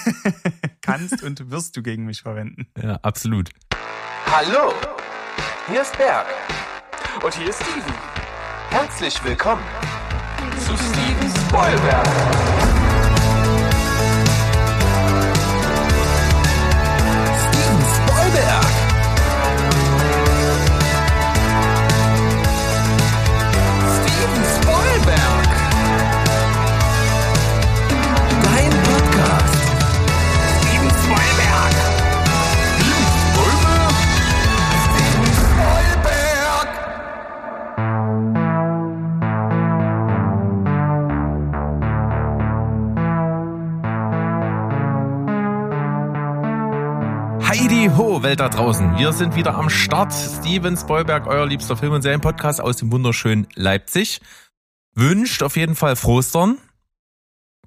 kannst und wirst du gegen mich verwenden. Ja, absolut. Hallo, hier ist Berg. Und hier ist Steven. Herzlich willkommen zu Steven Spoilberg. Welt da draußen. Wir sind wieder am Start. Steven Spoilberg, euer liebster Film- und Serienpodcast aus dem wunderschönen Leipzig. Wünscht auf jeden Fall Frostern.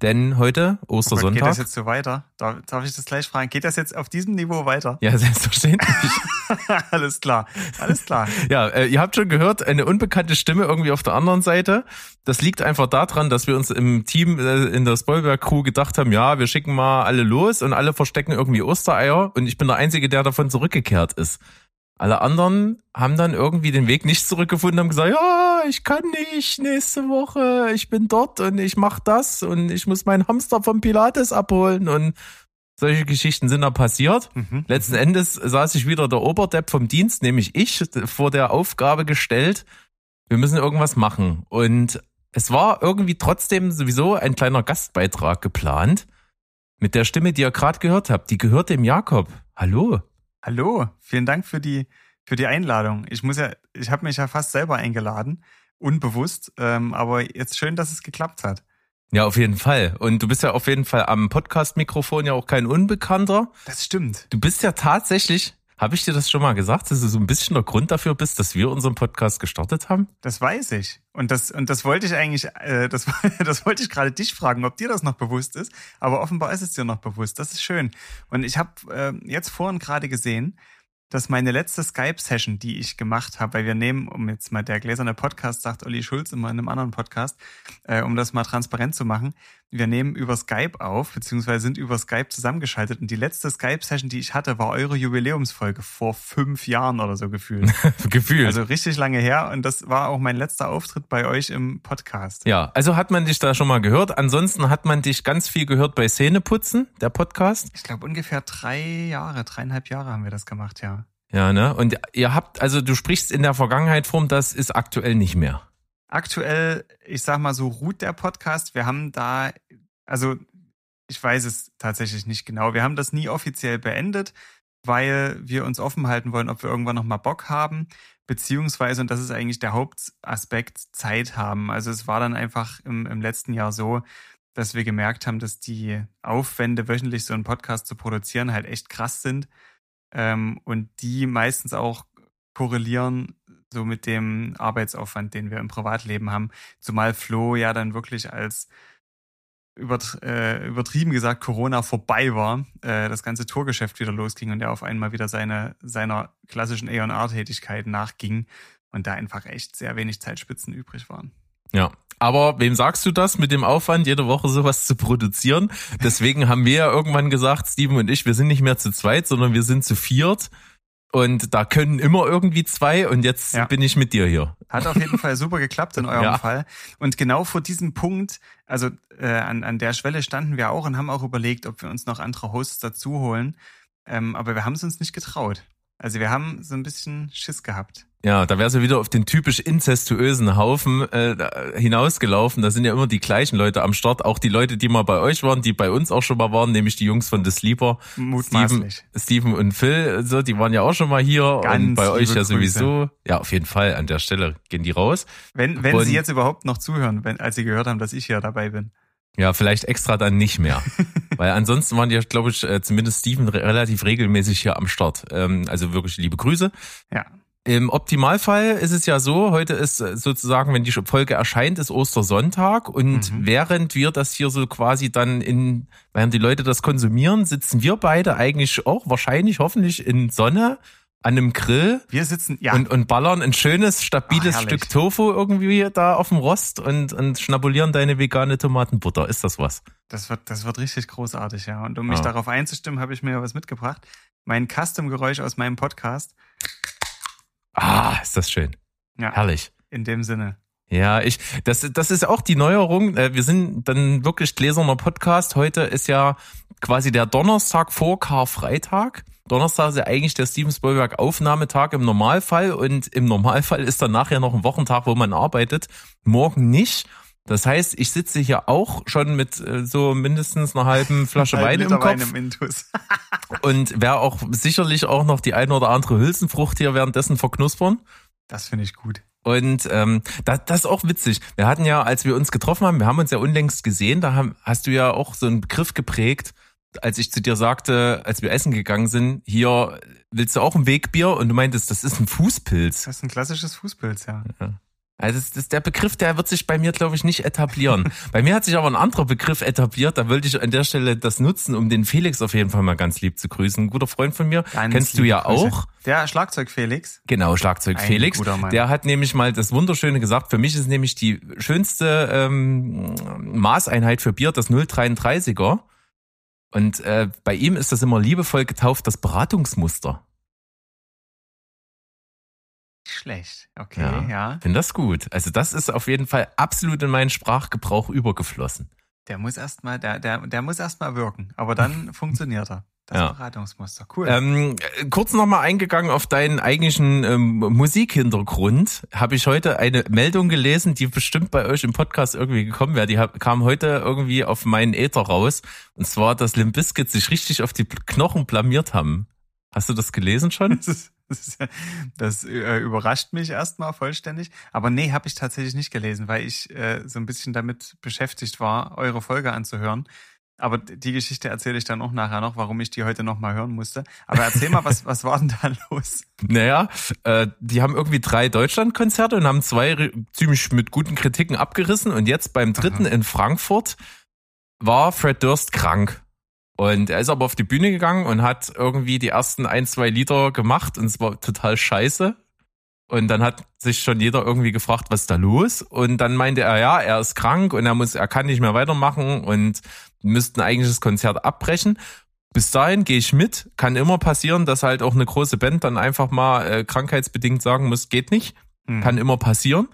Denn heute, Oh Gott, geht Ostersonntag. das jetzt so weiter? Darf, darf ich das gleich fragen? Geht das jetzt auf diesem Niveau weiter? ja, selbstverständlich. alles klar, alles klar. Ja, äh, ihr habt schon gehört, eine unbekannte Stimme irgendwie auf der anderen Seite. Das liegt einfach daran, dass wir uns im Team äh, in der Spoilberg-Crew gedacht haben, ja, wir schicken mal alle los und alle verstecken irgendwie Ostereier und ich bin der Einzige, der davon zurückgekehrt ist. Alle anderen haben dann irgendwie den Weg nicht zurückgefunden, haben gesagt, ja, ich kann nicht nächste Woche, ich bin dort und ich mach das und ich muss meinen Hamster vom Pilates abholen und solche Geschichten sind da passiert. Mhm. Letzten Endes saß ich wieder der Oberdepp vom Dienst, nämlich ich, vor der Aufgabe gestellt, wir müssen irgendwas machen. Und es war irgendwie trotzdem sowieso ein kleiner Gastbeitrag geplant. Mit der Stimme, die ihr gerade gehört habt, die gehört dem Jakob. Hallo. Hallo, vielen Dank für die, für die Einladung. Ich muss ja, ich habe mich ja fast selber eingeladen, unbewusst, ähm, aber jetzt schön, dass es geklappt hat. Ja, auf jeden Fall. Und du bist ja auf jeden Fall am Podcast-Mikrofon ja auch kein Unbekannter. Das stimmt. Du bist ja tatsächlich, habe ich dir das schon mal gesagt, dass du so ein bisschen der Grund dafür bist, dass wir unseren Podcast gestartet haben? Das weiß ich. Und das, und das wollte ich eigentlich, äh, das, das wollte ich gerade dich fragen, ob dir das noch bewusst ist. Aber offenbar ist es dir noch bewusst. Das ist schön. Und ich habe äh, jetzt vorhin gerade gesehen, dass meine letzte Skype-Session, die ich gemacht habe, weil wir nehmen, um jetzt mal der gläserne Podcast, sagt Olli Schulz immer in einem anderen Podcast, äh, um das mal transparent zu machen, wir nehmen über Skype auf, beziehungsweise sind über Skype zusammengeschaltet. Und die letzte Skype-Session, die ich hatte, war eure Jubiläumsfolge vor fünf Jahren oder so gefühlt. Gefühlt. Also richtig lange her und das war auch mein letzter Auftritt bei euch im Podcast. Ja, also hat man dich da schon mal gehört. Ansonsten hat man dich ganz viel gehört bei Szeneputzen, der Podcast. Ich glaube ungefähr drei Jahre, dreieinhalb Jahre haben wir das gemacht, ja. Ja, ne? Und ihr habt, also du sprichst in der Vergangenheit vom, das ist aktuell nicht mehr. Aktuell, ich sag mal so, ruht der Podcast. Wir haben da, also ich weiß es tatsächlich nicht genau. Wir haben das nie offiziell beendet, weil wir uns offen halten wollen, ob wir irgendwann nochmal Bock haben, beziehungsweise, und das ist eigentlich der Hauptaspekt, Zeit haben. Also es war dann einfach im, im letzten Jahr so, dass wir gemerkt haben, dass die Aufwände, wöchentlich so einen Podcast zu produzieren, halt echt krass sind. Ähm, und die meistens auch korrelieren so mit dem Arbeitsaufwand, den wir im Privatleben haben. Zumal Flo ja dann wirklich als äh, übertrieben gesagt Corona vorbei war, äh, das ganze Tourgeschäft wieder losging und er auf einmal wieder seine, seiner klassischen A&R-Tätigkeit nachging und da einfach echt sehr wenig Zeitspitzen übrig waren. Ja. Aber wem sagst du das mit dem Aufwand, jede Woche sowas zu produzieren? Deswegen haben wir ja irgendwann gesagt, Steven und ich, wir sind nicht mehr zu zweit, sondern wir sind zu viert. Und da können immer irgendwie zwei und jetzt Ja. bin ich mit dir hier. Hat auf jeden Fall super geklappt in eurem Ja. Fall. Und genau vor diesem Punkt, also äh, an, an der Schwelle standen wir auch und haben auch überlegt, ob wir uns noch andere Hosts dazu holen. Ähm, aber wir haben es uns nicht getraut. Also wir haben so ein bisschen Schiss gehabt. Ja, da wärst du wieder auf den typisch inzestuösen Haufen äh, hinausgelaufen. Da sind ja immer die gleichen Leute am Start. Auch die Leute, die mal bei euch waren, die bei uns auch schon mal waren, nämlich die Jungs von The Sleeper. Steven, Mutmaßlich. Steven und Phil, so, die waren ja auch schon mal hier. Ganz und bei euch ja Grüße. sowieso. Ja, auf jeden Fall. An der Stelle gehen die raus. Wenn, wenn Und- Sie jetzt überhaupt noch zuhören, wenn, als Sie gehört haben, dass ich hier dabei bin. Ja, vielleicht extra dann nicht mehr. Weil ansonsten waren die, glaube ich, äh, zumindest Steven re relativ regelmäßig hier am Start. Ähm, also wirklich liebe Grüße. Ja. Im Optimalfall ist es ja so, heute ist äh, sozusagen, wenn die Folge erscheint, ist Ostersonntag und Mhm. während wir das hier so quasi dann in, während die Leute das konsumieren, sitzen wir beide eigentlich auch wahrscheinlich, hoffentlich in Sonne an einem Grill Wir sitzen, ja, und, und ballern ein schönes, stabiles herrlich. Stück Tofu irgendwie da auf dem Rost und, und schnabulieren deine vegane Tomatenbutter. Ist das was? das wird, das wird richtig großartig, ja. Und um mich Ah. darauf einzustimmen, habe ich mir was mitgebracht. Mein Custom-Geräusch aus meinem Podcast. Ah, ist das schön. Ja, Herrlich. in dem Sinne. Ja, ich, das, das ist auch die Neuerung. Äh, Wir sind dann wirklich gläserner Podcast. Heute ist ja quasi der Donnerstag vor Karfreitag. Donnerstag ist ja eigentlich der Steven Spielberg Aufnahmetag im Normalfall und im Normalfall ist dann nachher noch ein Wochentag, wo man arbeitet. Morgen nicht. Das heißt, ich sitze hier auch schon mit äh, so mindestens einer halben Flasche Wein im Liter Wein Kopf im Intus. und werde auch sicherlich auch noch die eine oder andere Hülsenfrucht hier währenddessen verknuspern. Das finde ich gut. Und ähm, das, das ist auch witzig. Wir hatten ja, als wir uns getroffen haben, wir haben uns ja unlängst gesehen, da haben, hast du ja auch so einen Begriff geprägt, als ich zu dir sagte, als wir essen gegangen sind, hier willst du auch ein Wegbier? Und du meintest, das ist ein Fußpilz. Das ist ein klassisches Fußpilz, ja. Also das, das, der Begriff, der wird sich bei mir, glaube ich, nicht etablieren. bei mir hat sich aber ein anderer Begriff etabliert. Da wollte ich an der Stelle das nutzen, um den Felix auf jeden Fall mal ganz lieb zu grüßen. Ein guter Freund von mir. Ganz Kennst du ja Grüße. auch. Der Schlagzeug Felix. Genau, Schlagzeug Ein Felix. Der hat nämlich mal das Wunderschöne gesagt. Für mich ist nämlich die schönste ähm, Maßeinheit für Bier das 033er. Und äh, bei ihm ist das immer liebevoll getauft, das Beratungsmuster. Schlecht. Okay, Ja. ja. Finde das gut. Also das ist auf jeden Fall absolut in meinen Sprachgebrauch übergeflossen. Der muss erstmal, der, der, der muss erstmal wirken. Aber dann funktioniert er. Das Ja. Beratungsmuster. Cool. Ähm, äh, kurz nochmal eingegangen auf deinen eigentlichen ähm, Musikhintergrund. Habe ich heute eine Meldung gelesen, die bestimmt bei euch im Podcast irgendwie gekommen wäre. Die hab, kam heute irgendwie auf meinen Äther raus. Und zwar, dass Limp Bizkit sich richtig auf die Knochen blamiert haben. Hast du das gelesen schon? Das, das, das äh, überrascht mich erstmal vollständig. Aber nee, habe ich tatsächlich nicht gelesen, weil ich äh, so ein bisschen damit beschäftigt war, eure Folge anzuhören. Aber die Geschichte erzähle ich dann auch nachher noch, warum ich die heute nochmal hören musste. Aber erzähl mal, was, was war denn da los? Naja, äh, die haben irgendwie drei Deutschlandkonzerte und haben zwei ziemlich mit guten Kritiken abgerissen. Und jetzt beim dritten Aha. in Frankfurt war Fred Durst krank. Und er ist aber auf die Bühne gegangen und hat irgendwie die ersten ein, zwei Lieder gemacht und es war total scheiße. Und dann hat sich schon jeder irgendwie gefragt, was ist da los? Und dann meinte er, ja, er ist krank und er muss, er kann nicht mehr weitermachen und müssten eigentlich das Konzert abbrechen. Bis dahin gehe ich mit. Kann immer passieren, dass halt auch eine große Band dann einfach mal äh, krankheitsbedingt sagen muss, geht nicht. Hm. Kann immer passieren.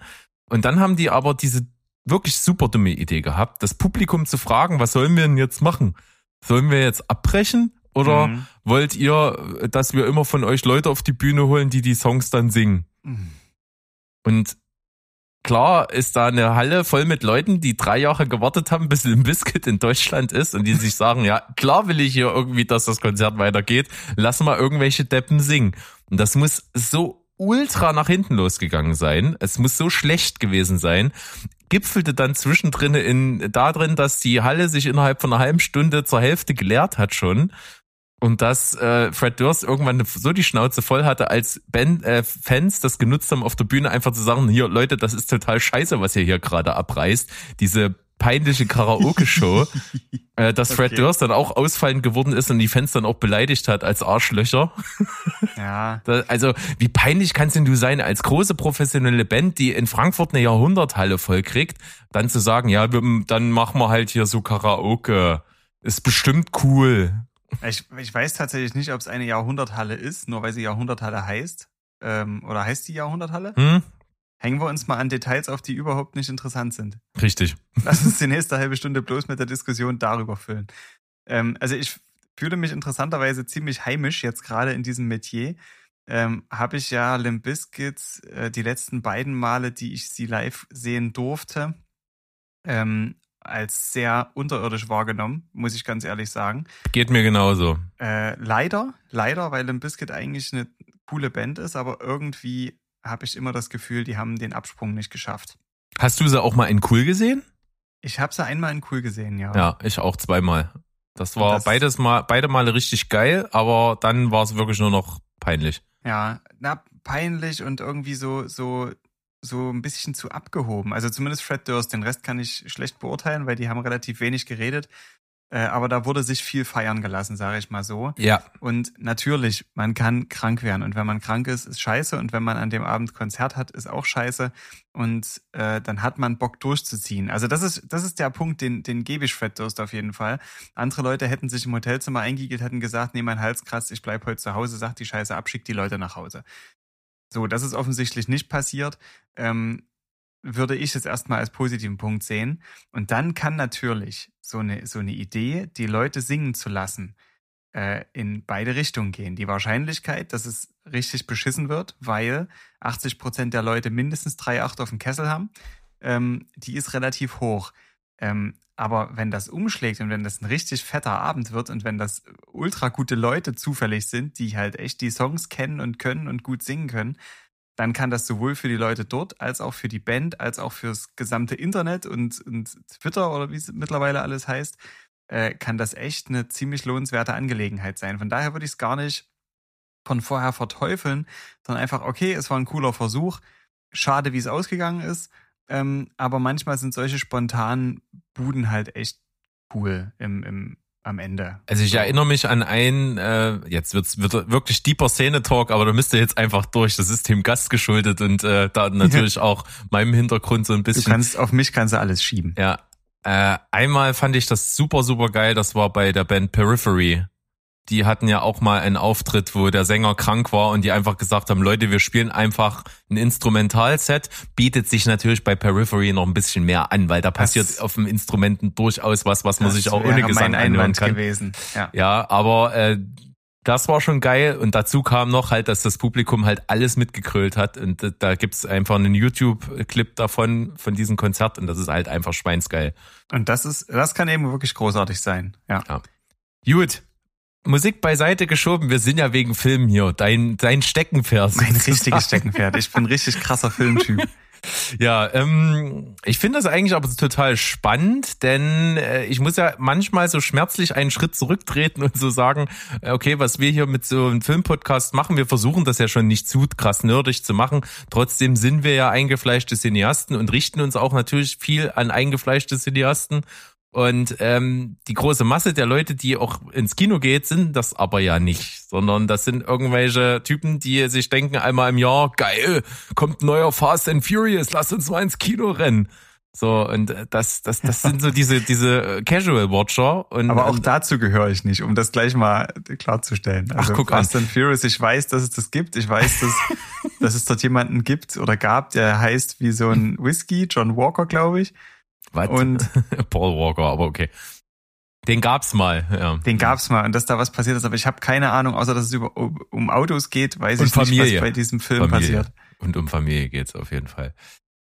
Und dann haben die aber diese wirklich super dumme Idee gehabt, das Publikum zu fragen, was sollen wir denn jetzt machen? Sollen wir jetzt abbrechen oder Mhm. wollt ihr, dass wir immer von euch Leute auf die Bühne holen, die die Songs dann singen? Mhm. Und klar ist da eine Halle voll mit Leuten, die drei Jahre gewartet haben, bis Limp Bizkit in Deutschland ist und die sich sagen, ja, klar will ich hier irgendwie, dass das Konzert weitergeht. Lass mal irgendwelche Deppen singen. Und das muss so ultra nach hinten losgegangen sein. Es muss so schlecht gewesen sein. Gipfelte dann zwischendrin in da drin, dass die Halle sich innerhalb von einer halben Stunde zur Hälfte geleert hat schon. Und dass äh, Fred Durst irgendwann so die Schnauze voll hatte, als Band, äh, Fans das genutzt haben, auf der Bühne einfach zu sagen, hier Leute, das ist total scheiße, was ihr hier gerade abreißt. Diese peinliche Karaoke-Show, äh, dass Fred Okay. Durst dann auch ausfallend geworden ist und die Fans dann auch beleidigt hat als Arschlöcher. Ja, Da, also, wie peinlich kannst denn du sein, als große professionelle Band, die in Frankfurt eine Jahrhunderthalle vollkriegt, dann zu sagen, ja, wir, dann machen wir halt hier so Karaoke. Ist bestimmt cool. Ich, ich weiß tatsächlich nicht, ob es eine Jahrhunderthalle ist, nur weil sie Jahrhunderthalle heißt. Ähm, oder heißt die Jahrhunderthalle? Hm? Hängen wir uns mal an Details auf, die überhaupt nicht interessant sind. Richtig. Lass uns die nächste halbe Stunde bloß mit der Diskussion darüber füllen. Ähm, also ich fühle mich interessanterweise ziemlich heimisch jetzt gerade in diesem Metier. Ähm, Habe ich ja Limp Bizkit äh, die letzten beiden Male, die ich sie live sehen durfte, ähm, als sehr unterirdisch wahrgenommen, muss ich ganz ehrlich sagen. Geht mir genauso. Äh, leider, leider, weil Limp Bizkit eigentlich eine coole Band ist, aber irgendwie habe ich immer das Gefühl, die haben den Absprung nicht geschafft. Hast du sie auch mal in cool gesehen? Ich habe sie einmal in cool gesehen, ja. Ja, ich auch zweimal. Das war Das- beides mal, beide Male richtig geil, aber dann war es wirklich nur noch peinlich. Ja, na, peinlich und irgendwie so, so, so ein bisschen zu abgehoben. Also zumindest Fred Durst, den Rest kann ich schlecht beurteilen, weil die haben relativ wenig geredet. Äh, aber da wurde sich viel feiern gelassen, sage ich mal so. Ja. Und natürlich, man kann krank werden. Und wenn man krank ist, ist scheiße. Und wenn man an dem Abend Konzert hat, ist auch scheiße. Und äh, dann hat man Bock durchzuziehen. Also das ist, das ist der Punkt, den, den gebe ich Fred Durst auf jeden Fall. Andere Leute hätten sich im Hotelzimmer eingiegelt, hätten gesagt, nee, mein Hals kratzt, ich bleib heute zu Hause, sagt die Scheiße ab, schickt die Leute nach Hause. So, das ist offensichtlich nicht passiert. Ähm, würde ich es erstmal als positiven Punkt sehen. Und dann kann natürlich so eine, so eine Idee, die Leute singen zu lassen, äh, in beide Richtungen gehen. Die Wahrscheinlichkeit, dass es richtig beschissen wird, weil 80 Prozent der Leute mindestens drei Acht auf dem Kessel haben, ähm, die ist relativ hoch. Ähm, aber wenn das umschlägt und wenn das ein richtig fetter Abend wird und wenn das ultra gute Leute zufällig sind, die halt echt die Songs kennen und können und gut singen können, dann kann das sowohl für die Leute dort als auch für die Band, als auch fürs gesamte Internet und, und Twitter oder wie es mittlerweile alles heißt, äh, kann das echt eine ziemlich lohnenswerte Angelegenheit sein. Von daher würde ich es gar nicht von vorher verteufeln, sondern einfach, okay, es war ein cooler Versuch. Schade, wie es ausgegangen ist. Ähm, aber manchmal sind solche spontanen Buden halt echt cool im, im, am Ende. Also ich erinnere mich an ein, äh, jetzt wird's wird wirklich deeper Szene-Talk, aber da müsst ihr jetzt einfach durch. Das ist dem Gast geschuldet und äh, da natürlich auch meinem Hintergrund so ein bisschen. Du kannst, auf mich kannst du alles schieben. Ja. Äh, einmal fand ich das super, super geil. Das war bei der Band Periphery. Die hatten ja auch mal einen Auftritt, wo der Sänger krank war und die einfach gesagt haben, Leute, wir spielen einfach ein Instrumentalset. Bietet sich natürlich bei Periphery noch ein bisschen mehr an, weil da passiert Das- auf dem Instrumenten durchaus was, was man sich auch ohne Gesang Einwand kann. gewesen. Ja. Ja, aber äh, das war schon geil und dazu kam noch halt, dass das Publikum halt alles mitgekrölt hat und da gibt's einfach einen YouTube-Clip davon, von diesem Konzert und das ist halt einfach schweinsgeil. Und das ist, das kann eben wirklich großartig sein. Ja. Gut, Musik beiseite geschoben, wir sind ja wegen Film hier, dein, dein Steckenpferd. Mein sozusagen. richtiges Steckenpferd. Ich bin ein richtig krasser Filmtyp. Ja, ähm, ich finde das eigentlich aber total spannend, denn äh, ich muss ja manchmal so schmerzlich einen Schritt zurücktreten und so sagen, äh, okay, was wir hier mit so einem Filmpodcast machen, wir versuchen das ja schon nicht zu krass nerdig zu machen. Trotzdem sind wir ja eingefleischte Cineasten und richten uns auch natürlich viel an eingefleischte Cineasten. Und ähm, die große Masse der Leute, die auch ins Kino geht, sind das aber ja nicht, sondern das sind irgendwelche Typen, die sich denken einmal im Jahr, geil, kommt ein neuer Fast and Furious, lass uns mal ins Kino rennen. So, und äh, das, das, das sind so diese, diese äh, Casual Watcher. Und, Aber auch dazu gehöre ich nicht, um das gleich mal klarzustellen. Also guck Fast and Furious, ich weiß, dass es das gibt. Ich weiß, dass, dass es dort jemanden gibt oder gab, der heißt wie so ein Whisky, John Walker, glaube ich. Was? Und Paul Walker, aber okay. Den gab's mal, ja. den gab's mal und dass da was passiert ist, aber ich habe keine Ahnung, außer dass es über, um Autos geht, weiß Und ich nicht, Familie. was bei diesem Film Familie. passiert. Und um Familie geht's auf jeden Fall.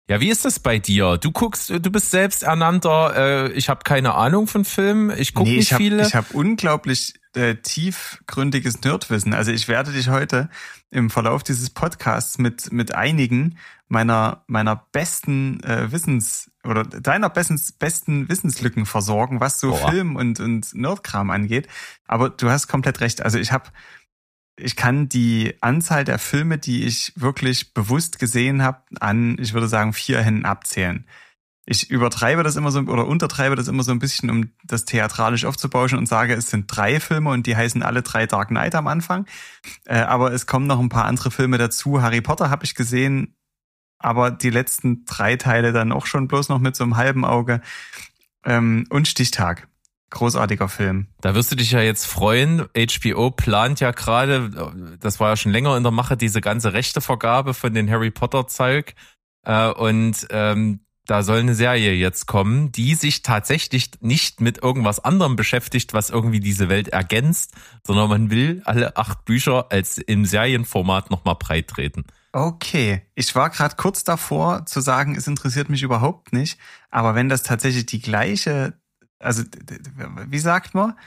Ja, wie ist das bei dir? Du guckst, du bist selbst ernannter, äh, ich habe keine Ahnung von Filmen, ich gucke nee, nicht ich habe viele. ich hab unglaublich äh, tiefgründiges Nerdwissen. Also ich werde dich heute im Verlauf dieses Podcasts mit mit einigen meiner meiner besten äh, Wissens oder deiner besten besten Wissenslücken versorgen, was so Boah. Film und und Nerdkram angeht. Aber du hast komplett recht. Also ich habe ich kann die Anzahl der Filme, die ich wirklich bewusst gesehen habe, an, ich würde sagen, vier Händen abzählen. Ich übertreibe das immer so oder untertreibe das immer so ein bisschen, um das theatralisch aufzubauschen und sage, es sind drei Filme und die heißen alle drei Dark Knight am Anfang. Äh, aber es kommen noch ein paar andere Filme dazu. Harry Potter habe ich gesehen, aber die letzten drei Teile dann auch schon bloß noch mit so einem halben Auge. Ähm, und Stichtag. Großartiger Film. Da wirst du dich ja jetzt freuen. HBO plant ja gerade, das war ja schon länger in der Mache, diese ganze Rechtevergabe von den Harry Potter Zeug. Äh, und ähm, da soll eine Serie jetzt kommen, die sich tatsächlich nicht mit irgendwas anderem beschäftigt, was irgendwie diese Welt ergänzt, sondern man will alle acht Bücher als im Serienformat nochmal breit treten. Okay, ich war gerade kurz davor zu sagen, es interessiert mich überhaupt nicht, aber wenn das tatsächlich die gleiche, also wie sagt man,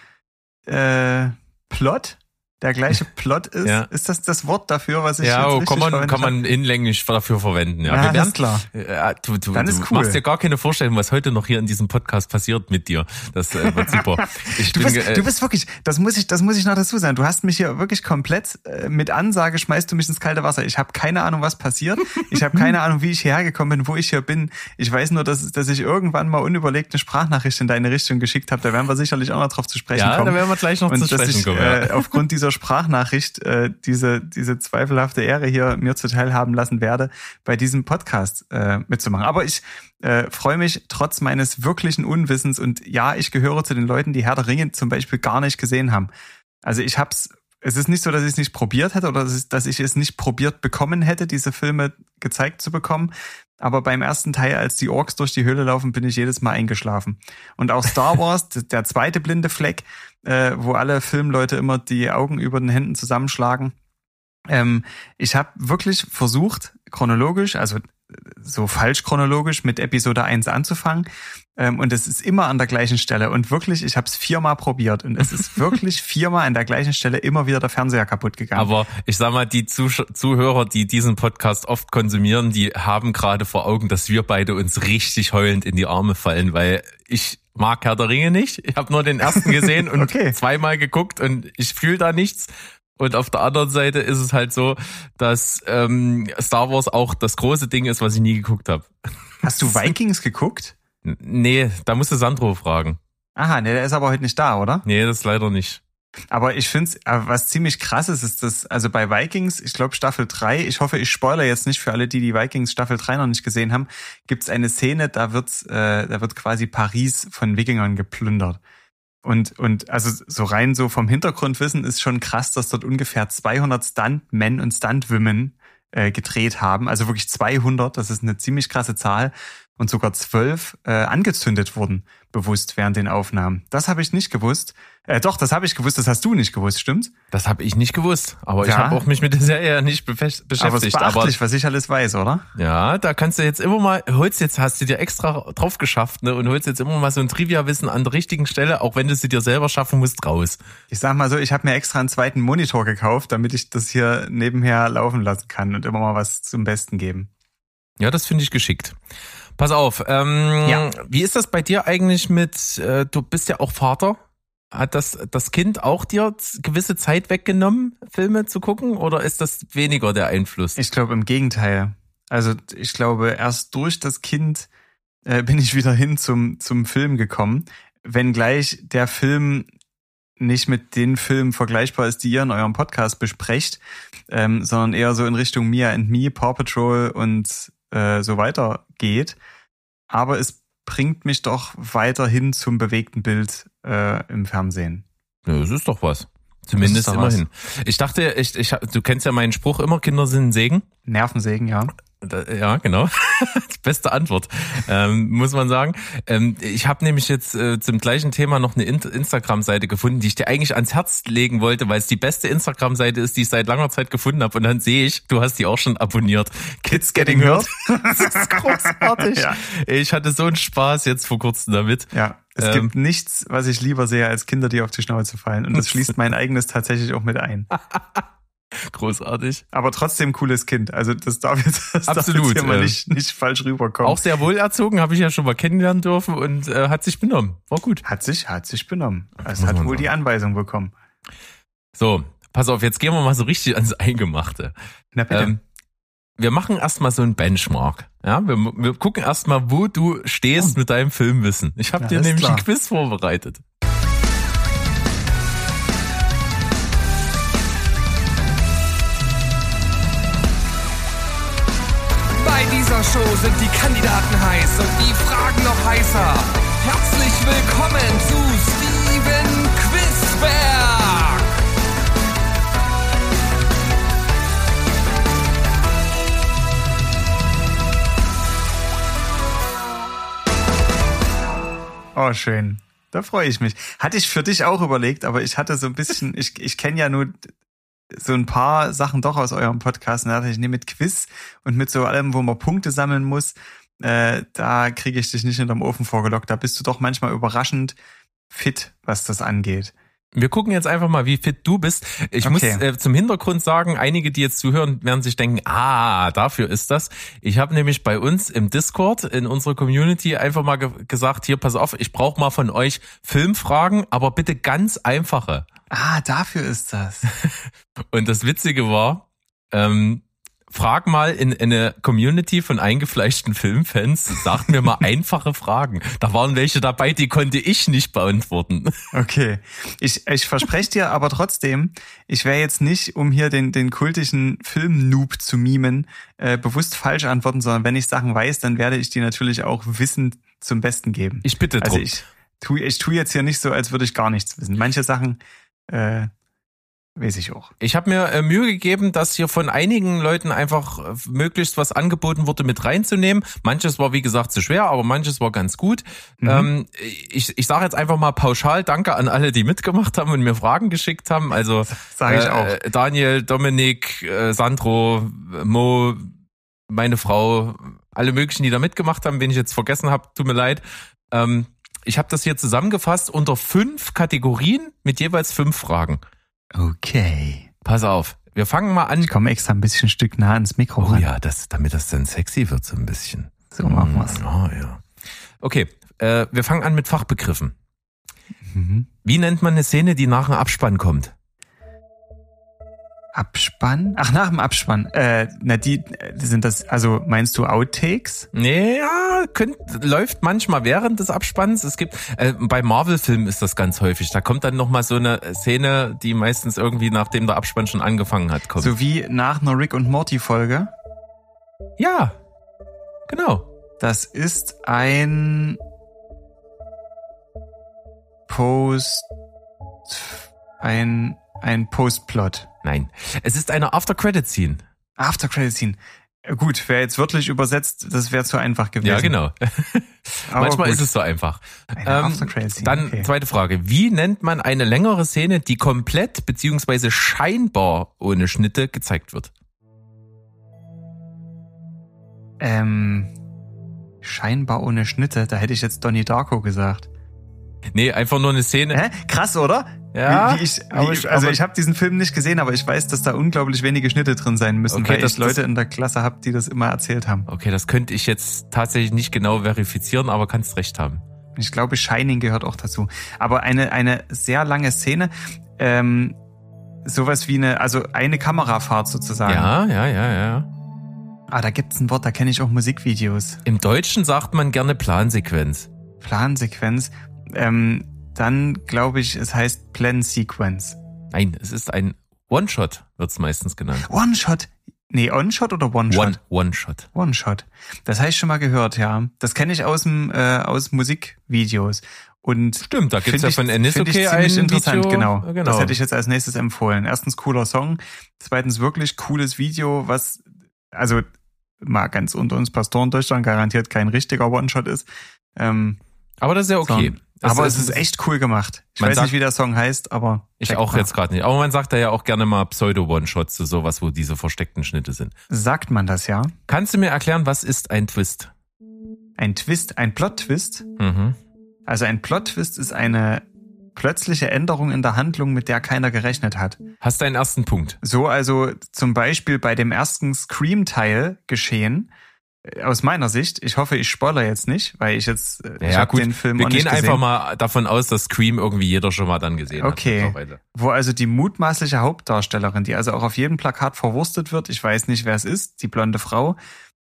äh, Plot der gleiche Plot ist? Ja. Ist das das Wort dafür, was ich Ja, jetzt oh, kann man, kann man hinlänglich dafür verwenden. Ja, Ja, werden, klar. Ja, du du, Dann du ist cool. machst dir gar keine Vorstellung, was heute noch hier in diesem Podcast passiert mit dir. Das äh, wird super. Ich Du bin, bist, äh, du bist wirklich, das muss ich, das muss ich noch dazu sagen. Du hast mich hier wirklich komplett äh, mit Ansage schmeißt du mich ins kalte Wasser. Ich habe keine Ahnung, was passiert. Ich habe keine Ahnung, wie ich hierher gekommen bin, wo ich hier bin. Ich weiß nur, dass, dass ich irgendwann mal unüberlegt eine Sprachnachricht in deine Richtung geschickt habe. Da werden wir sicherlich auch noch drauf zu sprechen ja, kommen. da werden wir gleich noch und zu sprechen ich kommen. Ja. äh, aufgrund dieser Sprachnachricht äh, diese, diese zweifelhafte Ehre hier mir zuteil haben lassen werde, bei diesem Podcast äh, mitzumachen. Aber ich äh, freue mich trotz meines wirklichen Unwissens und ja, ich gehöre zu den Leuten, die Herr der Ringe zum Beispiel gar nicht gesehen haben. Also ich hab's, es ist nicht so, dass ich es nicht probiert hätte oder dass ich, es nicht probiert bekommen hätte, diese Filme gezeigt zu bekommen. Aber beim ersten Teil, als die Orks durch die Höhle laufen, bin ich jedes Mal eingeschlafen. Und auch Star Wars, der zweite blinde Fleck, äh, wo alle Filmleute immer die Augen über den Händen zusammenschlagen. Ähm, ich habe wirklich versucht, chronologisch, also so falsch chronologisch mit Episode 1 anzufangen. Ähm, und es ist immer an der gleichen Stelle. Und wirklich, ich habe es viermal probiert. Und es ist wirklich viermal an der gleichen Stelle immer wieder der Fernseher kaputt gegangen. Aber ich sag mal, die Zusch Zuhörer, die diesen Podcast oft konsumieren, die haben gerade vor Augen, dass wir beide uns richtig heulend in die Arme fallen, weil ich mag Herr der Ringe nicht. Ich habe nur den ersten gesehen und Okay. zweimal geguckt und ich fühle da nichts. Und auf der anderen Seite ist es halt so, dass ähm, Star Wars auch das große Ding ist, was ich nie geguckt habe. Hast du Vikings geguckt? Nee, da musste Sandro fragen. Aha, ne, der ist aber heute nicht da, oder? Nee, das leider nicht. Aber ich finde, was ziemlich krass ist, ist dass, also bei Vikings, ich glaube Staffel 3, ich hoffe, ich spoiler jetzt nicht für alle, die die Vikings Staffel 3 noch nicht gesehen haben, gibt es eine Szene, da wird, äh, da wird quasi Paris von Wikingern geplündert. Und, und also so rein so vom Hintergrundwissen ist schon krass, dass dort ungefähr 200 Stuntmen und Stuntwomen äh, gedreht haben. Also wirklich 200, das ist eine ziemlich krasse Zahl. Und sogar zwölf äh, angezündet wurden, bewusst während den Aufnahmen. Das habe ich nicht gewusst. Äh, doch, das habe ich gewusst, das hast du nicht gewusst, stimmt's? Das habe ich nicht gewusst. Aber ich Ja. habe auch mich mit der Serie nicht befest- Aber es ist beschäftigt. Aber, beachtlich, was ich alles weiß, oder? ja, da kannst du jetzt immer mal, holst jetzt, hast du dir extra drauf geschafft, ne, und holst jetzt immer mal so ein Trivia-Wissen an der richtigen Stelle, auch wenn du sie dir selber schaffen musst, raus. Ich sag mal so, ich habe mir extra einen zweiten Monitor gekauft, damit ich das hier nebenher laufen lassen kann und immer mal was zum Besten geben. Ja, das finde ich geschickt. Pass auf, ähm, Ja. wie ist das bei dir eigentlich mit, äh, du bist ja auch Vater? Hat das, das Kind auch dir gewisse Zeit weggenommen, Filme zu gucken, oder ist das weniger der Einfluss? Ich glaube im Gegenteil. Also ich glaube, erst durch das Kind äh, bin ich wieder hin zum, zum Film gekommen. Wenngleich der Film nicht mit den Filmen vergleichbar ist, die ihr in eurem Podcast besprecht, ähm, sondern eher so in Richtung Mia and Me, Paw Patrol und äh, so weiter geht. Aber es bringt mich doch weiterhin zum bewegten Bild äh, im Fernsehen. Ja, das ist doch was. Zumindest doch was. immerhin. Ich dachte, ich, ich, du kennst ja meinen Spruch immer, Kinder sind ein Segen. Nervensägen, ja. Ja, genau. Die beste Antwort, ähm, muss man sagen. Ähm, ich habe nämlich jetzt äh, zum gleichen Thema noch eine In Instagram-Seite gefunden, die ich dir eigentlich ans Herz legen wollte, weil es die beste Instagram-Seite ist, die ich seit langer Zeit gefunden habe. Und dann sehe ich, du hast die auch schon abonniert. Kids Getting Hurt. das ist großartig. Ja. Ich hatte so einen Spaß jetzt vor kurzem damit. Ja, es Ähm. gibt nichts, was ich lieber sehe, als Kinder, die auf die Schnauze fallen. Und das schließt mein eigenes tatsächlich auch mit ein. Großartig. Aber trotzdem cooles Kind. Also das darf jetzt, das darf Absolut, jetzt hier mal ähm. nicht, nicht falsch rüberkommen. Auch sehr wohlerzogen, habe ich ja schon mal kennenlernen dürfen und äh, hat sich benommen. War gut. hat sich, hat sich benommen. Es hat wohl die Anweisung bekommen. So, pass auf, jetzt gehen wir mal so richtig ans Eingemachte. Na bitte. Ähm, wir machen erstmal so ein Benchmark. Ja, wir, wir gucken erstmal, wo du stehst mit deinem Filmwissen. Ich habe dir nämlich klar. ein Quiz vorbereitet. Show sind die Kandidaten heiß und die Fragen noch heißer. Herzlich willkommen zu Steven Quizberg. Oh, schön. Da freue ich mich. Hatte ich für dich auch überlegt, aber ich hatte so ein bisschen, ich, ich kenne ja nur so ein paar Sachen doch aus eurem Podcast. Und da dachte ich, nee, mit Quiz und mit so allem, wo man Punkte sammeln muss, äh, da kriege ich dich nicht hinterm Ofen vorgelockt. Da bist du doch manchmal überraschend fit, was das angeht. Wir gucken jetzt einfach mal, wie fit du bist. Ich Okay. muss äh, zum Hintergrund sagen, einige, die jetzt zuhören, werden sich denken, ah, dafür ist das. Ich habe nämlich bei uns im Discord, in unserer Community, einfach mal ge gesagt, hier, pass auf, ich brauche mal von euch Filmfragen, aber bitte ganz einfache. Ah, dafür ist das. Und das Witzige war, ähm, frag mal in, in eine Community von eingefleischten Filmfans, sagt mir mal einfache Fragen. Da waren welche dabei, die konnte ich nicht beantworten. Okay. Ich, ich verspreche dir aber trotzdem, ich wäre jetzt nicht, um hier den, den kultischen Film-Noob zu mimen, äh, bewusst falsch antworten, sondern wenn ich Sachen weiß, dann werde ich die natürlich auch wissend zum Besten geben. Ich bitte drum. Also ich tu, ich tu jetzt hier nicht so, als würde ich gar nichts wissen. Manche Sachen äh, weiß ich auch. Ich habe mir äh, Mühe gegeben, dass hier von einigen Leuten einfach äh, möglichst was angeboten wurde, mit reinzunehmen. Manches war, wie gesagt, zu schwer, aber manches war ganz gut. Mhm. Ähm, ich ich sage jetzt einfach mal pauschal Danke an alle, die mitgemacht haben und mir Fragen geschickt haben. Also Sag ich äh, auch. Daniel, Dominik, äh, Sandro, Mo, meine Frau, alle möglichen, die da mitgemacht haben, wen ich jetzt vergessen habe, tut mir leid. Ähm, ich habe das hier zusammengefasst unter fünf Kategorien mit jeweils fünf Fragen. Okay. Pass auf, wir fangen mal an. Ich komme extra ein bisschen ein Stück nah ans Mikro Oh ran. ja, das, damit das dann sexy wird so ein bisschen. So machen wir's. Oh ja. Okay, äh, wir fangen an mit Fachbegriffen. Mhm. Wie nennt man eine Szene, die nach einem Abspann kommt? Abspann? Ach, nach dem Abspann. Äh, na, die äh, sind das, also meinst du Outtakes? Nee, ja, könnt, läuft manchmal während des Abspanns. Es gibt, äh, bei Marvel-Filmen ist das ganz häufig. Da kommt dann nochmal so eine Szene, die meistens irgendwie, nachdem der Abspann schon angefangen hat, kommt. So wie nach einer Rick und Morty Folge. Ja, genau. Das ist ein Post, ein, ein Postplot. Nein, es ist eine After-Credit-Scene. After Credit Scene. Äh, Gut, wäre jetzt wörtlich übersetzt, das wäre zu einfach gewesen. Ja, genau. Manchmal gut. ist es so einfach. Ähm, After-Credit-Scene, Dann okay. zweite Frage. Wie nennt man eine längere Szene, die komplett beziehungsweise scheinbar ohne Schnitte gezeigt wird? Ähm, scheinbar ohne Schnitte, da hätte ich jetzt Donnie Darko gesagt. Nee, einfach nur eine Szene. Hä? Krass, oder? Ja, Wie, wie ich, wie, ich- also ich habe diesen Film nicht gesehen, aber ich weiß, dass da unglaublich wenige Schnitte drin sein müssen, Okay, weil das- ich Leute das- in der Klasse habe, die das immer erzählt haben. Okay, das könnte ich jetzt tatsächlich nicht genau verifizieren, aber kannst recht haben. Ich glaube, Shining gehört auch dazu. Aber eine, eine sehr lange Szene, ähm, sowas wie eine, also eine Kamerafahrt sozusagen. Ja, ja, ja, ja. Ah, da gibt's ein Wort, da kenne ich auch Musikvideos. Im Deutschen sagt man gerne Plansequenz. Plansequenz. Ähm, dann glaube ich, es heißt Plan Sequence. Nein, es ist ein One-Shot, wird's meistens genannt. One-Shot. Nee, On-Shot oder One-Shot? One- One-Shot. One-Shot. Das habe ich schon mal gehört, ja. Das kenne ich aus dem äh, aus Musikvideos. Und Stimmt, da gibt's ja ich- von find ich Enisoke ziemlich ein interessant, Video. genau. Genau. Das hätte ich jetzt als nächstes empfohlen. Erstens cooler Song, zweitens wirklich cooles Video, was also mal ganz unter uns Pastoren Deutschland garantiert kein richtiger One-Shot ist. Ähm, Aber das ist ja okay. Sondern- aber Das es ist echt cool gemacht. Ich weiß sagt- nicht, wie der Song heißt, aber Ich auch mal. jetzt gerade nicht. Aber man sagt da ja auch gerne mal Pseudo-One-Shots zu sowas, wo diese versteckten Schnitte sind. Sagt man das ja? Kannst du mir erklären, was ist ein Twist? Ein Twist, ein Plot-Twist. Mhm. Also ein Plot-Twist ist eine plötzliche Änderung in der Handlung, mit der keiner gerechnet hat. Hast deinen ersten Punkt. So also zum Beispiel bei dem ersten Scream-Teil geschehen. Aus meiner Sicht, ich hoffe, ich spoiler jetzt nicht, weil ich jetzt äh, ich Ja, hab gut. den Film Wir gehen einfach mal davon aus, dass Scream irgendwie jeder schon mal dann gesehen Okay. hat. mittlerweile. wo also die mutmaßliche Hauptdarstellerin, die also auch auf jedem Plakat verwurstet wird, ich weiß nicht, wer es ist, die blonde Frau,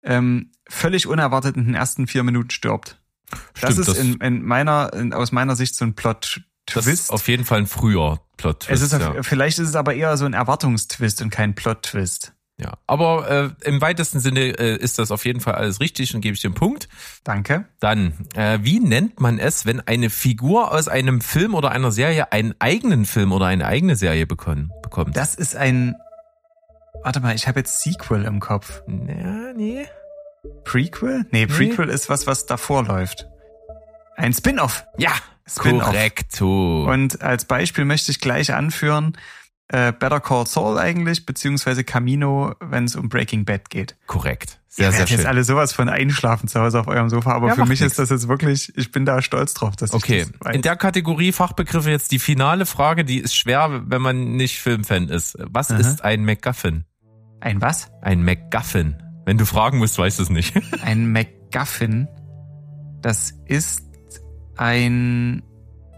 ähm, völlig unerwartet in den ersten vier Minuten stirbt. das Stimmt, ist das- in, in meiner, in, aus meiner Sicht so ein Das Plot-Twist. ist auf jeden Fall ein früher Plot-Twist. Es ist auf, ja. vielleicht ist es aber eher so ein Erwartungstwist und kein Plot-Twist. Ja. Aber äh, im weitesten Sinne äh, ist das auf jeden Fall alles richtig und gebe ich einen Punkt. Danke. Dann, äh, wie nennt man es, wenn eine Figur aus einem Film oder einer Serie einen eigenen Film oder eine eigene Serie bekommen, bekommt? Das ist ein. Warte mal, ich habe jetzt Sequel im Kopf. ja, nee. Prequel? Nee, Prequel ist was, was davor läuft. Ein Spin-off. Ja, Spin-off. korrekto. Und als Beispiel möchte ich gleich anführen äh, Better Call Saul eigentlich, beziehungsweise Camino, wenn es um Breaking Bad geht. Korrekt. Sehr, Ihr sehr werdet schön. jetzt alle sowas von einschlafen zu Hause auf eurem Sofa, aber Ja, für mich nix. ist das jetzt wirklich, ich bin da stolz drauf, dass Okay, ich das weiß. in der Kategorie Fachbegriffe jetzt die finale Frage, die ist schwer, wenn man nicht Filmfan ist. Was Aha. ist ein MacGuffin? Ein was? Ein MacGuffin. Wenn du fragen musst, weißt du es nicht. Ein MacGuffin. Das ist ein,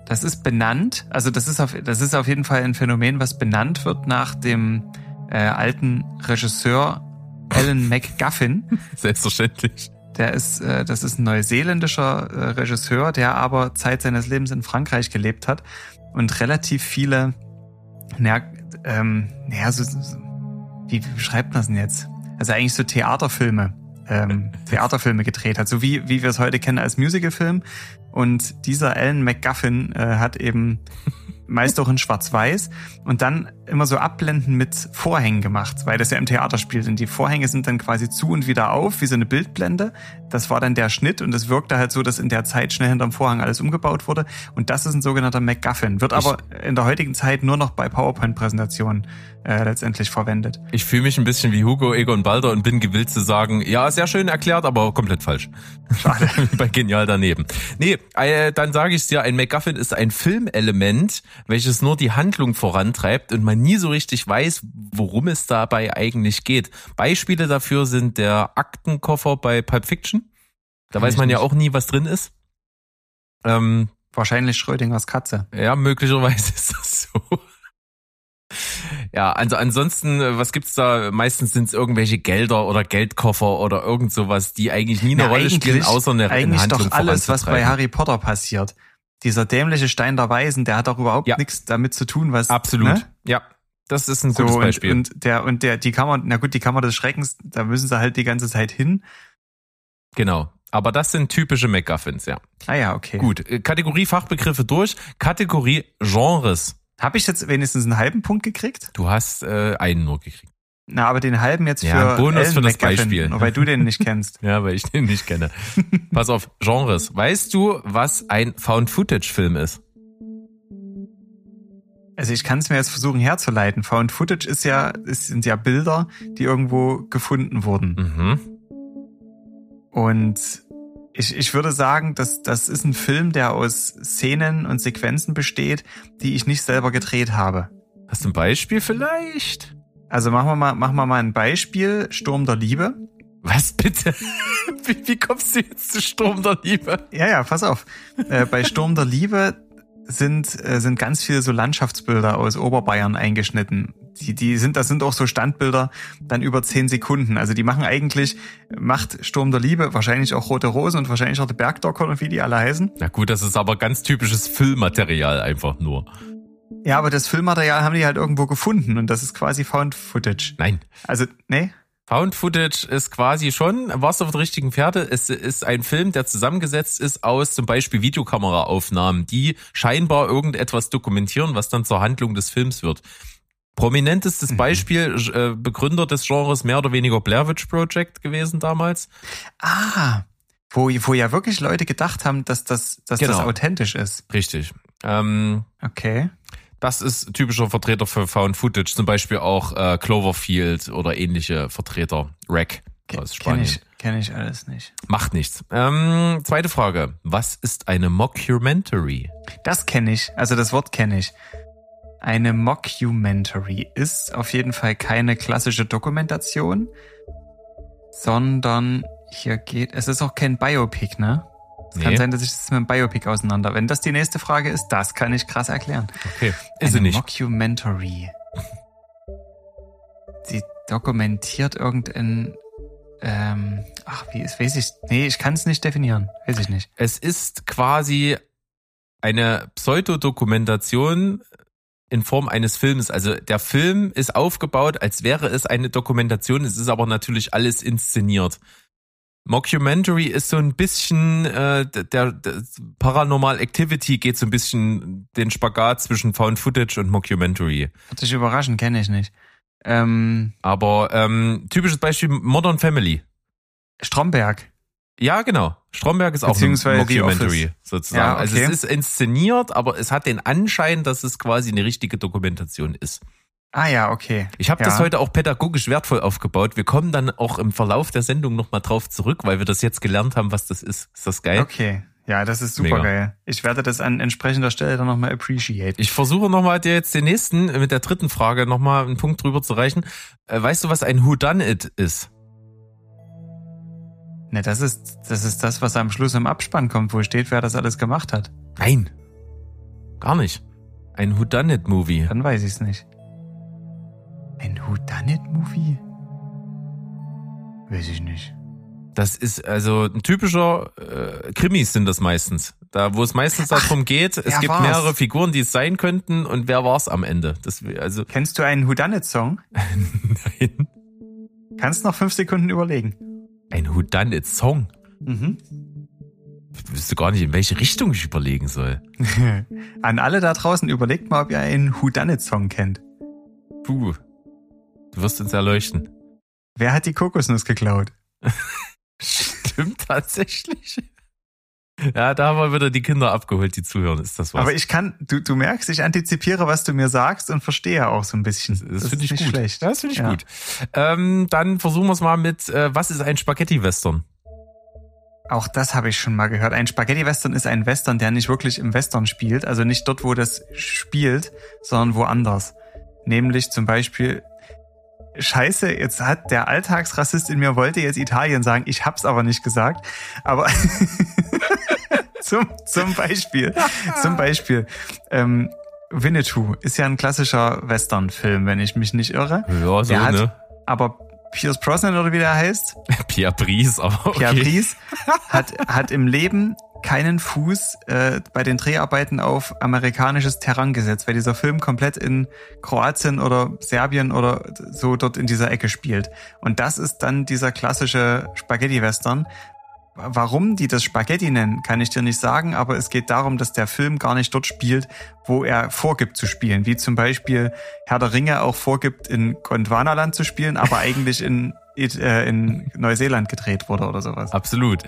das ist benannt. Also das ist auf, das ist auf jeden Fall ein Phänomen, was benannt wird nach dem äh, alten Regisseur Alan MacGuffin. Selbstverständlich. Der ist, äh, das ist ein neuseeländischer äh, Regisseur, der aber Zeit seines Lebens in Frankreich gelebt hat und relativ viele, naja, ähm, naja, so, so, wie, wie beschreibt man das denn jetzt? Also eigentlich so Theaterfilme, ähm, Theaterfilme gedreht hat, so wie, wie wir es heute kennen als Musicalfilm. Und dieser Alan McGuffin äh, hat eben meist auch in Schwarz-Weiß und dann immer so Abblenden mit Vorhängen gemacht, weil das ja im Theater spielt. Und die Vorhänge sind dann quasi zu und wieder auf, wie so eine Bildblende. Das war dann der Schnitt und es wirkte halt so, dass in der Zeit schnell hinterm Vorhang alles umgebaut wurde. Und das ist ein sogenannter MacGuffin. Wird aber in der heutigen Zeit nur noch bei PowerPoint-Präsentationen äh, letztendlich verwendet. Ich fühle mich ein bisschen wie Hugo Egon Balder und bin gewillt zu sagen, ja, sehr schön erklärt, aber komplett falsch. Schade. Bei Genial daneben. Nee, äh, dann sage ich dir, ein MacGuffin ist ein Filmelement, welches nur die Handlung vorantreibt und man nie so richtig weiß, worum es dabei eigentlich geht. Beispiele dafür sind der Aktenkoffer bei Pulp Fiction. Da Kenn weiß man ja nicht. auch nie, was drin ist. Ähm, Wahrscheinlich Schrödingers Katze. ja, möglicherweise ist das so. Ja, also ansonsten, äh, was gibt's da? Meistens sind es irgendwelche Gelder oder Geldkoffer oder irgend sowas, die eigentlich nie eine Na, Rolle spielen, außer eine, eine Eigentlich Handlung doch alles, was bei. Harry Potter passiert. Dieser dämliche Stein der Weisen, der hat doch überhaupt Ja. nichts damit zu tun, was. Absolut. Ne? Ja, das ist ein So, gutes und, Beispiel. und der, und der, die Kammer, na gut, die Kammer des Schreckens, da müssen sie halt die ganze Zeit hin. genau. Aber das sind typische MacGuffins, ja. Ah ja, okay. Gut, äh, Kategorie Fachbegriffe durch. Kategorie Genres. Habe ich jetzt wenigstens einen halben Punkt gekriegt? Du hast äh, einen nur gekriegt. Na, aber den halben jetzt Ja, für Bonus Alan für das McGuffin, Beispiel. Nur weil du den nicht kennst. Ja, weil ich den nicht kenne. Pass auf, Genres. Weißt du, was ein Found-Footage-Film ist? Also ich kann es mir jetzt versuchen herzuleiten. Found Footage ist ja, es sind ja Bilder, die irgendwo gefunden wurden. Mhm. Und ich, ich würde sagen, dass das ist ein Film, der aus Szenen und Sequenzen besteht, die ich nicht selber gedreht habe. Hast du ein Beispiel vielleicht? Also machen wir mal, machen wir mal ein Beispiel. Sturm der Liebe. Was bitte? Wie, wie kommst du jetzt zu Sturm der Liebe? Ja, ja, pass auf. Äh, bei Sturm der Liebe sind, äh, sind ganz viele so Landschaftsbilder aus Oberbayern eingeschnitten. Die, die sind, das sind auch so Standbilder dann über zehn Sekunden. Also die machen eigentlich, macht Sturm der Liebe wahrscheinlich auch Rote Rose und wahrscheinlich auch die Bergdocker und wie die alle heißen. Na gut, das ist aber ganz typisches Füllmaterial einfach nur. Ja, aber das Filmmaterial haben die halt irgendwo gefunden und das ist quasi Found Footage. Nein. Also, nee? Found Footage ist quasi schon, warst du auf der richtigen Pferde, es ist ein Film, der zusammengesetzt ist aus zum Beispiel Videokameraaufnahmen, die scheinbar irgendetwas dokumentieren, was dann zur Handlung des Films wird. Prominentestes Mhm. Beispiel, äh, Begründer des Genres mehr oder weniger Blair Witch Project gewesen damals. Ah, wo, wo ja wirklich Leute gedacht haben, dass das, dass das Genau. authentisch ist. Richtig. Ähm, Okay. Das ist typischer Vertreter für Found Footage, zum Beispiel auch äh, Cloverfield oder ähnliche Vertreter. Rack aus Kenne Spanien. ich, kenn ich alles nicht. Macht nichts. Ähm, zweite Frage. Was ist eine Mockumentary? Das kenne ich, also das Wort kenne ich. Eine Mockumentary ist auf jeden Fall keine klassische Dokumentation, sondern hier geht, es ist auch kein Biopic, ne? Es Nee. kann sein, dass ich das mit einem Biopic auseinander. Wenn das die nächste Frage ist, das kann ich krass erklären. Okay, ist sie Eine nicht. Mockumentary. Sie dokumentiert irgendein, ähm, ach, wie ist, weiß ich, nee, ich kann es nicht definieren, weiß ich nicht. Es ist quasi eine Pseudodokumentation in Form eines Films. Also der Film ist aufgebaut, als wäre es eine Dokumentation. Es ist aber natürlich alles inszeniert. Mockumentary ist so ein bisschen, äh, der, der Paranormal Activity geht so ein bisschen den Spagat zwischen Found Footage und Mockumentary. Wird dich überraschen, kenne ich nicht. Ähm, Aber ähm, typisches Beispiel Modern Family. Stromberg. Ja, genau. Stromberg ist auch ein Mockumentary sozusagen. Ja, Also okay. es ist inszeniert, aber es hat den Anschein, dass es quasi eine richtige Dokumentation ist. Ah ja, okay. Ich habe ja. das heute auch pädagogisch wertvoll aufgebaut. Wir kommen dann auch im Verlauf der Sendung nochmal drauf zurück, weil wir das jetzt gelernt haben, was das ist. Ist das geil? Okay. Ja, das ist super Mega. geil. Ich werde das an entsprechender Stelle dann nochmal appreciate. Ich versuche nochmal dir jetzt den nächsten mit der dritten Frage nochmal einen Punkt drüber zu reichen. Äh, weißt du, was ein Whodunit ist? Ne, das ist, das ist das, was am Schluss im Abspann kommt, wo steht, wer das alles gemacht hat. Nein. Gar nicht. Ein Whodunit-Movie. Dann weiß ich es nicht. Ein Whodunit-Movie? Weiß ich nicht. Das ist also ein typischer äh, Krimis sind das meistens. Da, wo es meistens darum geht, es gibt war's? mehrere Figuren, die es sein könnten und wer war's am Ende. Das, also Kennst du einen Whodunit-Song? nein. Kannst noch fünf Sekunden überlegen. Ein Whodunit-Song. Mhm. Ich wüsste gar nicht, in welche Richtung ich überlegen soll. An alle da draußen, überlegt mal, ob ihr einen Whodunit-Song kennt. Puh. Du wirst uns erleuchten. Wer hat die Kokosnuss geklaut? Stimmt tatsächlich. Ja, da haben wir wieder die Kinder abgeholt, die zuhören. Ist das was? Aber ich kann, du, du merkst, ich antizipiere, was du mir sagst und verstehe auch so ein bisschen. das finde ist ich nicht gut. schlecht. Das finde ich Ja. gut. Ähm, dann versuchen wir es mal mit, äh, was ist ein Spaghetti-Western? Auch das habe ich schon mal gehört. Ein Spaghetti-Western ist ein Western, der nicht wirklich im Western spielt. Also nicht dort, wo das spielt, sondern woanders. Nämlich zum Beispiel, Scheiße, jetzt hat der Alltagsrassist in mir wollte jetzt Italien sagen. Ich hab's aber nicht gesagt. Aber zum, zum Beispiel, zum Beispiel, ähm, Winnetou ist ja ein klassischer Western-Film, wenn ich mich nicht irre. Ja, so, Der hat- ne? Aber Pierce Brosnan oder wie der heißt, Pierre Brice, aber okay. Pierre Brice hat, hat im Leben keinen Fuß äh, bei den Dreharbeiten auf amerikanisches Terrain gesetzt, weil dieser Film komplett in Kroatien oder Serbien oder so dort in dieser Ecke spielt. Und das ist dann dieser klassische Spaghetti-Western. Warum die das Spaghetti nennen, kann ich dir nicht sagen, aber es geht darum, dass der Film gar nicht dort spielt, wo er vorgibt zu spielen. Wie zum Beispiel Herr der Ringe auch vorgibt, in Gondwanaland zu spielen, aber eigentlich in, in Neuseeland gedreht wurde oder sowas. Absolut.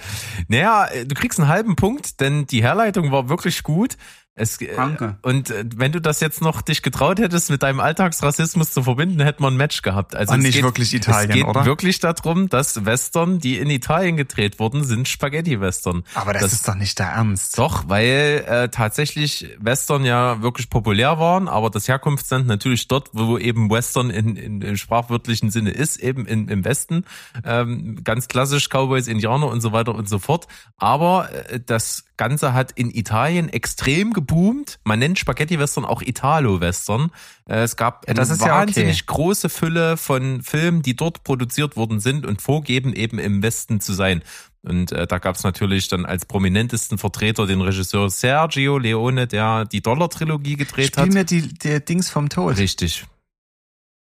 Naja, äh, du kriegst einen halben Punkt, denn die Herleitung war wirklich gut. Es, äh, Danke. Und äh, wenn du das jetzt noch dich getraut hättest, mit deinem Alltagsrassismus zu verbinden, hätten wir ein Match gehabt. Also Und es nicht geht, wirklich Italien, es geht oder? wirklich darum, dass Western, die in Italien gedreht wurden, sind Spaghetti-Western. Aber das, ist doch nicht der Ernst. Doch, weil äh, tatsächlich Western ja wirklich populär waren, aber das Herkunftsland natürlich dort, wo eben Western in, in, im sprachwörtlichen Sinne ist, eben in, im Westen. Ähm, ganz klassisch Cowboys, Indianer und so weiter und so fort. Aber äh, das Ganze hat in Italien extrem geboomt. Man nennt Spaghetti-Western auch Italo-Western. Äh, es gab eine das ist ja wahnsinnig okay. große Fülle von Filmen, die dort produziert worden sind und vorgeben, eben im Westen zu sein. Und äh, da gab es natürlich dann als prominentesten Vertreter den Regisseur Sergio Leone, der die Dollar-Trilogie gedreht Spiel hat. mir die, der Dings vom Tod. Richtig.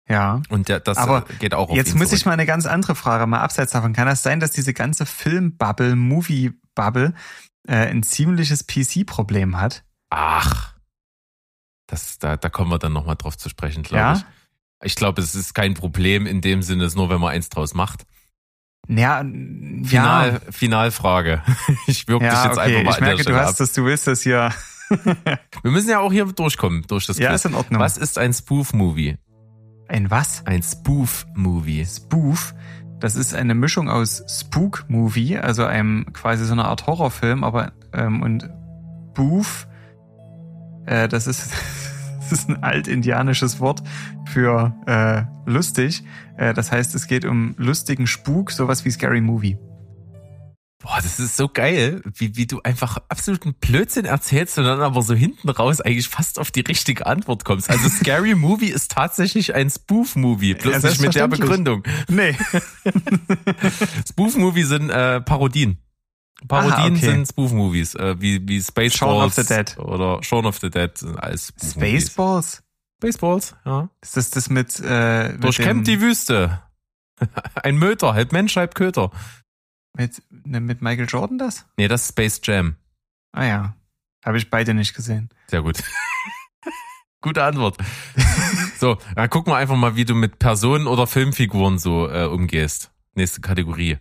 Ja. Und der, das Aber äh, geht auch auf Jetzt muss ich mal eine ganz andere Frage, mal abseits davon. Kann das sein, dass diese ganze Film-Bubble, Movie-Bubble äh, ein ziemliches PC-Problem hat? Ach, das, da, da kommen wir dann nochmal drauf zu sprechen, glaube Ja? ich. Ich glaube, es ist kein Problem in dem Sinne, es ist nur, wenn man eins draus macht. Ja, Final, ja, Finalfrage. Ich wirke dich ja jetzt okay. einfach mal Ich merke, du hast das, du willst das hier. Wir müssen ja auch hier durchkommen, durch das ja, Quiz. ist in Ordnung. Was ist ein Spoof-Movie? Ein was? Ein Spoof-Movie. Spoof. Das ist eine Mischung aus Spook-Movie, also einem quasi so eine Art Horrorfilm, aber ähm, und Boof, äh, das ist das ist ein altindianisches Wort für äh, lustig. Äh, das heißt, es geht um lustigen Spuk, sowas wie Scary Movie. Boah, das ist so geil, wie, wie du einfach absoluten Blödsinn erzählst und dann aber so hinten raus eigentlich fast auf die richtige Antwort kommst. Also Scary Movie ist tatsächlich ein Spoof-Movie, bloß Ja, nicht mit der. Begründung. Nee. Spoof-Movie sind äh, Parodien. Parodien Aha, okay. sind Spoof-Movies, äh, wie, wie Spaceballs Shaun of the Dead. oder Shaun of the Dead sind alles Spoof-Movies. Spaceballs? Spaceballs, ja. Ist das das mit, äh, Durchkämmt die Wüste. Ein Möter, halb Mensch, halb Köter. Mit, ne, mit Michael Jordan das? Nee, das ist Space Jam. Ah ja. Habe ich beide nicht gesehen. Sehr gut. Gute Antwort. So, dann gucken wir einfach mal, wie du mit Personen oder Filmfiguren so äh, umgehst. Nächste Kategorie.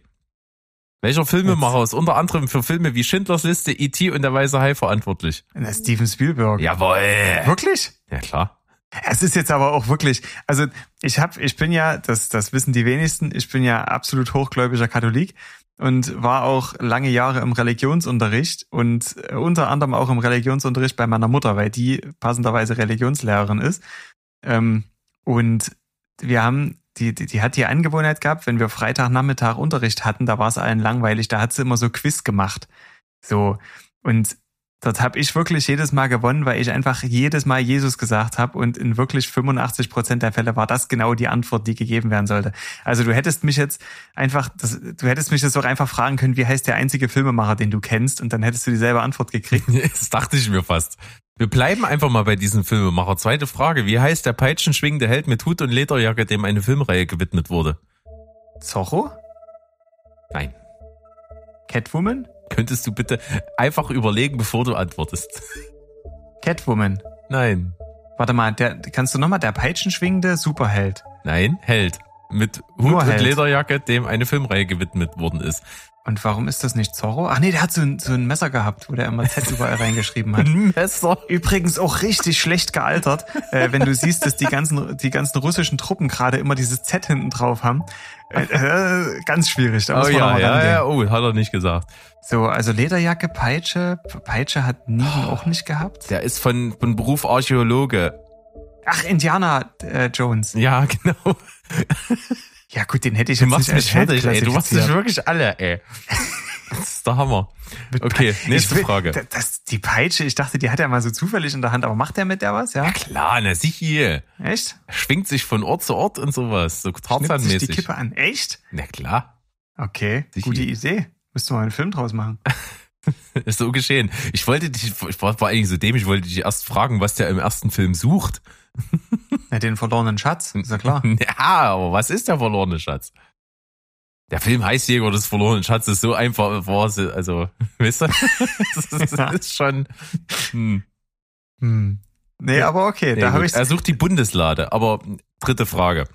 Welcher Filmemacher ist unter anderem für Filme wie Schindlers Liste, E.T. und der Weiße Hai verantwortlich? Na, Steven Spielberg. Jawohl. Wirklich? Ja, klar. Es ist jetzt aber auch wirklich, also ich habe, ich bin ja, das, das wissen die wenigsten, ich bin ja absolut hochgläubiger Katholik und war auch lange Jahre im Religionsunterricht und äh, unter anderem auch im Religionsunterricht bei meiner Mutter, weil die passenderweise Religionslehrerin ist. Ähm, und wir haben, die, die, die hat die Angewohnheit gehabt, wenn wir Freitagnachmittag Unterricht hatten, da war es allen langweilig, da hat sie immer so Quiz gemacht. So. Und dort habe ich wirklich jedes Mal gewonnen, weil ich einfach jedes Mal Jesus gesagt habe und in wirklich 85 Prozent der Fälle war das genau die Antwort, die gegeben werden sollte. Also du hättest mich jetzt einfach, das, du hättest mich jetzt auch einfach fragen können, wie heißt der einzige Filmemacher, den du kennst und dann hättest du dieselbe Antwort gekriegt. Das dachte ich mir fast. Wir bleiben einfach mal bei diesem Filmemacher. Zweite Frage. Wie heißt der peitschenschwingende Held mit Hut und Lederjacke, dem eine Filmreihe gewidmet wurde? Zorro? Nein. Catwoman? Könntest du bitte einfach überlegen, bevor du antwortest? Catwoman. Nein. Warte mal, der, kannst du nochmal der peitschenschwingende Superheld? Nein, Held. Mit Hut Nur und Held. Lederjacke, dem eine Filmreihe gewidmet worden ist. Und warum ist das nicht Zorro? Ach nee, der hat so ein, so ein Messer gehabt, wo der immer Z überall reingeschrieben hat. Ein Messer. Übrigens auch richtig schlecht gealtert, äh, wenn du siehst, dass die ganzen, die ganzen russischen Truppen gerade immer dieses Z hinten drauf haben. Äh, äh, ganz schwierig. Da muss Oh ja, ja, ja. Oh, hat er nicht gesagt. So, also Lederjacke, Peitsche. Peitsche hat Negan auch nicht gehabt. Der ist von, von Beruf Archäologe. Ach, Indiana äh, Jones. Ja, genau. Ja gut, den hätte ich Du jetzt machst nicht mich fertig, ey. Du machst dich klassifiziert. wirklich alle, ey. Das ist der Hammer. Okay, nächste will- Frage. da- Das, die Peitsche, ich dachte, die hat er mal so zufällig in der Hand, aber macht der mit der was, ja? Klar, na sicher. Echt? Schwingt sich von Ort zu Ort und sowas. So Schnippt sich die Tarzan-mäßig. Kippe an. Echt? Na klar. Okay, Sicher. gute Idee. Müsstest du mal einen Film draus machen. Ist so geschehen. Ich wollte dich, ich war, war eigentlich so dämlich, ich wollte dich erst fragen, was der im ersten Film sucht. Na, den verlorenen Schatz, ist ja klar. Ja, aber was ist der verlorene Schatz? Der Film heißt Jäger des verlorenen Schatzes so einfach, also, weißt du? Das Ja. ist schon, hm. Hm. Nee, aber okay, Nee, da habe ich er sucht die Bundeslade, aber dritte Frage.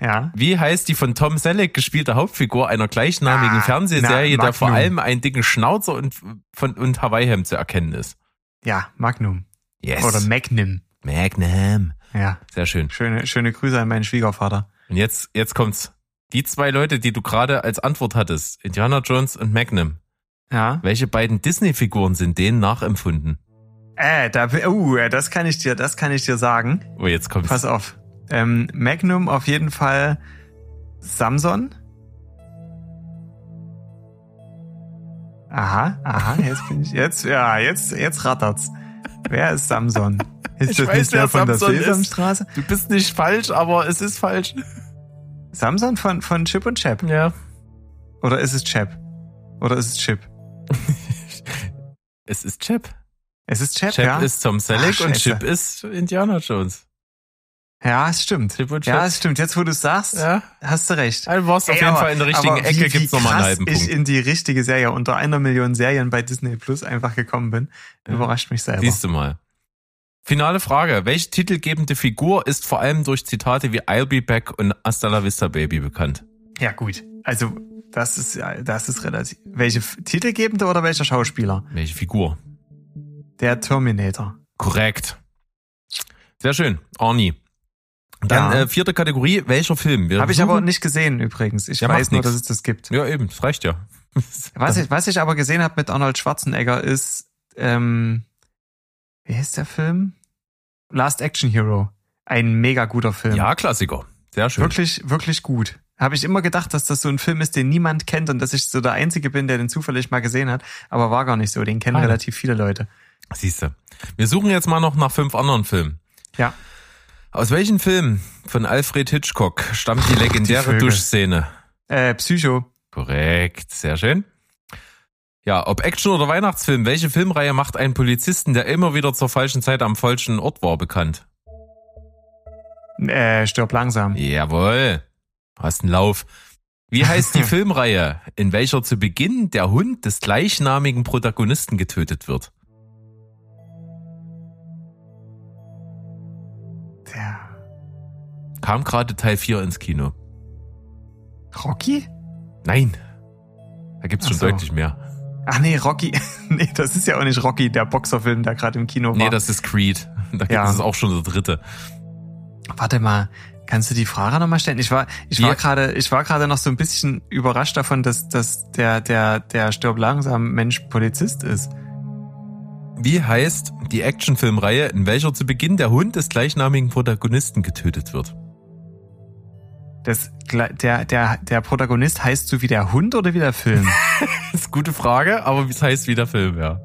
ja. Wie heißt die von Tom Selleck gespielte Hauptfigur einer gleichnamigen Ah, Fernsehserie, na, der vor allem einen dicken Schnauzer und, von, und Hawaii-Hemd zu erkennen ist? Ja, Magnum Yes. oder Magnum. Magnum. Ja, Sehr schön. schöne schöne Grüße an meinen Schwiegervater. Und jetzt, jetzt kommt's. Die zwei Leute, die du gerade als Antwort hattest, Indiana Jones und Magnum, Ja. welche beiden Disney-Figuren sind denen nachempfunden? Äh, da uh, das kann ich dir, das kann ich dir sagen. Oh, jetzt kommt's. Pass auf. Ähm, Magnum auf jeden Fall Samson. Aha, aha, jetzt bin ich jetzt ja, jetzt jetzt rattert's. Wer ist Samson? Ist Ich das weiß, nicht der von der Samson ist. Sesamstraße? Du bist nicht falsch, aber es ist falsch. Samson von von Chip und Chap Ja. oder ist es Chap? Oder ist es Chip? Es ist Chip. Es ist Chap, Chip ja. ist Tom Selleck Ach, und. Chip ist Indiana Jones. ja, es stimmt. Chip und Ja, Chap. es stimmt. Jetzt, wo du es sagst, Ja. hast du recht. Du warst auf Ey, jeden aber- Fall in der richtigen Ecke, wie, gibt's wie nochmal einen halben ich Punkt. in die richtige Serie unter einer Million Serien bei Disney Plus einfach gekommen bin, Ja. überrascht mich selber. Siehst du mal. Finale Frage. Welche titelgebende Figur ist vor allem durch Zitate wie I'll be back und Hasta la vista baby bekannt? Ja, gut. Also, das ist, ja, das ist relativ. Welche Titelgebende oder welcher Schauspieler? Welche Figur? Der Terminator. Korrekt. Sehr schön. Arnie. Dann Ja. äh, vierte Kategorie. Welcher Film? Habe ich aber nicht gesehen übrigens. Ich Ja, weiß nur, nix. dass es das gibt. Ja, eben. Das reicht ja. Was ich, was ich aber gesehen habe mit Arnold Schwarzenegger ist, ähm, wie heißt der Film? Last Action Hero. Ein mega guter Film. Ja, Klassiker. Sehr schön. Wirklich, wirklich gut. Habe ich immer gedacht, dass das so ein Film ist, den niemand kennt und dass ich so der Einzige bin, der den zufällig mal gesehen hat. Aber war gar nicht so. Den kennen ja. relativ viele Leute. Siehst du. Wir suchen jetzt mal noch nach fünf anderen Filmen. Ja. Aus welchem Film von Alfred Hitchcock stammt die legendäre Vögel. Duschszene? Äh, Psycho. Korrekt, sehr schön. Ja, ob Action oder Weihnachtsfilm, welche Filmreihe macht einen Polizisten, der immer wieder zur falschen Zeit am falschen Ort war, bekannt? Äh, stirb langsam. Jawohl. Hast einen Lauf. Wie heißt die Filmreihe, in welcher zu Beginn der Hund des gleichnamigen Protagonisten getötet wird? Kam gerade Teil 4 ins Kino. Rocky? Nein. Da gibt's schon Ach so. deutlich mehr. Ach nee, Rocky. nee, das ist ja auch nicht Rocky, der Boxerfilm, der gerade im Kino war. Nee, das ist Creed. Da gibt Ja. es auch schon der dritte. Warte mal, kannst du die Frage nochmal stellen? Ich war, ich war gerade, ich war gerade noch so ein bisschen überrascht davon, dass, dass der, der, der stirb langsam Mensch Polizist ist. Wie heißt die Actionfilmreihe, in welcher zu Beginn der Hund des gleichnamigen Protagonisten getötet wird? Das, der, der, der Protagonist heißt so wie der Hund oder wie der Film? Das ist eine gute Frage, aber es heißt wie der Film, ja.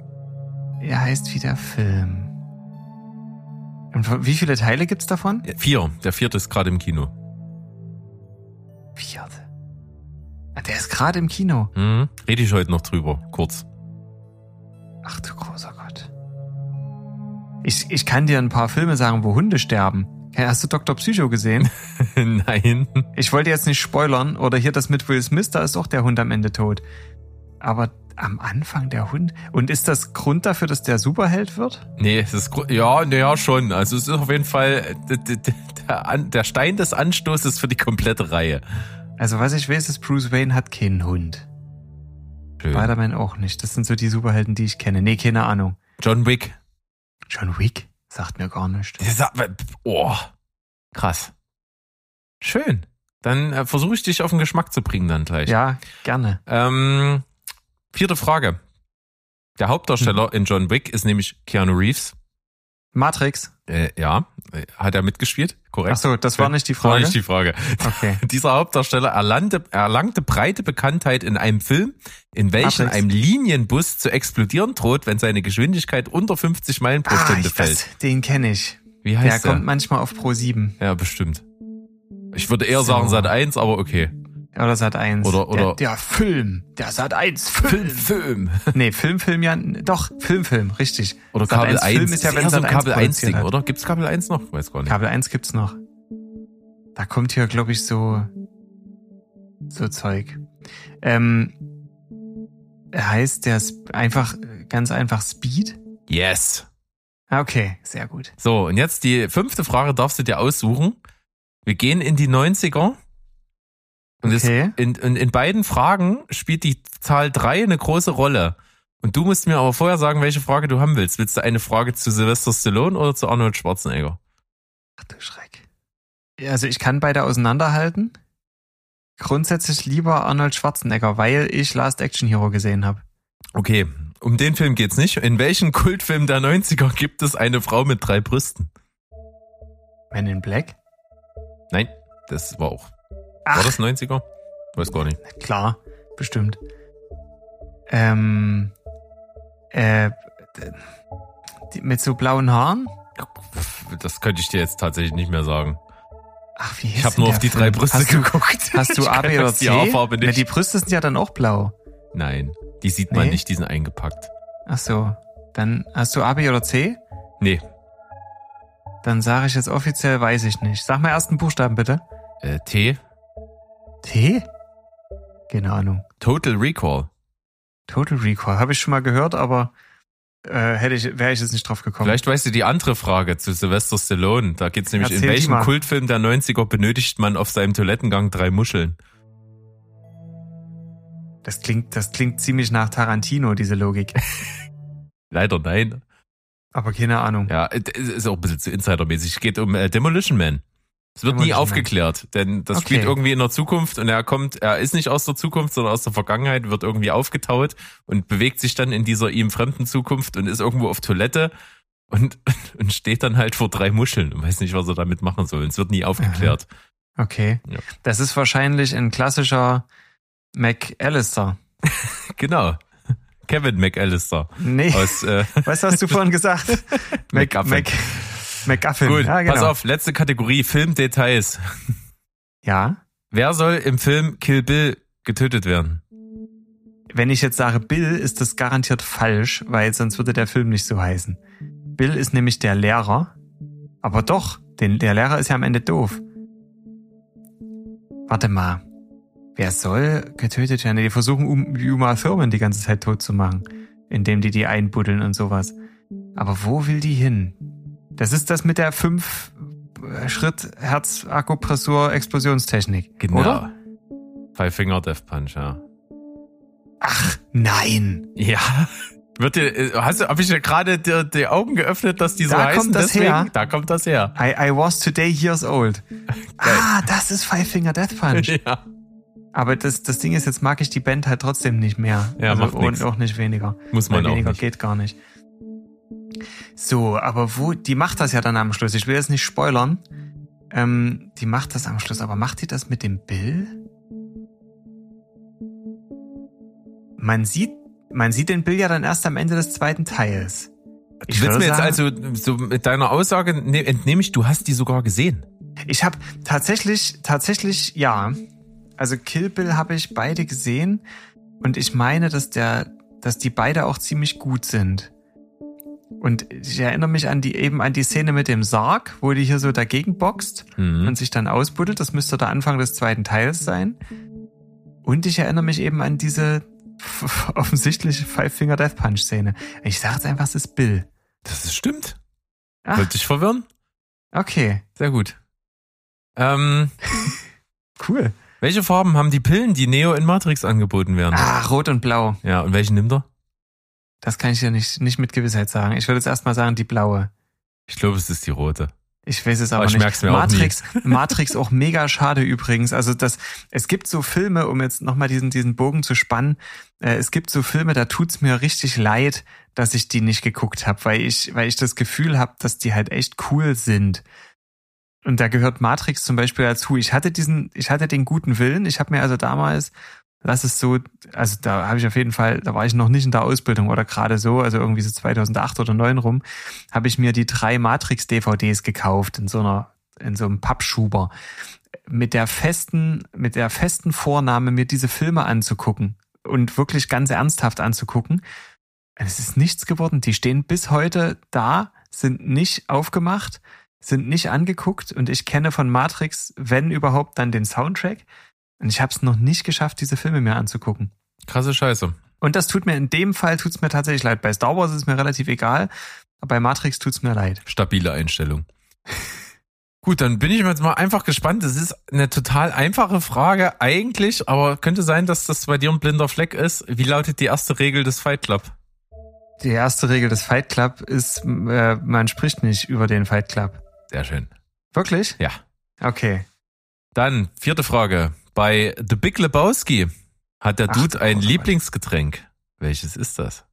er heißt wie der Film. Und wie viele Teile gibt's davon? Vier. Der vierte ist gerade im Kino. Vierte. Ah, Der ist gerade im Kino. Mhm. Rede ich heute noch drüber, kurz. Ach du großer Gott. Ich, ich kann dir ein paar Filme sagen, wo Hunde sterben. Hey, Hast du Dr. Psycho gesehen? Nein. Ich wollte jetzt nicht spoilern. Oder hier das mit Will Smith, da ist auch der Hund am Ende tot. Aber am Anfang der Hund. Und ist das Grund dafür, dass der Superheld wird? Nee, es ist, ja, naja, schon. Also es ist auf jeden Fall der, der Stein des Anstoßes für die komplette Reihe. Also was ich weiß, ist, Bruce Wayne hat keinen Hund. Spider-Man auch nicht. Das sind so die Superhelden, die ich kenne. Nee, keine Ahnung. John Wick. John Wick? Sagt mir gar nicht. Der sagt, oh, krass. Schön. Dann äh, versuche ich dich auf den Geschmack zu bringen dann gleich. Ja, gerne. Ähm, vierte Frage. Der Hauptdarsteller in John Wick ist nämlich Keanu Reeves. Matrix. Äh, ja, hat er mitgespielt, korrekt? Ach so, das war nicht die War Frage. nicht die Frage. Okay. Dieser Hauptdarsteller erlangte, erlangte breite Bekanntheit in einem Film, in welchem Matrix. ein Linienbus zu explodieren droht, wenn seine Geschwindigkeit unter 50 Meilen pro Ah, Stunde ich, fällt. das, den kenne ich. Wie Der heißt der? kommt manchmal auf Pro 7 ja, bestimmt. Ich würde eher So. sagen Sat 1, aber okay. Oder Sat 1. Oder- oder- der, der Film, der Sat 1 Film. Film. Nee, Film, Film ja, doch, Film, Film, richtig. Oder Sat. Kabel 1 1. Film ist ja, wenn so ein Sat. 1 Kabel 1 produziert Ding, hat. oder? Gibt's Kabel 1 noch? Weiß gar nicht. Kabel 1 gibt's noch. Da kommt hier, glaube ich, so, so Zeug. Ähm, heißt der Sp- einfach, ganz einfach Speed? Yes. Ah, Okay, sehr gut. So, und jetzt die fünfte Frage darfst du dir aussuchen. Wir gehen in die 90er. Und Okay. in, in, in beiden Fragen spielt die Zahl 3 eine große Rolle. Und du musst mir aber vorher sagen, welche Frage du haben willst. Willst du eine Frage zu Sylvester Stallone oder zu Arnold Schwarzenegger? Ach du Schreck. Also ich kann beide auseinanderhalten. Grundsätzlich lieber Arnold Schwarzenegger, weil ich Last Action Hero gesehen habe. Okay, um den Film geht's nicht. In welchem Kultfilm der 90er gibt es eine Frau mit drei Brüsten? Men in Black? Nein, das war auch. Ach, War das 90er? Weiß gar nicht. klar, bestimmt. Ähm, äh, die, mit so blauen Haaren? Das könnte ich dir jetzt tatsächlich nicht mehr sagen. Ach, wie Ich habe nur auf die Film? drei Brüste hast du, geguckt. Hast du A, B oder C? Die Haarfarbe Na, nicht. die Brüste sind ja dann auch blau. Nein, die sieht man Nee? nicht, die sind eingepackt. Ach so. Dann hast du A, B oder C? Nee, Dann sage ich jetzt offiziell, weiß ich nicht. Sag mal ersten Buchstaben bitte. äh, T. T? Keine Ahnung. Total Recall. Total Recall. Habe ich schon mal gehört, aber äh, hätte ich, wäre ich jetzt nicht drauf gekommen. Vielleicht weißt du die andere Frage zu Sylvester Stallone. Da geht's nämlich, Erzähl in welchem. Kultfilm der 90er benötigt man auf seinem Toilettengang drei Muscheln? Das klingt, das klingt ziemlich nach Tarantino, diese Logik. Leider nein. Aber keine Ahnung. Ja, es ist auch ein bisschen zu insidermäßig. Es geht um äh, Demolition Man. Es wird nie aufgeklärt, denn das Okay. spielt irgendwie in der Zukunft und er kommt, er ist nicht aus der Zukunft, sondern aus der Vergangenheit, wird irgendwie aufgetaut und bewegt sich dann in dieser ihm fremden Zukunft und ist irgendwo auf Toilette und, und steht dann halt vor drei Muscheln und weiß nicht, was er damit machen soll. Es wird nie aufgeklärt. Okay. Ja. Das ist wahrscheinlich ein klassischer McAllister. Genau. Kevin McAllister Nee, aus äh, was hast du vorhin gesagt? Mac. Mac, McGuffin. Gut, ja, genau. pass auf, letzte Kategorie, Filmdetails. Ja. Wer soll im Film Kill Bill getötet werden? Wenn ich jetzt sage Bill, ist das garantiert falsch, weil sonst würde der Film nicht so heißen. Bill ist nämlich der Lehrer. Aber doch, den, der Lehrer ist ja am Ende doof. Warte mal. Wer soll getötet werden? Die versuchen, um, Uma Thurman die ganze Zeit tot zu machen, indem die die einbuddeln und sowas. Aber wo will die hin? Das ist das mit der 5 Schritt Herz-Akupressur Explosionstechnik. Genau. Oder? Five Finger Death Punch, ja. Ach, nein. Ja. Wird dir, äh, hast du, hab ich ja gerade dir die Augen geöffnet, dass die so Da heißen? kommt das deswegen? her. Da kommt das her. I, I was today years old. Ah, das ist Five Finger Death Punch. Ja. Aber das, das Ding ist, jetzt mag ich die Band halt trotzdem nicht mehr. Ja, also, macht nix. Und auch nicht weniger. Muss man Weil auch weniger nicht. geht gar nicht. So, aber wo, die macht das ja dann am Schluss. Ich will jetzt nicht spoilern. Ähm, die macht das am Schluss, aber macht die das mit dem Bill? Man sieht, man sieht den Bill ja dann erst am Ende des zweiten Teils. Willst würde mir jetzt also so mit deiner Aussage ne, entnehme ich, du hast die sogar gesehen. Ich habe tatsächlich, tatsächlich, ja. Also Kill Bill habe ich beide gesehen und ich meine, dass der, dass die beide auch ziemlich gut sind. Und ich erinnere mich an die eben an die Szene mit dem Sarg, wo die hier so dagegen boxt Mhm. und sich dann ausbuddelt. Das müsste der Anfang des zweiten Teils sein. Und ich erinnere mich eben an diese offensichtliche Five Finger Death Punch Szene. Ich sage jetzt einfach, es ist Bill. Das ist stimmt. Ach, Wollte dich verwirren? okay, Sehr gut. Ähm, cool. welche Farben haben die Pillen, die Neo in Matrix angeboten werden? Ah, rot und blau. Ja, und welchen nimmt er? Das kann ich ja nicht, nicht mit Gewissheit sagen. Ich würde jetzt erstmal sagen, die blaue. Ich glaube, es ist die rote. Ich weiß es aber, Aber ich nicht. mir auch Matrix, Matrix auch mega schade übrigens. Also das, es gibt so Filme, um jetzt nochmal diesen, diesen Bogen zu spannen. Äh, es gibt so Filme, da tut's mir richtig leid, dass ich die nicht geguckt habe, weil ich, weil ich das Gefühl habe, dass die halt echt cool sind. Und da gehört Matrix zum Beispiel dazu. Ich hatte diesen, ich hatte den guten Willen. Ich habe mir also damals, lass es so, also da habe ich auf jeden Fall, da war ich noch nicht in der Ausbildung oder gerade so, also irgendwie so 2008 oder 2009 rum, habe ich mir die drei Matrix-DVDs gekauft in so einer, in so einem Pappschuber mit der festen, mit der festen Vornahme, mir diese Filme anzugucken und wirklich ganz ernsthaft anzugucken. Es ist nichts geworden. Die stehen bis heute da, sind nicht aufgemacht, sind nicht angeguckt und ich kenne von Matrix, wenn überhaupt, dann den Soundtrack. Und ich habe es noch nicht geschafft, diese Filme mir anzugucken. Krasse Scheiße. Und das tut mir in dem Fall tut's mir tatsächlich leid. Bei Star Wars ist es mir relativ egal, aber bei Matrix tut's mir leid. Stabile Einstellung. Gut, dann bin ich jetzt mal einfach gespannt. Das ist eine total einfache Frage eigentlich, aber könnte sein, dass das bei dir ein blinder Fleck ist. Wie lautet die erste Regel des Fight Club? Die erste Regel des Fight Club ist, äh, man spricht nicht über den Fight Club. Sehr schön. Wirklich? Ja. Okay. Dann, vierte Frage. Bei The Big Lebowski hat der Ach, Dude ein. Lieblingsgetränk. Welches ist das?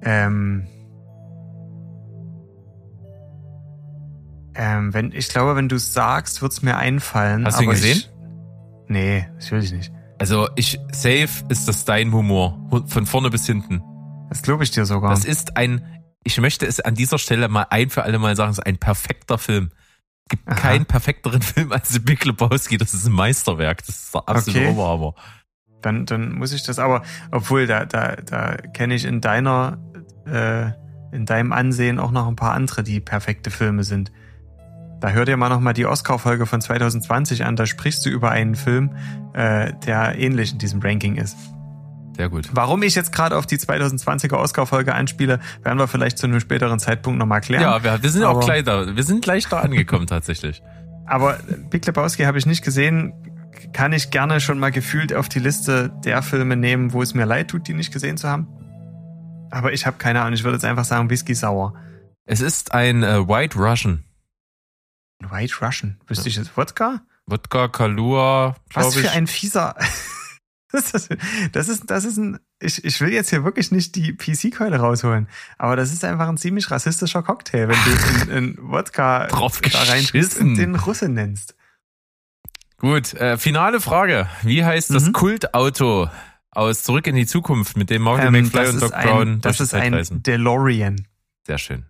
Ähm, ähm, wenn, ich glaube, wenn du es sagst, wird's mir einfallen. Hast du ihn gesehen? Ich, nee, das will ich nicht. Also, ich, safe ist das dein Humor. Von vorne bis hinten. Das glaube ich dir sogar. Das ist ein, ich möchte es an dieser Stelle mal ein für alle Mal sagen, es ist ein perfekter Film. Es gibt Aha. keinen perfekteren Film als The Big Lebowski. Das ist ein Meisterwerk. Das ist der absolute Okay. Oberhammer. dann, dann muss ich das aber, obwohl da, da, da kenne ich in deiner, äh, in deinem Ansehen auch noch ein paar andere, die perfekte Filme sind. Da hör dir mal nochmal die Oscar-Folge von 2020 an, da sprichst du über einen Film, äh, der ähnlich in diesem Ranking ist. Sehr gut. Warum ich jetzt gerade auf die 2020er Oscar-Folge anspiele, werden wir vielleicht zu einem späteren Zeitpunkt nochmal klären. Ja, wir, wir sind auch Aber- gleich da. Wir sind gleich da angekommen tatsächlich. Aber Big Lebowski habe ich nicht gesehen. Kann ich gerne schon mal gefühlt auf die Liste der Filme nehmen, wo es mir leid tut, die nicht gesehen zu haben. Aber ich habe keine Ahnung. Ich würde jetzt einfach sagen Whisky Sour. Es ist ein äh, White Russian. White Russian. Wüsste ich jetzt Wodka? Wodka, Kalua, Was für ich. ein fieser. Das ist, das ist, das ist ein, ich, ich will jetzt hier wirklich nicht die PC-Keule rausholen, aber das ist einfach ein ziemlich rassistischer Cocktail, wenn du in, in Wodka Drauf da reinschießt und den Russe nennst. Gut, äh, finale Frage. Wie heißt das Mhm. Kultauto aus Zurück in die Zukunft, mit dem Martin Ähm, McFly das und Doc Brown ein, das durch die ist ein reisen? DeLorean. Sehr schön.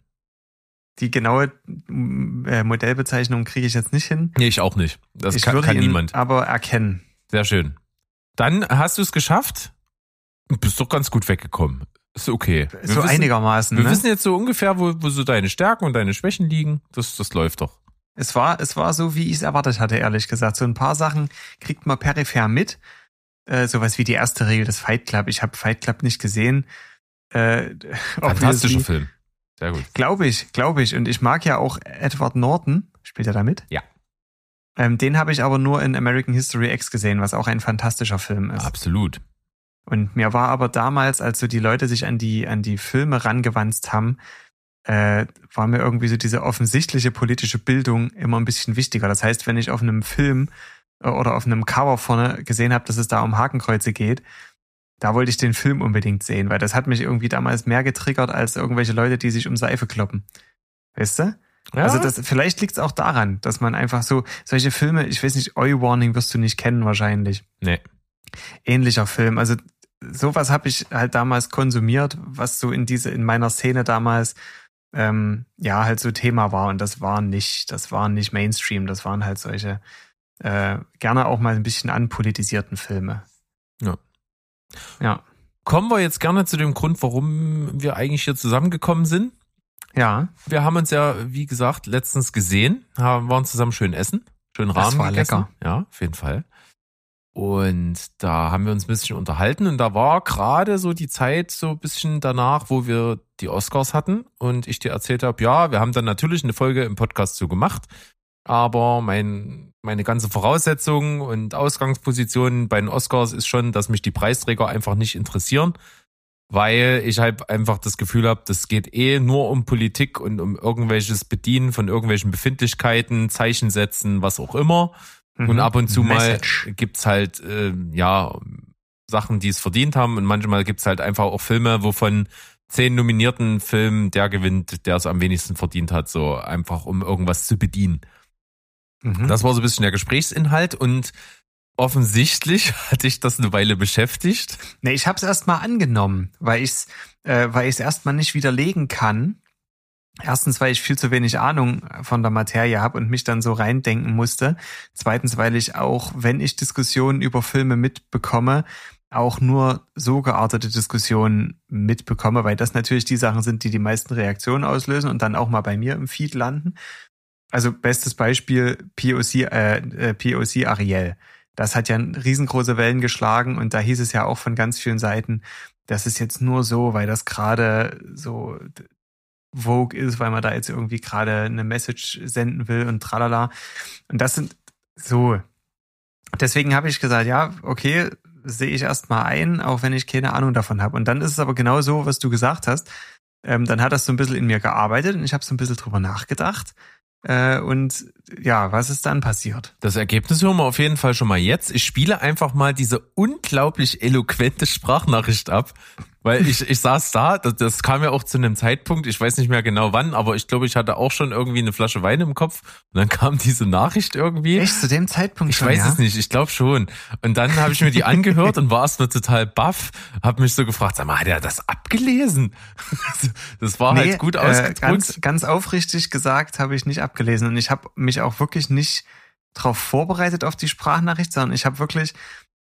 Die genaue m, äh, Modellbezeichnung kriege ich jetzt nicht hin. Nee, ich auch nicht. Das ich kann, kann ihn niemand. aber erkennen. Sehr schön. Dann hast du es geschafft. Bist doch ganz gut weggekommen. Ist okay. Wir so wissen, einigermaßen. Wir ne? wissen jetzt so ungefähr, wo, wo so deine Stärken und deine Schwächen liegen. Das, das läuft doch. Es war, es war so, wie ich es erwartet hatte, ehrlich gesagt. So ein paar Sachen kriegt man peripher mit. Äh, sowas wie die erste Regel des Fight Club. Ich habe Fight Club nicht gesehen. Äh, Fantastischer Film. Sehr gut. Glaube ich, glaube ich. Und ich mag ja auch Edward Norton. Spielt er da mit? Ja. Ähm, den habe ich aber nur in American History X gesehen, was auch ein fantastischer Film ist. Absolut. Und mir war aber damals, als so die Leute sich an die, an die Filme rangewanzt haben, äh, war mir irgendwie so diese offensichtliche politische Bildung immer ein bisschen wichtiger. Das heißt, wenn ich auf einem Film äh, oder auf einem Cover vorne gesehen habe, dass es da um Hakenkreuze geht, da wollte ich den Film unbedingt sehen, weil das hat mich irgendwie damals mehr getriggert als irgendwelche Leute, die sich um Seife kloppen. Weißt du? Ja. Also das, vielleicht liegt es auch daran, dass man einfach so, solche Filme, ich weiß nicht, Oi Warning wirst du nicht kennen wahrscheinlich. Nee. Ähnlicher Film. Also sowas habe ich halt damals konsumiert, was so in diese, in meiner Szene damals ähm, ja halt so Thema war. Und das war nicht, das war nicht Mainstream, das waren halt solche äh, gerne auch mal ein bisschen anpolitisierten Filme. Ja. Ja. Kommen wir jetzt gerne zu dem Grund, warum wir eigentlich hier zusammengekommen sind. Ja. Wir haben uns ja, wie gesagt, letztens gesehen, haben, waren zusammen schön essen, schön Rahmen Das war gegessen. lecker. Ja, auf jeden Fall. Und da haben wir uns ein bisschen unterhalten und da war gerade so die Zeit so ein bisschen danach, wo wir die Oscars hatten und ich dir erzählt habe, ja, wir haben dann natürlich eine Folge im Podcast so gemacht, aber mein, meine ganze Voraussetzung und Ausgangsposition bei den Oscars ist schon, dass mich die Preisträger einfach nicht interessieren, weil ich halt einfach das Gefühl habe, das geht eh nur um Politik und um irgendwelches Bedienen von irgendwelchen Befindlichkeiten, Zeichen setzen, was auch immer. Und Mhm. ab und zu Message. mal gibt's halt, äh, ja, Sachen, die es verdient haben. Und manchmal gibt's halt einfach auch Filme, wovon zehn nominierten Filmen der gewinnt, der es am wenigsten verdient hat, so einfach um irgendwas zu bedienen. Mhm. Das war so ein bisschen der Gesprächsinhalt und offensichtlich hatte ich das eine Weile beschäftigt. Nee, ich habe es erstmal angenommen, weil ich es äh, weil ich erstmal nicht widerlegen kann. Erstens, weil ich viel zu wenig Ahnung von der Materie habe und mich dann so reindenken musste. Zweitens, weil ich auch, wenn ich Diskussionen über Filme mitbekomme, auch nur so geartete Diskussionen mitbekomme, weil das natürlich die Sachen sind, die die meisten Reaktionen auslösen und dann auch mal bei mir im Feed landen. Also bestes Beispiel POC, äh, äh, POC Ariel. Das hat ja riesengroße Wellen geschlagen und da hieß es ja auch von ganz vielen Seiten, das ist jetzt nur so, weil das gerade so Vogue ist, weil man da jetzt irgendwie gerade eine Message senden will und tralala. Und das sind so. Deswegen habe ich gesagt, ja, okay, sehe ich erstmal ein, auch wenn ich keine Ahnung davon habe. Und dann ist es aber genau so, was du gesagt hast. Ähm, dann hat das so ein bisschen in mir gearbeitet und ich habe so ein bisschen drüber nachgedacht. Äh, und ja, was ist dann passiert? Das Ergebnis hören wir auf jeden Fall schon mal jetzt. Ich spiele einfach mal diese unglaublich eloquente Sprachnachricht ab, weil ich, ich saß da, das, das kam ja auch zu einem Zeitpunkt, ich weiß nicht mehr genau wann, aber ich glaube, ich hatte auch schon irgendwie eine Flasche Wein im Kopf und dann kam diese Nachricht irgendwie. Echt zu dem Zeitpunkt Ich schon, weiß ja? es nicht, ich glaube schon. Und dann habe ich mir die angehört und war erstmal total baff, habe mich so gefragt, sag mal, hat er das abgelesen? Das war halt gut äh, ausgedrückt. ganz, ganz aufrichtig gesagt habe ich nicht abgelesen und ich habe mich auch wirklich nicht darauf vorbereitet auf die Sprachnachricht, sondern ich habe wirklich,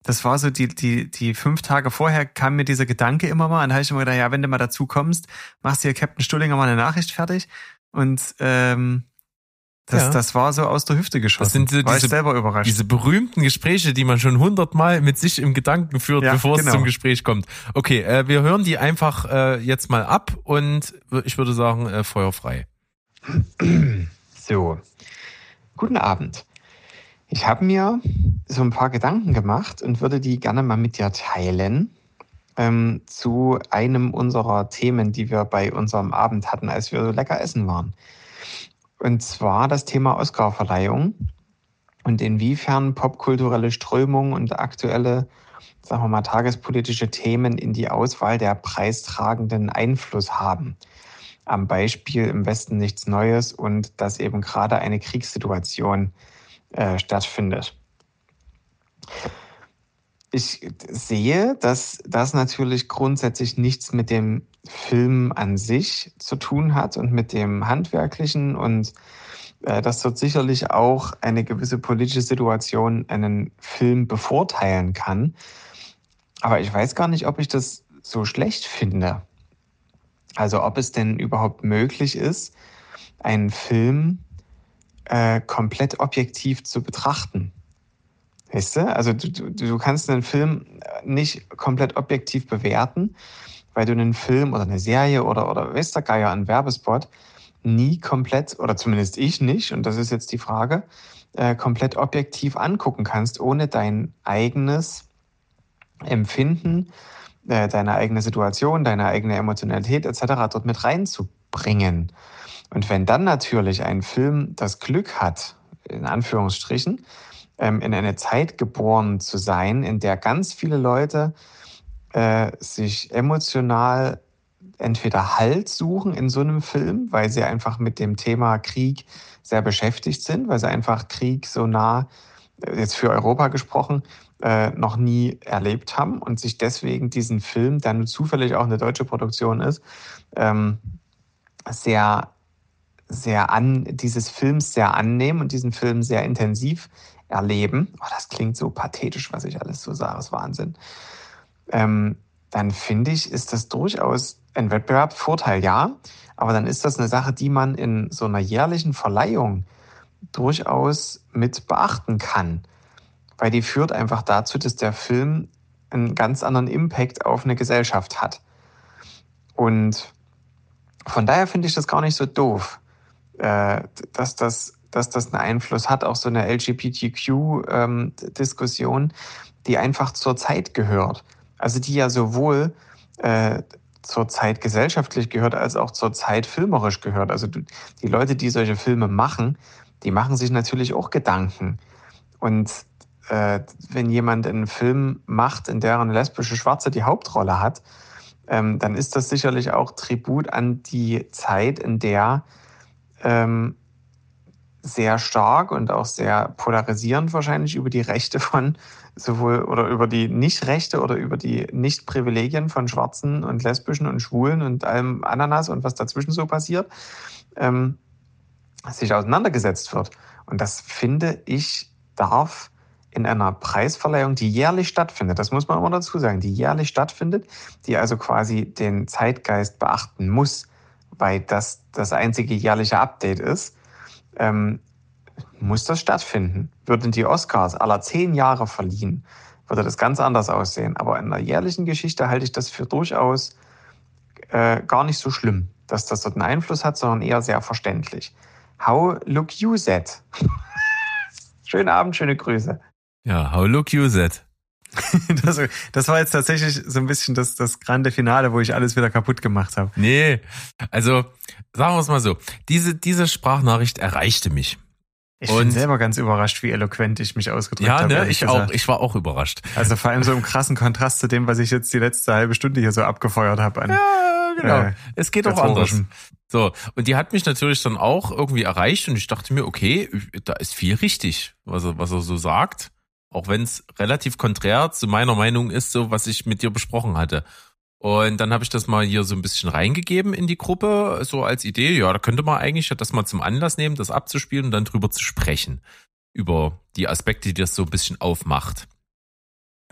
das war so die, die, die fünf Tage vorher kam mir dieser Gedanke immer mal und da habe ich immer gedacht, ja, wenn du mal dazu kommst, machst du hier Captain Stullinger mal eine Nachricht fertig und ähm, das, Ja. das war so aus der Hüfte geschossen. Das sind so war diese- ich selber überrascht. Diese berühmten Gespräche, die man schon hundertmal mit sich im Gedanken führt, Ja, bevor es genau. zum Gespräch kommt. Okay, äh, wir hören die einfach äh, jetzt mal ab und ich würde sagen, äh, feuerfrei. So, guten Abend. Ich habe mir so ein paar Gedanken gemacht und würde die gerne mal mit dir teilen ähm, zu einem unserer Themen, die wir bei unserem Abend hatten, als wir so lecker essen waren. Und zwar das Thema Oscarverleihung und inwiefern popkulturelle Strömungen und aktuelle, sagen wir mal, tagespolitische Themen in die Auswahl der Preistragenden Einfluss haben am Beispiel im Westen nichts Neues und dass eben gerade eine Kriegssituation äh, stattfindet. Ich sehe, dass das natürlich grundsätzlich nichts mit dem Film an sich zu tun hat und mit dem handwerklichen und äh, dass dort sicherlich auch eine gewisse politische Situation einen Film bevorteilen kann. Aber ich weiß gar nicht, ob ich das so schlecht finde. Also ob es denn überhaupt möglich ist, einen Film äh, komplett objektiv zu betrachten. Weißt du? Also du, du, du kannst einen Film nicht komplett objektiv bewerten, weil du einen Film oder eine Serie oder, oder weißt du, Geier, einen Werbespot nie komplett, oder zumindest ich nicht, und das ist jetzt die Frage, äh, komplett objektiv angucken kannst, ohne dein eigenes Empfinden, äh, deine eigene Situation, deine eigene Emotionalität etc. dort mit reinzubringen. Und wenn dann natürlich ein Film das Glück hat, in Anführungsstrichen, ähm, in eine Zeit geboren zu sein, in der ganz viele Leute äh, sich emotional entweder Halt suchen in so einem Film, weil sie einfach mit dem Thema Krieg sehr beschäftigt sind, weil sie einfach Krieg so nah, äh, jetzt für Europa gesprochen, äh, noch nie erlebt haben und sich deswegen diesen Film, der nun zufällig auch eine deutsche Produktion ist, ähm, sehr, sehr an, dieses Films sehr annehmen und diesen Film sehr intensiv erleben. Oh, das klingt so pathetisch, was ich alles so sage, ist Wahnsinn. Ähm, dann finde ich, ist das durchaus ein Wettbewerbsvorteil, ja. Aber dann ist das eine Sache, die man in so einer jährlichen Verleihung durchaus mit beachten kann. Weil die führt einfach dazu, dass der Film einen ganz anderen Impact auf eine Gesellschaft hat. Und von daher finde ich das gar nicht so doof, äh, dass das, dass das einen Einfluss hat auf so eine LGBTQ-Diskussion, ähm, die einfach zur Zeit gehört. Also die ja sowohl äh, zur Zeit gesellschaftlich gehört, als auch zur Zeit filmerisch gehört. Also die Leute, die solche Filme machen, die machen sich natürlich auch Gedanken. Und äh, wenn jemand einen Film macht, in der eine lesbische Schwarze die Hauptrolle hat, ähm, dann ist das sicherlich auch Tribut an die Zeit, in der ähm, sehr stark und auch sehr polarisierend wahrscheinlich über die Rechte von sowohl oder über die Nicht-Rechte oder über die Nicht-Privilegien von Schwarzen und Lesbischen und Schwulen und allem Ananas und was dazwischen so passiert, ähm, sich auseinandergesetzt wird. Und das finde ich darf in einer Preisverleihung, die jährlich stattfindet, das muss man immer dazu sagen, die jährlich stattfindet, die also quasi den Zeitgeist beachten muss, weil das das einzige jährliche Update ist, ähm, muss das stattfinden. Würden die Oscars aller zehn Jahre verliehen, würde das ganz anders aussehen. Aber in der jährlichen Geschichte halte ich das für durchaus äh, gar nicht so schlimm, dass das dort einen Einfluss hat, sondern eher sehr verständlich. How look you set? Schönen Abend, schöne Grüße. Ja, how look you set? das, das, war jetzt tatsächlich so ein bisschen das, das grande Finale, wo ich alles wieder kaputt gemacht habe. Nee, also sagen wir es mal so. Diese, diese Sprachnachricht erreichte mich. Ich bin selber ganz überrascht, wie eloquent ich mich ausgedrückt ja, habe. Ja, ne, ich gesagt. auch. Ich war auch überrascht. Also vor allem so im krassen Kontrast zu dem, was ich jetzt die letzte halbe Stunde hier so abgefeuert habe. An, ja, genau. Äh, es geht auch anders. So, und die hat mich natürlich dann auch irgendwie erreicht und ich dachte mir, okay, da ist viel richtig, was er, was er so sagt. Auch wenn es relativ konträr zu meiner Meinung ist, so was ich mit dir besprochen hatte. Und dann habe ich das mal hier so ein bisschen reingegeben in die Gruppe, so als Idee, ja, da könnte man eigentlich das mal zum Anlass nehmen, das abzuspielen und dann drüber zu sprechen. Über die Aspekte, die das so ein bisschen aufmacht.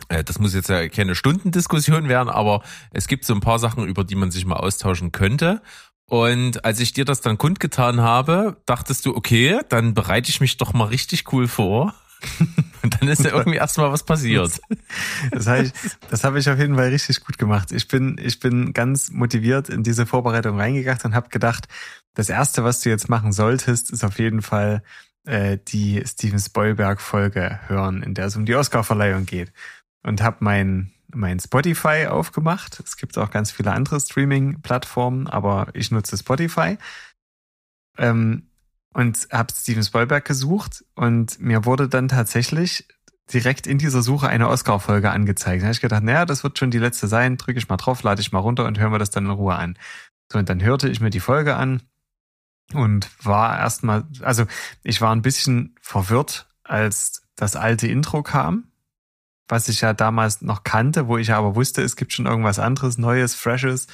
Äh, das muss jetzt ja keine Stundendiskussion werden, aber es gibt so ein paar Sachen, über die man sich mal austauschen könnte. Und als ich dir das dann kundgetan habe, dachtest du, okay, dann bereite ich mich doch mal richtig cool vor. Und dann ist ja irgendwie erstmal was passiert. Das, habe ich, das habe ich auf jeden Fall richtig gut gemacht. Ich bin, ich bin ganz motiviert in diese Vorbereitung reingegangen und habe gedacht, das Erste, was du jetzt machen solltest, ist auf jeden Fall äh, die Steven Spoilberg-Folge hören, in der es um die Oscar-Verleihung geht. Und habe mein, mein Spotify aufgemacht. Es gibt auch ganz viele andere Streaming-Plattformen, aber ich nutze Spotify. Ähm, und habe Steven Spielberg gesucht und mir wurde dann tatsächlich direkt in dieser Suche eine Oscar-Folge angezeigt. Da habe ich gedacht, naja, das wird schon die letzte sein, drücke ich mal drauf, lade ich mal runter und hören wir das dann in Ruhe an. So, und dann hörte ich mir die Folge an und war erstmal, also ich war ein bisschen verwirrt, als das alte Intro kam, was ich ja damals noch kannte, wo ich ja aber wusste, es gibt schon irgendwas anderes, Neues, Freshes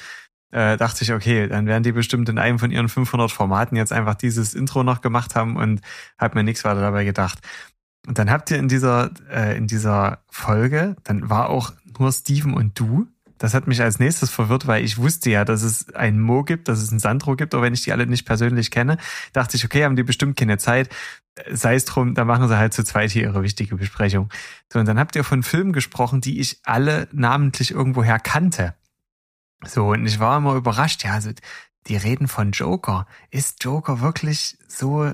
äh, dachte ich, okay, dann werden die bestimmt in einem von ihren 500 Formaten jetzt einfach dieses Intro noch gemacht haben und habe mir nichts weiter dabei gedacht. Und dann habt ihr in dieser, äh, in dieser Folge, dann war auch nur Steven und du. Das hat mich als nächstes verwirrt, weil ich wusste ja, dass es einen Mo gibt, dass es einen Sandro gibt, auch wenn ich die alle nicht persönlich kenne. Dachte ich, okay, haben die bestimmt keine Zeit. Sei es drum, da machen sie halt zu zweit hier ihre wichtige Besprechung. So, und dann habt ihr von Filmen gesprochen, die ich alle namentlich irgendwoher kannte. So, und ich war immer überrascht, ja, also die reden von Joker. Ist Joker wirklich so,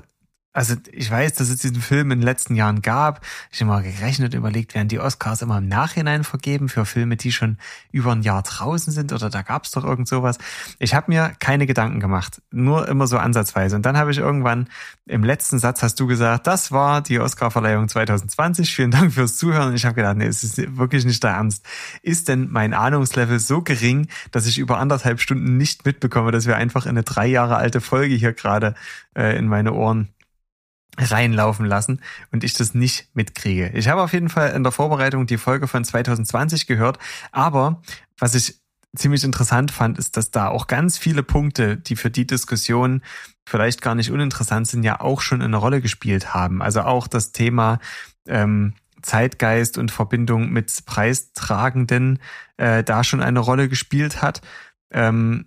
also ich weiß, dass es diesen Film in den letzten Jahren gab. Ich habe mal gerechnet, überlegt, werden die Oscars immer im Nachhinein vergeben für Filme, die schon über ein Jahr draußen sind oder da gab es doch irgend sowas. Ich habe mir keine Gedanken gemacht, nur immer so ansatzweise. Und dann habe ich irgendwann im letzten Satz hast du gesagt, das war die Oscarverleihung 2020. Vielen Dank fürs Zuhören. Und ich habe gedacht, nee, es ist wirklich nicht der Ernst. Ist denn mein Ahnungslevel so gering, dass ich über anderthalb Stunden nicht mitbekomme, dass wir einfach eine drei Jahre alte Folge hier gerade äh, in meine Ohren reinlaufen lassen und ich das nicht mitkriege. Ich habe auf jeden Fall in der Vorbereitung die Folge von 2020 gehört, aber was ich ziemlich interessant fand, ist, dass da auch ganz viele Punkte, die für die Diskussion vielleicht gar nicht uninteressant sind, ja auch schon eine Rolle gespielt haben. Also auch das Thema ähm, Zeitgeist und Verbindung mit Preistragenden äh, da schon eine Rolle gespielt hat. Ähm,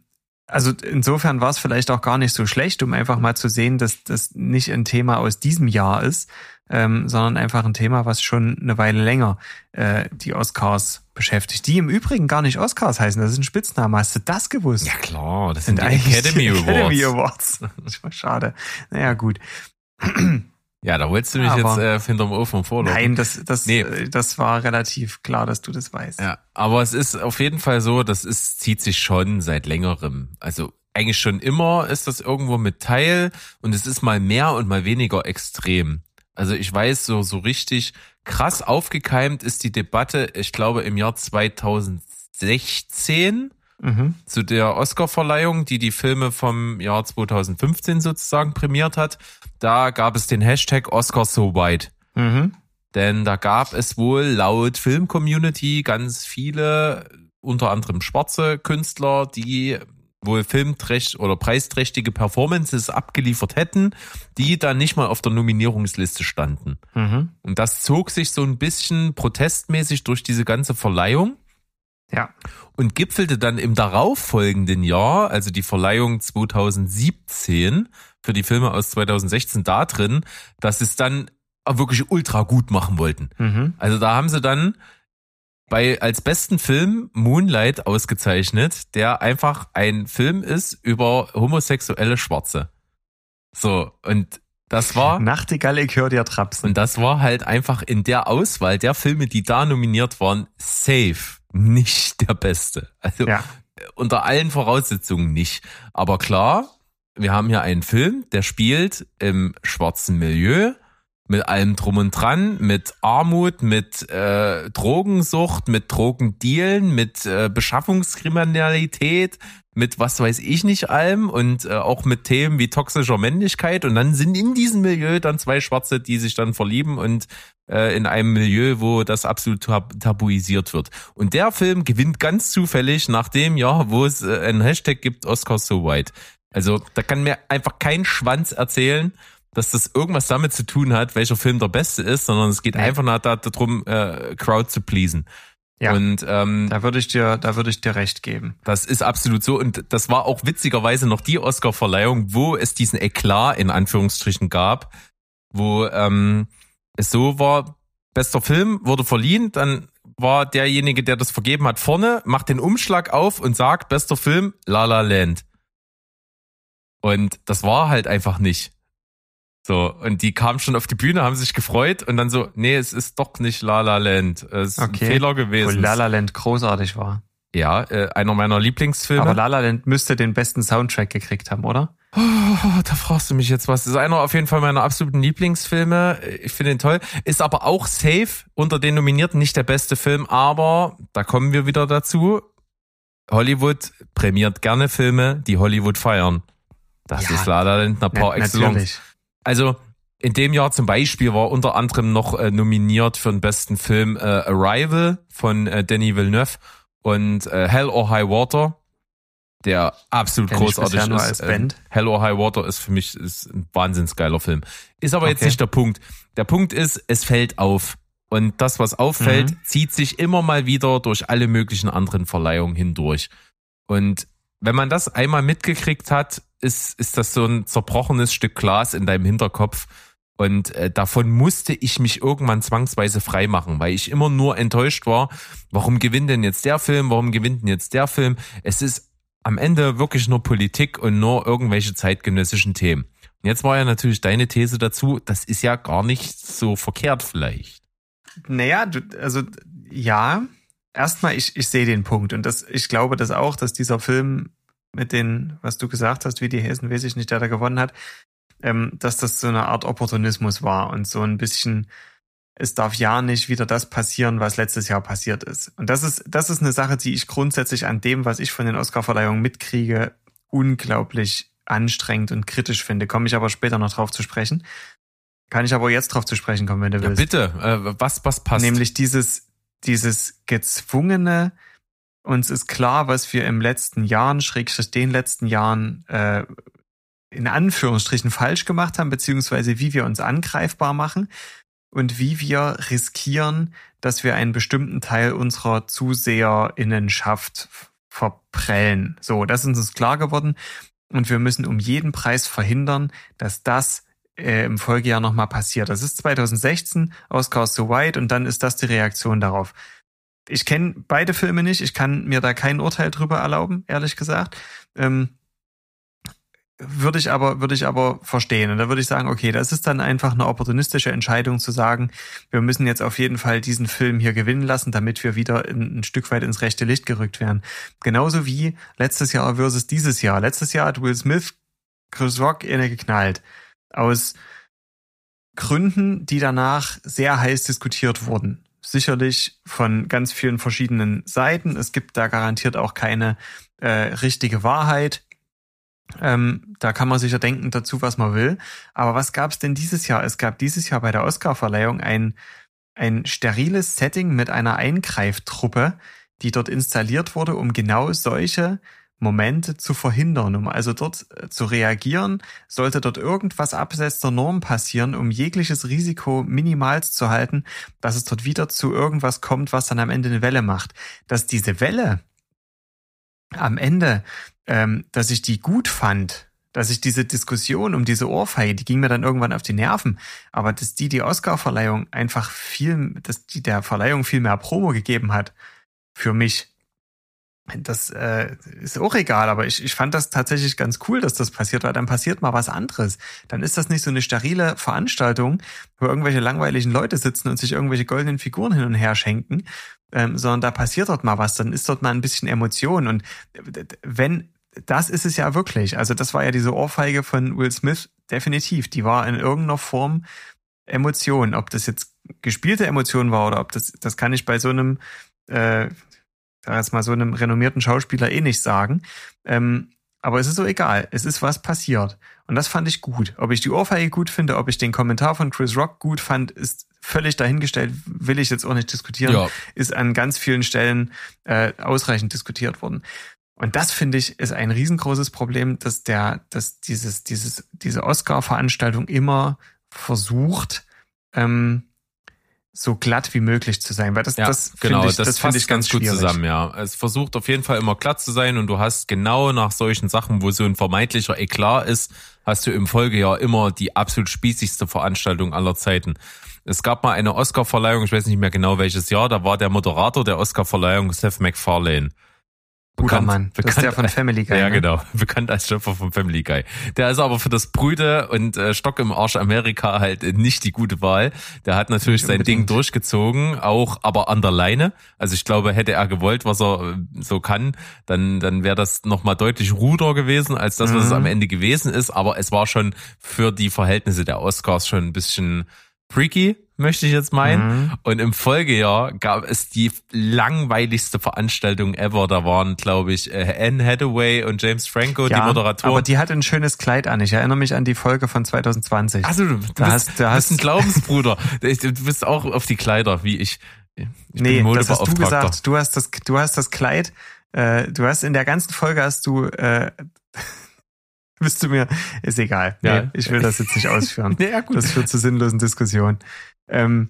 also insofern war es vielleicht auch gar nicht so schlecht, um einfach mal zu sehen, dass das nicht ein Thema aus diesem Jahr ist, ähm, sondern einfach ein Thema, was schon eine Weile länger äh, die Oscars beschäftigt. Die im Übrigen gar nicht Oscars heißen, das ist ein Spitzname. Hast du das gewusst? Ja klar, das sind, sind die Academy Awards. Academy Awards. Schade. Naja, gut. Ja, da wolltest du mich aber, jetzt äh, hinterm Ofen vorlaufen. Nein, das, das, nee. Äh, das war relativ klar, dass du das weißt. Ja, aber es ist auf jeden Fall so, das ist, zieht sich schon seit längerem. Also eigentlich schon immer ist das irgendwo mit Teil und es ist mal mehr und mal weniger extrem. Also ich weiß, so, so richtig krass aufgekeimt ist die Debatte, ich glaube, im Jahr 2016 mhm. zu der Oscar-Verleihung, die die Filme vom Jahr 2015 sozusagen prämiert hat. Da gab es den Hashtag Oscar so white. Mhm. Denn da gab es wohl laut Film-Community ganz viele, unter anderem schwarze Künstler, die wohl filmträchtig oder preisträchtige Performances abgeliefert hätten, die dann nicht mal auf der Nominierungsliste standen. Mhm. Und das zog sich so ein bisschen protestmäßig durch diese ganze Verleihung. Ja. Und gipfelte dann im darauffolgenden Jahr, also die Verleihung 2017 für die Filme aus 2016 da drin, dass sie es dann wirklich ultra gut machen wollten. Mhm. Also da haben sie dann bei als besten Film Moonlight ausgezeichnet, der einfach ein Film ist über homosexuelle Schwarze. So, und das war. Nachtigall, ich höre dir trapsen. Und das war halt einfach in der Auswahl der Filme, die da nominiert waren, safe nicht der beste. Also ja. unter allen Voraussetzungen nicht. Aber klar, wir haben hier einen Film, der spielt im schwarzen Milieu mit allem drum und dran, mit Armut, mit äh, Drogensucht, mit Drogendealen, mit äh, Beschaffungskriminalität, mit was weiß ich nicht allem und äh, auch mit Themen wie toxischer Männlichkeit und dann sind in diesem Milieu dann zwei Schwarze, die sich dann verlieben und äh, in einem Milieu, wo das absolut tab tabuisiert wird. Und der Film gewinnt ganz zufällig nach dem Jahr, wo es äh, ein Hashtag gibt, Oscar so white. Also da kann mir einfach kein Schwanz erzählen, dass das irgendwas damit zu tun hat, welcher Film der beste ist, sondern es geht ja. einfach nur darum, äh, Crowd zu pleasen. Ja, und ähm, da würde ich dir, da würde ich dir recht geben. Das ist absolut so und das war auch witzigerweise noch die Oscar-Verleihung, wo es diesen Eklat in Anführungsstrichen gab, wo ähm, es so war, bester Film wurde verliehen, dann war derjenige, der das vergeben hat, vorne, macht den Umschlag auf und sagt, bester Film, La La Land. Und das war halt einfach nicht. So, und die kamen schon auf die Bühne, haben sich gefreut und dann so, nee, es ist doch nicht La La Land. Es ist okay. ein Fehler gewesen. Wo La La Land großartig war. Ja, äh, einer meiner Lieblingsfilme. Aber La La Land müsste den besten Soundtrack gekriegt haben, oder? Oh, da fragst du mich jetzt was. Das ist einer auf jeden Fall meiner absoluten Lieblingsfilme. Ich finde ihn toll. Ist aber auch safe unter den Nominierten nicht der beste Film, aber da kommen wir wieder dazu. Hollywood prämiert gerne Filme, die Hollywood feiern. Das ja, ist La La Land ein paar excellence. Also in dem Jahr zum Beispiel war unter anderem noch äh, nominiert für den besten Film äh, Arrival von äh, Denis Villeneuve und äh, Hell or High Water, der absolut Kenn großartig ist. Ähm, Hell or High Water ist für mich ist ein wahnsinns geiler Film. Ist aber okay. jetzt nicht der Punkt. Der Punkt ist, es fällt auf. Und das, was auffällt, mhm. zieht sich immer mal wieder durch alle möglichen anderen Verleihungen hindurch. Und wenn man das einmal mitgekriegt hat, ist, ist das so ein zerbrochenes Stück Glas in deinem Hinterkopf. Und äh, davon musste ich mich irgendwann zwangsweise freimachen, weil ich immer nur enttäuscht war, warum gewinnt denn jetzt der Film, warum gewinnt denn jetzt der Film? Es ist am Ende wirklich nur Politik und nur irgendwelche zeitgenössischen Themen. Jetzt war ja natürlich deine These dazu, das ist ja gar nicht so verkehrt vielleicht. Naja, du, also ja, erstmal, ich, ich sehe den Punkt und das, ich glaube das auch, dass dieser Film mit den, was du gesagt hast, wie die Hessen, weiß ich nicht, der da gewonnen hat, ähm, dass das so eine Art Opportunismus war und so ein bisschen, es darf ja nicht wieder das passieren, was letztes Jahr passiert ist. Und das ist, das ist eine Sache, die ich grundsätzlich an dem, was ich von den Oscarverleihungen mitkriege, unglaublich anstrengend und kritisch finde. Komme ich aber später noch drauf zu sprechen. Kann ich aber jetzt drauf zu sprechen kommen, wenn du Ja, willst. bitte, äh, was, was passt? Nämlich dieses, dieses gezwungene, uns ist klar, was wir im letzten Jahren, schrägstrich den letzten Jahren, äh, in Anführungsstrichen falsch gemacht haben, beziehungsweise wie wir uns angreifbar machen und wie wir riskieren, dass wir einen bestimmten Teil unserer ZuseherInnenschaft verprellen. So, das ist uns klar geworden und wir müssen um jeden Preis verhindern, dass das äh, im Folgejahr nochmal passiert. Das ist 2016, Oscars so White und dann ist das die Reaktion darauf. Ich kenne beide Filme nicht, ich kann mir da kein Urteil drüber erlauben, ehrlich gesagt. Ähm, würde ich aber würde ich aber verstehen und da würde ich sagen, okay, das ist dann einfach eine opportunistische Entscheidung zu sagen, wir müssen jetzt auf jeden Fall diesen Film hier gewinnen lassen, damit wir wieder ein, ein Stück weit ins rechte Licht gerückt werden. Genauso wie letztes Jahr versus dieses Jahr. Letztes Jahr hat Will Smith Chris Rock inne geknallt aus Gründen, die danach sehr heiß diskutiert wurden. Sicherlich von ganz vielen verschiedenen Seiten. Es gibt da garantiert auch keine äh, richtige Wahrheit. Ähm, da kann man sicher denken dazu, was man will. Aber was gab es denn dieses Jahr? Es gab dieses Jahr bei der Oscarverleihung ein, ein steriles Setting mit einer Eingreiftruppe, die dort installiert wurde, um genau solche Momente zu verhindern, um also dort äh, zu reagieren, sollte dort irgendwas abseits der Norm passieren, um jegliches Risiko minimal zu halten, dass es dort wieder zu irgendwas kommt, was dann am Ende eine Welle macht. Dass diese Welle am Ende, ähm, dass ich die gut fand, dass ich diese Diskussion um diese Ohrfeige, die ging mir dann irgendwann auf die Nerven, aber dass die die Oscar-Verleihung einfach viel, dass die der Verleihung viel mehr Promo gegeben hat für mich. Das äh, ist auch egal, aber ich, ich fand das tatsächlich ganz cool, dass das passiert, weil dann passiert mal was anderes. Dann ist das nicht so eine sterile Veranstaltung, wo irgendwelche langweiligen Leute sitzen und sich irgendwelche goldenen Figuren hin und her schenken, ähm, sondern da passiert dort mal was, dann ist dort mal ein bisschen Emotion. Und wenn, das ist es ja wirklich. Also das war ja diese Ohrfeige von Will Smith, definitiv. Die war in irgendeiner Form Emotion. Ob das jetzt gespielte Emotion war oder ob das, das kann ich bei so einem äh, sag jetzt mal so einem renommierten Schauspieler eh nicht sagen. Ähm, aber es ist so egal. Es ist was passiert. Und das fand ich gut. Ob ich die Ohrfeige gut finde, ob ich den Kommentar von Chris Rock gut fand, ist völlig dahingestellt. Will ich jetzt auch nicht diskutieren. Ja. Ist an ganz vielen Stellen äh, ausreichend diskutiert worden. Und das finde ich ist ein riesengroßes Problem, dass der, dass dieses, dieses, diese Oscar-Veranstaltung immer versucht, ähm, so glatt wie möglich zu sein, weil das, Ja, das genau, ich, das, das finde ich ganz gut schwierig. zusammen, ja. Es versucht auf jeden Fall immer glatt zu sein und du hast genau nach solchen Sachen, wo so ein vermeintlicher Eklat ist, hast du im Folgejahr immer die absolut spießigste Veranstaltung aller Zeiten. Es gab mal eine Oscar-Verleihung, ich weiß nicht mehr genau welches Jahr, da war der Moderator der Oscar-Verleihung Seth MacFarlane. Guter Mann. Das ist der von Family Guy. Ja, ne? genau. Bekannt als Schöpfer von Family Guy. Der ist aber für das Brüde und äh, Stock im Arsch Amerika halt nicht die gute Wahl. Der hat natürlich sein Ding durchgezogen, auch aber an der Leine. Also ich glaube, hätte er gewollt, was er äh, so kann, dann, dann wäre das nochmal deutlich ruder gewesen, als das, was es Mhm. am Ende gewesen ist. Aber es war schon für die Verhältnisse der Oscars schon ein bisschen freaky, möchte ich jetzt meinen. Mhm. Und im Folgejahr gab es die langweiligste Veranstaltung ever. Da waren, glaube ich, äh, Anne Hathaway und James Franco, die aber Moderatoren. die hat ein schönes Kleid an. Ich erinnere mich an die Folge von 2020. also du, du, Da bist, hast- du bist hast- ein Glaubensbruder. du bist auch auf die Kleider, wie ich. Ich nee, das hast du gesagt. Du hast das, du hast das Kleid, äh, du hast in der ganzen Folge hast du, äh, bist du mir, ist egal. Ja. Nee, ich will das jetzt nicht ausführen. Ja, gut. Das führt zu sinnlosen Diskussionen. Ähm,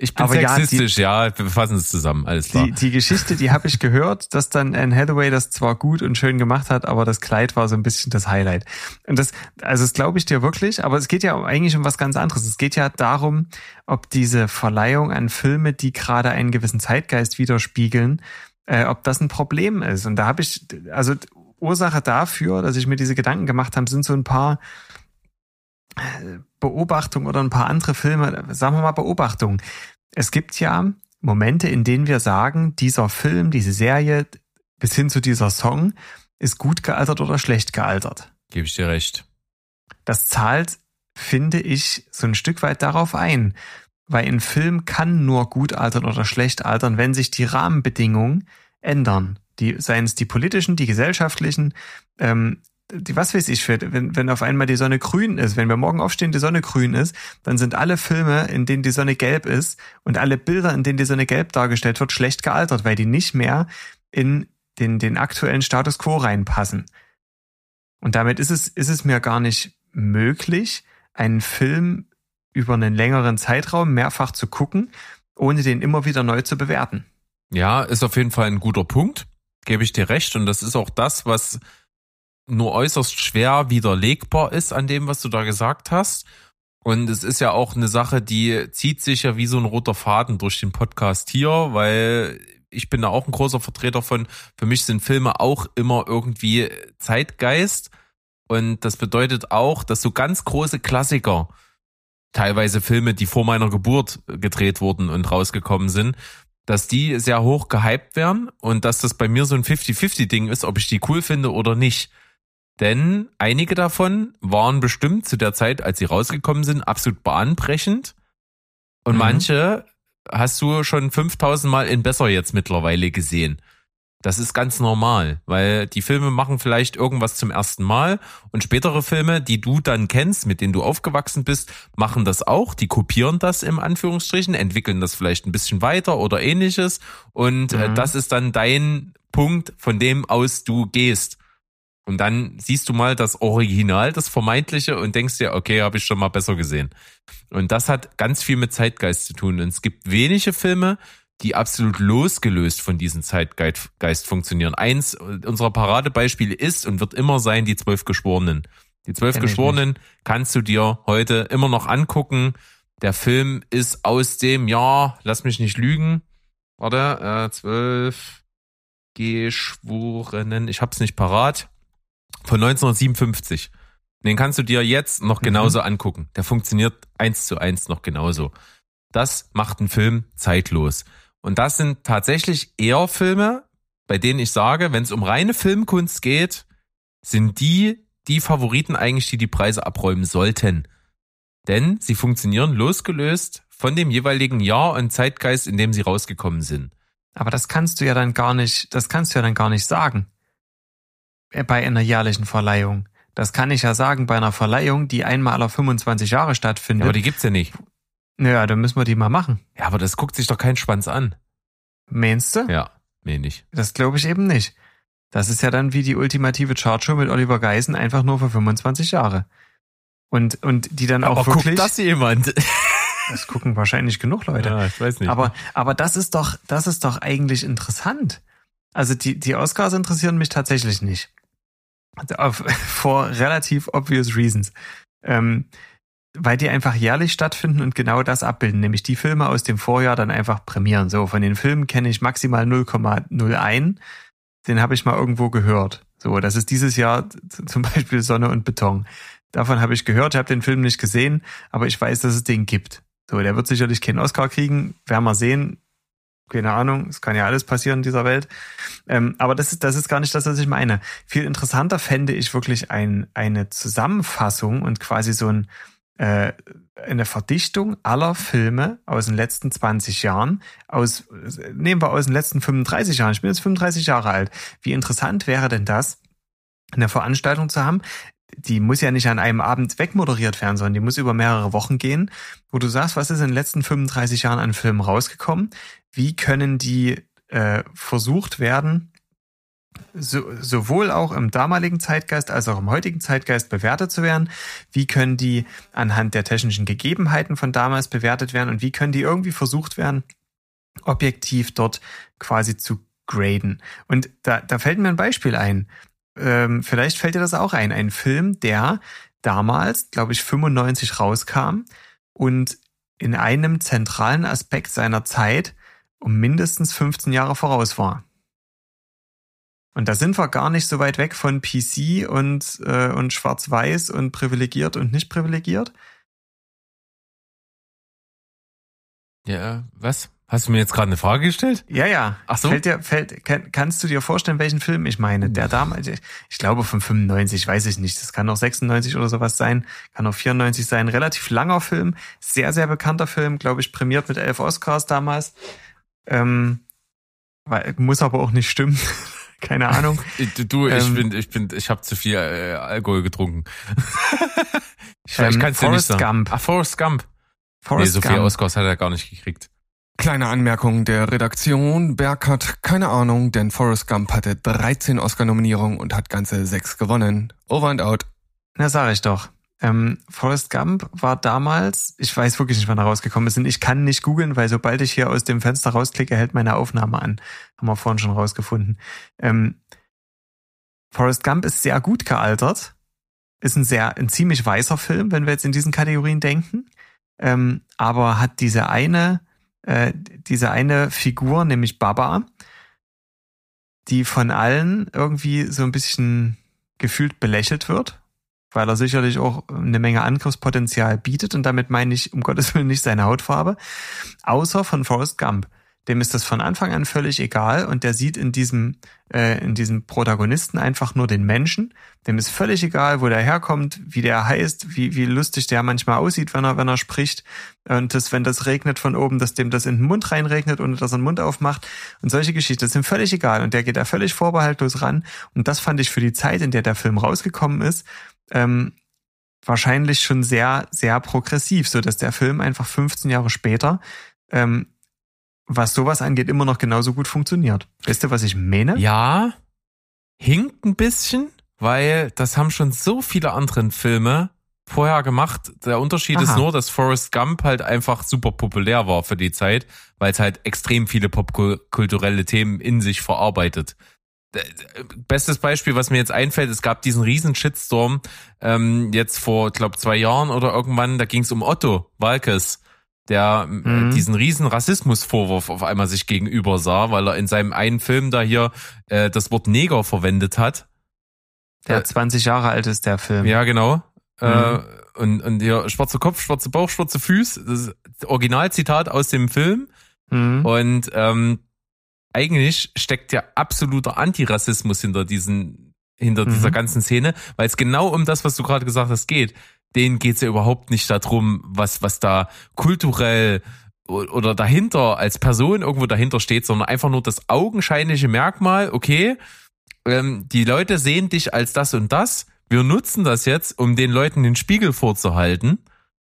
ich bin aber ja, die- sexistisch, ja, wir fassen es zusammen, alles klar. Die, die Geschichte, die habe ich gehört, dass dann Anne Hathaway das zwar gut und schön gemacht hat, aber das Kleid war so ein bisschen das Highlight. Und das, also das glaube ich dir wirklich, aber es geht ja eigentlich um was ganz anderes. Es geht ja darum, ob diese Verleihung an Filme, die gerade einen gewissen Zeitgeist widerspiegeln, äh, ob das ein Problem ist. Und da habe ich, also Ursache dafür, dass ich mir diese Gedanken gemacht habe, sind so ein paar Beobachtung oder ein paar andere Filme, sagen wir mal Beobachtung. Es gibt ja Momente, in denen wir sagen, dieser Film, diese Serie, bis hin zu dieser Song, ist gut gealtert oder schlecht gealtert. Gebe ich dir recht. Das zahlt, finde ich, so ein Stück weit darauf ein. Weil ein Film kann nur gut altern oder schlecht altern, wenn sich die Rahmenbedingungen ändern. Die, seien es die politischen, die gesellschaftlichen, ähm, die, was weiß ich, wenn, wenn auf einmal die Sonne grün ist, wenn wir morgen aufstehen, die Sonne grün ist, dann sind alle Filme, in denen die Sonne gelb ist und alle Bilder, in denen die Sonne gelb dargestellt wird, schlecht gealtert, weil die nicht mehr in den, den aktuellen Status quo reinpassen. Und damit ist es, ist es mir gar nicht möglich, einen Film über einen längeren Zeitraum mehrfach zu gucken, ohne den immer wieder neu zu bewerten. Ja, ist auf jeden Fall ein guter Punkt, gebe ich dir recht. Und das ist auch das, was nur äußerst schwer widerlegbar ist an dem, was du da gesagt hast. Und es ist ja auch eine Sache, die zieht sich ja wie so ein roter Faden durch den Podcast hier, weil ich bin da auch ein großer Vertreter von. Für mich sind Filme auch immer irgendwie Zeitgeist. Und das bedeutet auch, dass so ganz große Klassiker, teilweise Filme, die vor meiner Geburt gedreht wurden und rausgekommen sind, dass die sehr hoch gehypt werden und dass das bei mir so ein 50-50-Ding ist, ob ich die cool finde oder nicht. Denn einige davon waren bestimmt zu der Zeit, als sie rausgekommen sind, absolut bahnbrechend. Und mhm. manche hast du schon 5000 Mal in besser jetzt mittlerweile gesehen. Das ist ganz normal, weil die Filme machen vielleicht irgendwas zum ersten Mal und spätere Filme, die du dann kennst, mit denen du aufgewachsen bist, machen das auch. Die kopieren das im Anführungsstrichen, entwickeln das vielleicht ein bisschen weiter oder ähnliches und äh, mhm. das ist dann dein Punkt, von dem aus du gehst. Und dann siehst du mal das Original, das vermeintliche und denkst dir, okay, habe ich schon mal besser gesehen. Und das hat ganz viel mit Zeitgeist zu tun. Und es gibt wenige Filme, die absolut losgelöst von diesem Zeitgeist funktionieren. Eins unserer Paradebeispiele ist und wird immer sein die zwölf Geschworenen. Die zwölf Geschworenen kannst du dir heute immer noch angucken. Der Film ist aus dem Jahr, lass mich nicht lügen, warte, äh, zwölf Geschworenen, ich hab's nicht parat von 1957. Den kannst du dir jetzt noch genauso mhm. angucken. Der funktioniert eins zu eins noch genauso. Das macht einen Film zeitlos. Und das sind tatsächlich eher Filme, bei denen ich sage, wenn es um reine Filmkunst geht, sind die die Favoriten eigentlich, die die Preise abräumen sollten. Denn sie funktionieren losgelöst von dem jeweiligen Jahr und Zeitgeist, in dem sie rausgekommen sind. Aber das kannst du ja dann gar nicht, das kannst du ja dann gar nicht sagen. Äh, bei einer jährlichen Verleihung. Das kann ich ja sagen bei einer Verleihung, die einmal alle 25 Jahre stattfindet. Ja, aber die gibt's ja nicht. Naja, dann müssen wir die mal machen. Ja, aber das guckt sich doch kein Schwanz an. Meinst du? Ja, nee, nicht. Das glaube ich eben nicht. Das ist ja dann wie die ultimative Chartshow mit Oliver Geisen einfach nur für 25 Jahre. Und, und die dann aber auch wirklich. Guckt das jemand? Das gucken wahrscheinlich genug Leute. Ja, ich weiß nicht. Aber, aber das ist doch, das ist doch eigentlich interessant. Also die, die Oscars interessieren mich tatsächlich nicht. For relativ obvious reasons. Ähm, weil die einfach jährlich stattfinden und genau das abbilden, nämlich die Filme aus dem Vorjahr dann einfach prämieren. So, von den Filmen kenne ich maximal 0,01. Den habe ich mal irgendwo gehört. So, das ist dieses Jahr zum Beispiel Sonne und Beton. Davon habe ich gehört, ich habe den Film nicht gesehen, aber ich weiß, dass es den gibt. So, der wird sicherlich keinen Oscar kriegen, werden wir sehen keine Ahnung, es kann ja alles passieren in dieser Welt. Ähm, aber das ist, das ist gar nicht das, was ich meine. Viel interessanter fände ich wirklich ein, eine Zusammenfassung und quasi so ein, äh, eine Verdichtung aller Filme aus den letzten 20 Jahren, aus, nehmen wir aus den letzten 35 Jahren. Ich bin jetzt 35 Jahre alt. Wie interessant wäre denn das, eine Veranstaltung zu haben, die muss ja nicht an einem Abend wegmoderiert werden, sondern die muss über mehrere Wochen gehen, wo du sagst, was ist in den letzten 35 Jahren an Filmen rausgekommen? Wie können die äh, versucht werden, so, sowohl auch im damaligen Zeitgeist als auch im heutigen Zeitgeist bewertet zu werden? Wie können die anhand der technischen Gegebenheiten von damals bewertet werden und wie können die irgendwie versucht werden, objektiv dort quasi zu graden? Und da, da fällt mir ein Beispiel ein ähm, vielleicht fällt dir das auch ein, ein Film, der damals, glaube ich, 95 rauskam und in einem zentralen Aspekt seiner Zeit um mindestens 15 Jahre voraus war. Und da sind wir gar nicht so weit weg von PC und, äh, und Schwarz-Weiß und privilegiert und nicht privilegiert. Ja, was? Hast du mir jetzt gerade eine Frage gestellt? Ja, ja. Ach so. Fällt dir, fällt, kann, kannst du dir vorstellen, welchen Film ich meine? Der damals, ich, glaube von 95, weiß ich nicht. Das kann auch 96 oder sowas sein, kann auch 94 sein. Relativ langer Film, sehr, sehr bekannter Film, glaube ich, prämiert mit elf Oscars damals. Ähm, muss aber auch nicht stimmen. Keine Ahnung. Du, du ich Ähm, bin, ich bin, ich habe zu viel äh, Alkohol getrunken. ich Ähm, kann es dir nicht Forrest sagen. Gump. Ah, Forrest Gump. Nee, Forrest so viele Gump. Oscars hat er gar nicht gekriegt. Kleine Anmerkung der Redaktion. Berg hat keine Ahnung, denn Forrest Gump hatte 13 Oscar-Nominierungen und hat ganze sechs gewonnen. Over and out. Na, sag ich doch. Ähm, Forrest Gump war damals, ich weiß wirklich nicht, wann er rausgekommen ist. Und ich kann nicht googeln, weil sobald ich hier aus dem Fenster rausklicke, hält meine Aufnahme an. Haben wir vorhin schon rausgefunden. Ähm, Forrest Gump ist sehr gut gealtert. Ist ein sehr, ein ziemlich weißer Film, wenn wir jetzt in diesen Kategorien denken. Ähm, aber hat diese eine, äh, diese eine Figur, nämlich Baba, die von allen irgendwie so ein bisschen gefühlt belächelt wird, weil er sicherlich auch eine Menge Angriffspotenzial bietet und damit meine ich um Gottes Willen nicht seine Hautfarbe, außer von Forrest Gump. Dem ist das von Anfang an völlig egal und der sieht in diesem, äh, in diesem Protagonisten einfach nur den Menschen. Dem ist völlig egal, wo der herkommt, wie der heißt, wie, wie lustig der manchmal aussieht, wenn er, wenn er spricht. Und das, wenn das regnet von oben, dass dem das in den Mund reinregnet, ohne dass er den Mund aufmacht. Und solche Geschichten, das sind völlig egal. Und der geht da völlig vorbehaltlos ran. Und das fand ich für die Zeit, in der der Film rausgekommen ist, ähm, wahrscheinlich schon sehr, sehr progressiv, so dass der Film einfach 15 Jahre später, ähm, was sowas angeht, immer noch genauso gut funktioniert. Weißt du, was ich meine? Ja, hinkt ein bisschen, weil das haben schon so viele andere Filme vorher gemacht. Der Unterschied ist Aha. nur, dass Forrest Gump halt einfach super populär war für die Zeit, weil es halt extrem viele popkulturelle Themen in sich verarbeitet. D- Bestes Beispiel, was mir jetzt einfällt, es gab diesen riesen Shitstorm ähm, jetzt vor, glaube zwei Jahren oder irgendwann, da ging es um Otto Walkes, der Mhm. äh, diesen riesen Rassismusvorwurf auf einmal sich gegenüber sah, weil er in seinem einen Film da hier äh, das Wort Neger verwendet hat. Der Äh, 20 Jahre alt ist der Film. Ja, genau. Äh, Mhm. und, und hier, schwarzer Kopf, schwarzer Bauch, schwarze Füße, das ist Originalzitat aus dem Film. Mhm. Und ähm, eigentlich steckt ja absoluter Antirassismus hinter diesen, hinter Mhm. dieser ganzen Szene, weil es genau um das, was du gerade gesagt hast, geht. Denen geht's ja überhaupt nicht darum, was, was da kulturell oder dahinter als Person irgendwo dahinter steht, sondern einfach nur das augenscheinliche Merkmal, okay, ähm, die Leute sehen dich als das und das, wir nutzen das jetzt, um den Leuten den Spiegel vorzuhalten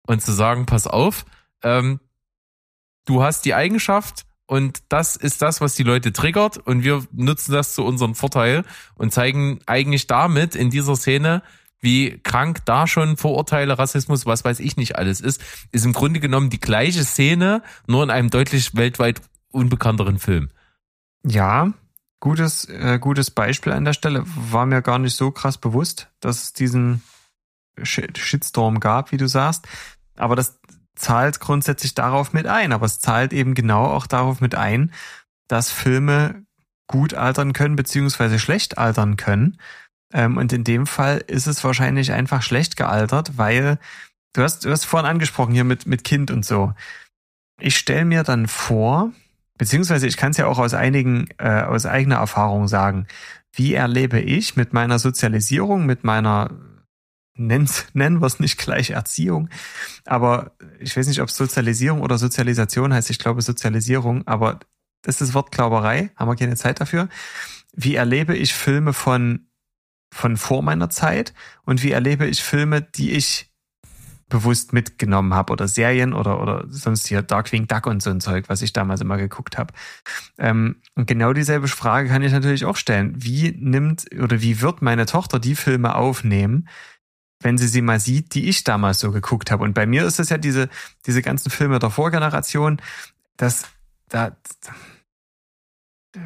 und zu sagen, pass auf, ähm, du hast die Eigenschaft und das ist das, was die Leute triggert und wir nutzen das zu unserem Vorteil und zeigen eigentlich damit in dieser Szene, wie krank da schon Vorurteile, Rassismus, was weiß ich nicht alles ist, ist im Grunde genommen die gleiche Szene, nur in einem deutlich weltweit unbekannteren Film. Ja, gutes, äh, gutes Beispiel an der Stelle. War mir gar nicht so krass bewusst, dass es diesen Shit- Shitstorm gab, wie du sagst. Aber das zahlt grundsätzlich darauf mit ein. Aber es zahlt eben genau auch darauf mit ein, dass Filme gut altern können, beziehungsweise schlecht altern können. Ähm, und in dem Fall ist es wahrscheinlich einfach schlecht gealtert, weil du hast, du hast vorhin angesprochen hier mit, mit Kind und so. Ich stelle mir dann vor, beziehungsweise ich kann es ja auch aus einigen, äh, aus eigener Erfahrung sagen, wie erlebe ich mit meiner Sozialisierung, mit meiner, nennen, nennen wir es nicht gleich Erziehung, aber ich weiß nicht, ob Sozialisierung oder Sozialisation heißt, ich glaube Sozialisierung, aber das ist Wortklauberei, haben wir keine Zeit dafür. Wie erlebe ich Filme von, von vor meiner Zeit und wie erlebe ich Filme, die ich bewusst mitgenommen habe oder Serien oder oder sonst hier Darkwing Duck und so ein Zeug, was ich damals immer geguckt habe. Ähm, und genau dieselbe Frage kann ich natürlich auch stellen. Wie nimmt oder wie wird meine Tochter die Filme aufnehmen, wenn sie sie mal sieht, die ich damals so geguckt habe? Und bei mir ist es ja diese diese ganzen Filme der Vorgeneration, dass da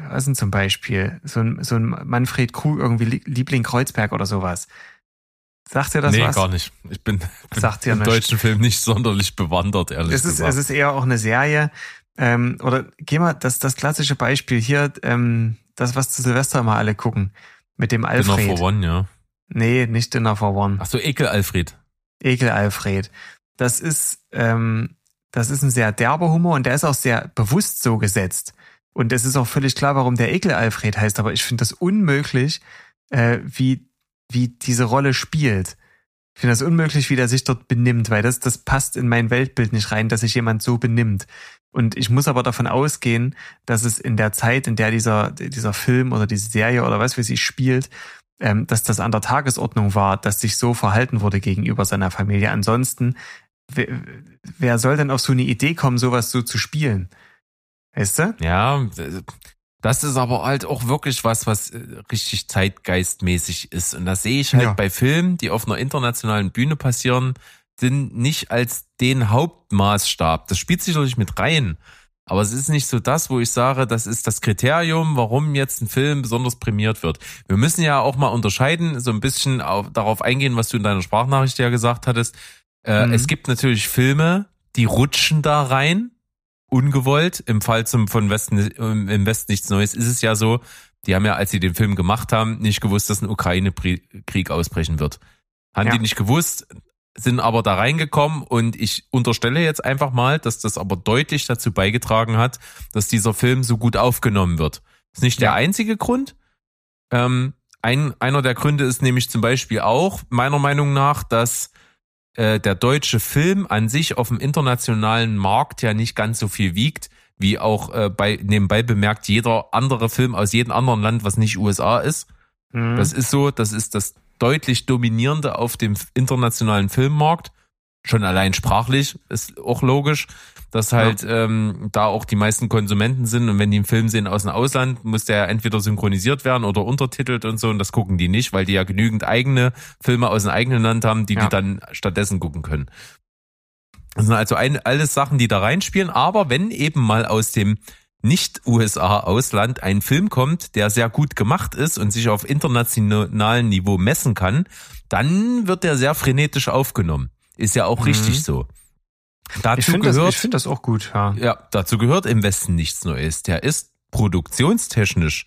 was denn zum Beispiel so ein, so ein Manfred Krug irgendwie Liebling Kreuzberg oder sowas. Sagt ihr das nee, was? gar nicht. Ich bin, bin Sagt im deutschen Film nicht sonderlich bewandert, ehrlich es ist, gesagt. es ist eher auch eine Serie. Ähm, oder geh mal, das, das klassische Beispiel hier, ähm, das, was zu Silvester immer alle gucken. Mit dem Dinner Alfred. for One, ja. Nee, nicht Dinner for One. Ach so, Ekel Alfred. Ekel Alfred. Das ist, ähm, das ist ein sehr derber Humor und der ist auch sehr bewusst so gesetzt. Und es ist auch völlig klar, warum der Ekel Alfred heißt, aber ich finde das unmöglich, äh, wie, wie diese Rolle spielt. Ich finde das unmöglich, wie der sich dort benimmt, weil das, das passt in mein Weltbild nicht rein, dass sich jemand so benimmt. Und ich muss aber davon ausgehen, dass es in der Zeit, in der dieser, dieser Film oder diese Serie oder was für sie spielt, ähm, dass das an der Tagesordnung war, dass sich so verhalten wurde gegenüber seiner Familie. Ansonsten, wer, wer soll denn auf so eine Idee kommen, sowas so zu spielen? Weißt du? Ja, das ist aber halt auch wirklich was, was äh, richtig zeitgeistmäßig ist. Und das sehe ich halt Ja. bei Filmen, die auf einer internationalen Bühne passieren, sind nicht als den Hauptmaßstab. Das spielt sicherlich mit rein. Aber es ist nicht so das, wo ich sage, das ist das Kriterium, warum jetzt ein Film besonders prämiert wird. Wir müssen ja auch mal unterscheiden, so ein bisschen auf, darauf eingehen, was du in deiner Sprachnachricht ja gesagt hattest. Äh, Mhm. Es gibt natürlich Filme, die rutschen da rein, ungewollt. Im Fall zum von Westen im Westen nichts Neues ist es ja so. Die haben ja, als sie den Film gemacht haben, nicht gewusst, dass ein Ukraine-Krieg ausbrechen wird. Haben Ja. die nicht gewusst, sind aber da reingekommen und ich unterstelle jetzt einfach mal, dass das aber deutlich dazu beigetragen hat, dass dieser Film so gut aufgenommen wird. Ist nicht der Ja. einzige Grund. Ähm, ein, einer der Gründe ist nämlich zum Beispiel auch, meiner Meinung nach, dass äh, der deutsche Film an sich auf dem internationalen Markt ja nicht ganz so viel wiegt, wie auch äh, bei nebenbei bemerkt jeder andere Film aus jedem anderen Land, was nicht USA ist. Mhm. Das ist so, das ist das deutlich dominierende auf dem internationalen Filmmarkt. Schon allein sprachlich ist auch logisch, dass halt ähm, da auch die meisten Konsumenten sind und wenn die einen Film sehen aus dem Ausland, muss der entweder synchronisiert werden oder untertitelt und so und das gucken die nicht, weil die ja genügend eigene Filme aus dem eigenen Land haben, die Ja. die dann stattdessen gucken können. Das sind also ein, alles Sachen, die da reinspielen, aber wenn eben mal aus dem nicht-USA-Ausland ein Film kommt, der sehr gut gemacht ist und sich auf internationalem Niveau messen kann, dann wird der sehr frenetisch aufgenommen. Ist ja auch Mhm. richtig so. Dazu ich finde das, gehört, ich find das auch gut, ja. ja, dazu gehört im Westen nichts Neues. Der ist produktionstechnisch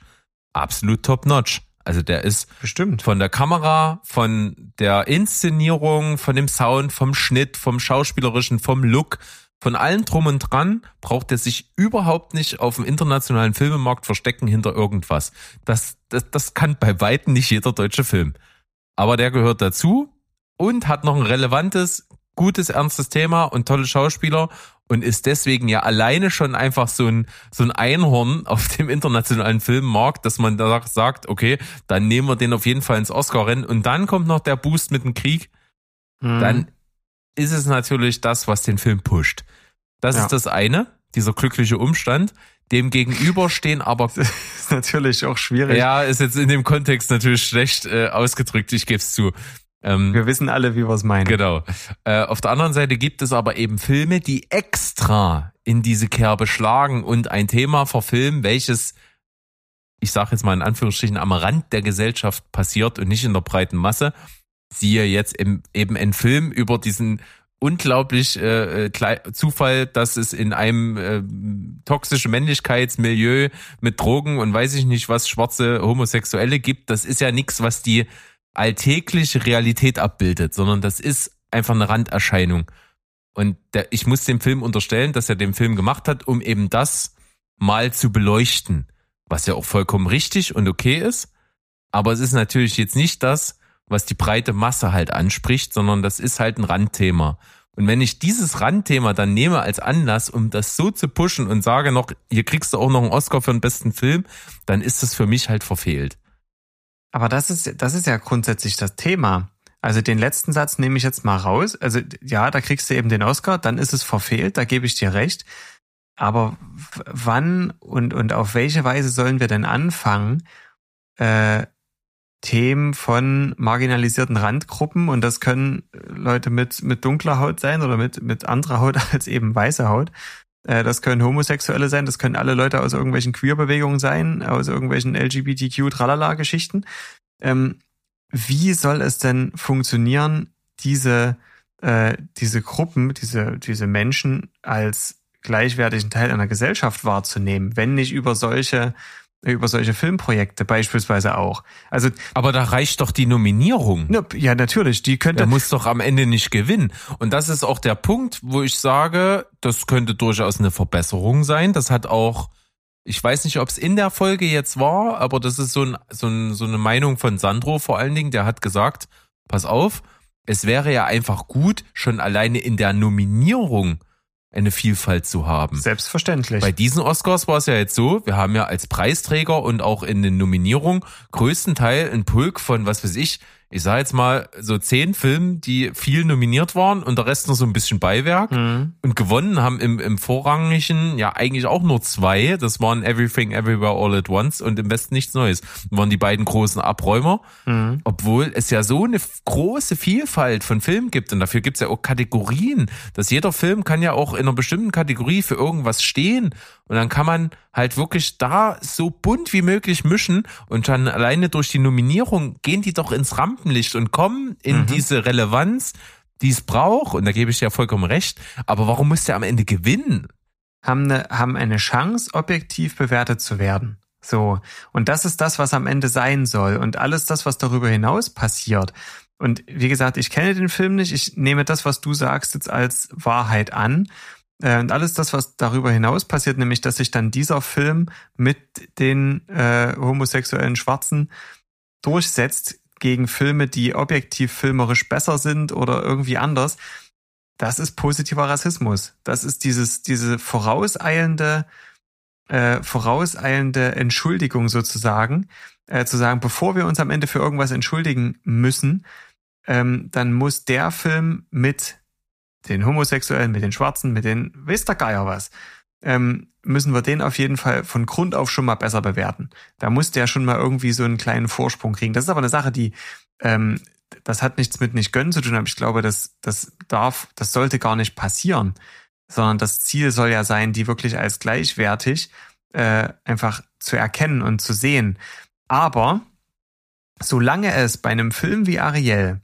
absolut top-notch. Also der ist Bestimmt. von der Kamera, von der Inszenierung, von dem Sound, vom Schnitt, vom Schauspielerischen, vom Look, von allem drum und dran braucht er sich überhaupt nicht auf dem internationalen Filmemarkt verstecken hinter irgendwas. Das, das, das kann bei weitem nicht jeder deutsche Film. Aber der gehört dazu und hat noch ein relevantes, gutes, ernstes Thema und tolle Schauspieler und ist deswegen ja alleine schon einfach so ein, so ein Einhorn auf dem internationalen Filmmarkt, dass man da sagt, okay, dann nehmen wir den auf jeden Fall ins Oscar-Rennen und dann kommt noch der Boost mit dem Krieg, Mhm. dann ist es natürlich das, was den Film pusht. Das Ja. ist das eine, dieser glückliche Umstand. Dem gegenüber stehen aber ist natürlich auch schwierig. ja, ist jetzt in dem Kontext natürlich schlecht äh, ausgedrückt, ich gebe es zu. Ähm, Wir wissen alle, wie wir es meinen. Genau. Äh, auf der anderen Seite gibt es aber eben Filme, die extra in diese Kerbe schlagen und ein Thema verfilmen, welches, ich sage jetzt mal in Anführungsstrichen, am Rand der Gesellschaft passiert und nicht in der breiten Masse. Siehe jetzt im, eben ein Film über diesen unglaublich äh, Klei- Zufall, dass es in einem äh, toxischen Männlichkeitsmilieu mit Drogen und weiß ich nicht was schwarze Homosexuelle gibt. Das ist ja nichts, was die alltägliche Realität abbildet, sondern das ist einfach eine Randerscheinung. Und der, ich muss dem Film unterstellen, dass er den Film gemacht hat, um eben das mal zu beleuchten, was ja auch vollkommen richtig und okay ist. Aber es ist natürlich jetzt nicht das, was die breite Masse halt anspricht, sondern das ist halt ein Randthema. Und wenn ich dieses Randthema dann nehme als Anlass, um das so zu pushen und sage noch, hier kriegst du auch noch einen Oscar für den besten Film, dann ist das für mich halt verfehlt. Aber das ist, das ist ja grundsätzlich das Thema. Also den letzten Satz nehme ich jetzt mal raus. Also ja, da kriegst du eben den Oscar, dann ist es verfehlt, da gebe ich dir recht. Aber wann und, und auf welche Weise sollen wir denn anfangen, äh, Themen von marginalisierten Randgruppen, und das können Leute mit, mit dunkler Haut sein oder mit, mit anderer Haut als eben weiße Haut, äh, das können Homosexuelle sein, das können alle Leute aus irgendwelchen Queerbewegungen sein, aus irgendwelchen LGBTQ-Tralala-Geschichten. Ähm, wie soll es denn funktionieren, diese, äh, diese Gruppen, diese, diese Menschen als gleichwertigen Teil einer Gesellschaft wahrzunehmen, wenn nicht über solche über solche Filmprojekte beispielsweise auch. Also, aber da reicht doch die Nominierung. Ja, natürlich. Die könnte. Der muss doch am Ende nicht gewinnen. Und das ist auch der Punkt, wo ich sage, das könnte durchaus eine Verbesserung sein. Das hat auch, ich weiß nicht, ob es in der Folge jetzt war, aber das ist so, ein, so, ein, so eine Meinung von Sandro vor allen Dingen. Der hat gesagt, pass auf, es wäre ja einfach gut, schon alleine in der Nominierung eine Vielfalt zu haben. Selbstverständlich. Bei diesen Oscars war es ja jetzt so, wir haben ja als Preisträger und auch in den Nominierungen größten Teil ein Pulk von, was weiß ich, ich sage jetzt mal, so zehn Filmen, die viel nominiert waren und der Rest noch so ein bisschen Beiwerk. Mhm. Und gewonnen haben im, im Vorrangigen ja eigentlich auch nur zwei. Das waren Everything Everywhere All at Once und im Westen nichts Neues. Das waren die beiden großen Abräumer. Mhm. Obwohl es ja so eine große Vielfalt von Filmen gibt und dafür gibt es ja auch Kategorien, dass jeder Film kann ja auch in einer bestimmten Kategorie für irgendwas stehen. Und dann kann man halt wirklich da so bunt wie möglich mischen und dann alleine durch die Nominierung gehen die doch ins Rampenlicht und kommen in mhm. diese Relevanz, die es braucht. Und da gebe ich ja vollkommen recht. Aber warum muss der am Ende gewinnen? Haben eine, haben eine Chance, objektiv bewertet zu werden. So. Und das ist das, was am Ende sein soll. Und alles das, was darüber hinaus passiert. Und wie gesagt, ich kenne den Film nicht. Ich nehme das, was du sagst, jetzt als Wahrheit an. Äh, und alles das, was darüber hinaus passiert, nämlich dass sich dann dieser Film mit den äh, homosexuellen Schwarzen durchsetzt gegen Filme, die objektiv filmerisch besser sind oder irgendwie anders, das ist positiver Rassismus. Das ist dieses, diese vorauseilende, äh, vorauseilende Entschuldigung sozusagen, äh, zu sagen, bevor wir uns am Ende für irgendwas entschuldigen müssen, ähm, dann muss der Film mit den Homosexuellen, mit den Schwarzen, mit den, wisst der Geier was, ähm, müssen wir den auf jeden Fall von Grund auf schon mal besser bewerten. Da muss der schon mal irgendwie so einen kleinen Vorsprung kriegen. Das ist aber eine Sache, die, ähm, das hat nichts mit nicht gönnen zu tun, aber ich glaube, das, das darf, das sollte gar nicht passieren, sondern das Ziel soll ja sein, die wirklich als gleichwertig äh, einfach zu erkennen und zu sehen. Aber solange es bei einem Film wie Ariel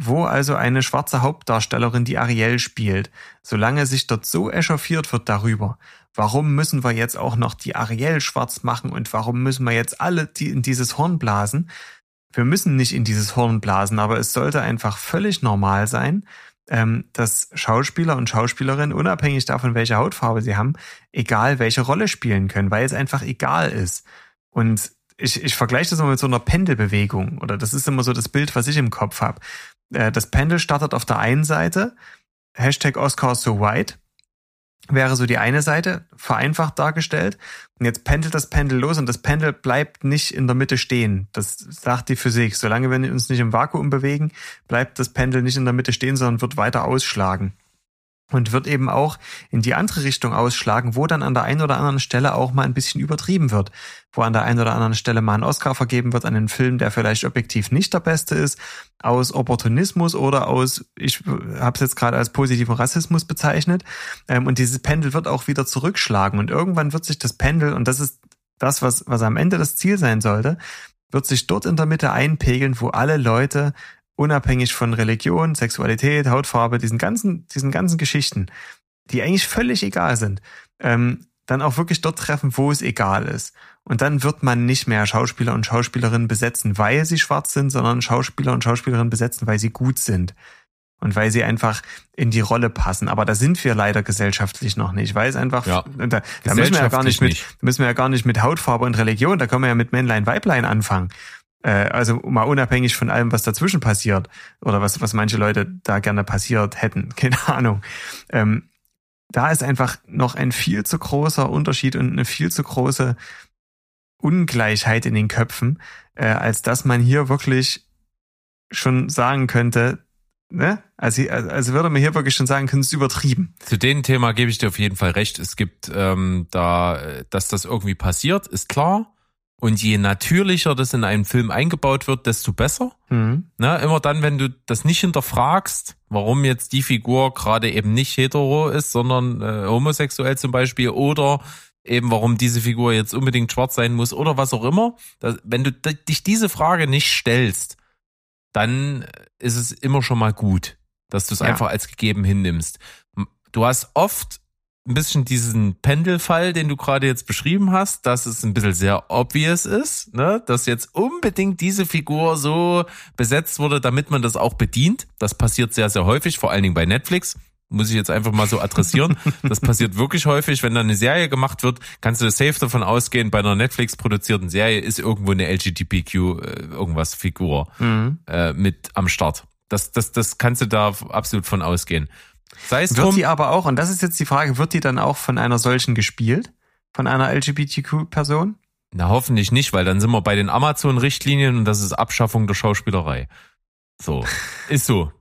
wo also eine schwarze Hauptdarstellerin die Ariel spielt, solange sich dort so echauffiert wird darüber, warum müssen wir jetzt auch noch die Ariel schwarz machen und warum müssen wir jetzt alle die in dieses Horn blasen? Wir müssen nicht in dieses Horn blasen, aber es sollte einfach völlig normal sein, ähm, dass Schauspieler und Schauspielerinnen, unabhängig davon, welche Hautfarbe sie haben, egal welche Rolle spielen können, weil es einfach egal ist. Und ich, ich vergleiche das immer mit so einer Pendelbewegung oder das ist immer so das Bild, was ich im Kopf habe. Äh, das Pendel startet auf der einen Seite, Hashtag Oscar so white, wäre so die eine Seite, vereinfacht dargestellt. Und jetzt pendelt das Pendel los und das Pendel bleibt nicht in der Mitte stehen. Das sagt die Physik. Solange wir uns nicht im Vakuum bewegen, bleibt das Pendel nicht in der Mitte stehen, sondern wird weiter ausschlagen und wird eben auch in die andere Richtung ausschlagen, wo dann an der einen oder anderen Stelle auch mal ein bisschen übertrieben wird, wo an der einen oder anderen Stelle mal ein Oscar vergeben wird an einen Film, der vielleicht objektiv nicht der beste ist, aus Opportunismus oder aus, ich habe es jetzt gerade als positiven Rassismus bezeichnet, ähm, und dieses Pendel wird auch wieder zurückschlagen. Und irgendwann wird sich das Pendel, und das ist das, was, was am Ende das Ziel sein sollte, wird sich dort in der Mitte einpegeln, wo alle Leute unabhängig von Religion, Sexualität, Hautfarbe, diesen ganzen, diesen ganzen Geschichten, die eigentlich völlig egal sind, ähm, dann auch wirklich dort treffen, wo es egal ist. Und dann wird man nicht mehr Schauspieler und Schauspielerinnen besetzen, weil sie schwarz sind, sondern Schauspieler und Schauspielerinnen besetzen, weil sie gut sind. Und weil sie einfach in die Rolle passen. Aber da sind wir leider gesellschaftlich noch nicht, weil es einfach, ja, da, da müssen wir ja gar nicht mit, nicht. müssen wir ja gar nicht mit Hautfarbe und Religion, da können wir ja mit Männlein, Weiblein anfangen. Äh, also mal unabhängig von allem, was dazwischen passiert oder was, was manche Leute da gerne passiert hätten, keine Ahnung. Ähm, da ist einfach noch ein viel zu großer Unterschied und eine viel zu große Ungleichheit in den Köpfen, äh, als dass man hier wirklich schon sagen könnte, ne? Also, also würde man hier wirklich schon sagen können, es ist übertrieben. Zu dem Thema gebe ich dir auf jeden Fall recht. Es gibt ähm, da, dass das irgendwie passiert, ist klar. Und je natürlicher das in einen Film eingebaut wird, desto besser. Mhm. Na, immer dann, wenn du das nicht hinterfragst, warum jetzt die Figur gerade eben nicht hetero ist, sondern äh, homosexuell zum Beispiel oder eben warum diese Figur jetzt unbedingt schwarz sein muss oder was auch immer. Das, wenn du dich diese Frage nicht stellst, dann ist es immer schon mal gut, dass du es ja. einfach als gegeben hinnimmst. Du hast oft ein bisschen diesen Pendelfall, den du gerade jetzt beschrieben hast, dass es ein bisschen sehr obvious ist, ne? dass jetzt unbedingt diese Figur so besetzt wurde, damit man das auch bedient. Das passiert sehr, sehr häufig, vor allen Dingen bei Netflix. Muss ich jetzt einfach mal so adressieren. Das passiert wirklich häufig. Wenn da eine Serie gemacht wird, kannst du safe davon ausgehen, bei einer Netflix produzierten Serie ist irgendwo eine LGBTQ äh, irgendwas Figur Mhm. äh, mit am Start. Das, das, das kannst du da absolut von ausgehen. Sei es Wird drum, die aber auch, und das ist jetzt die Frage, wird die dann auch von einer solchen gespielt? Von einer LGBTQ-Person? Na, hoffentlich nicht, weil dann sind wir bei den Amazon-Richtlinien und das ist Abschaffung der Schauspielerei. So. Ist so.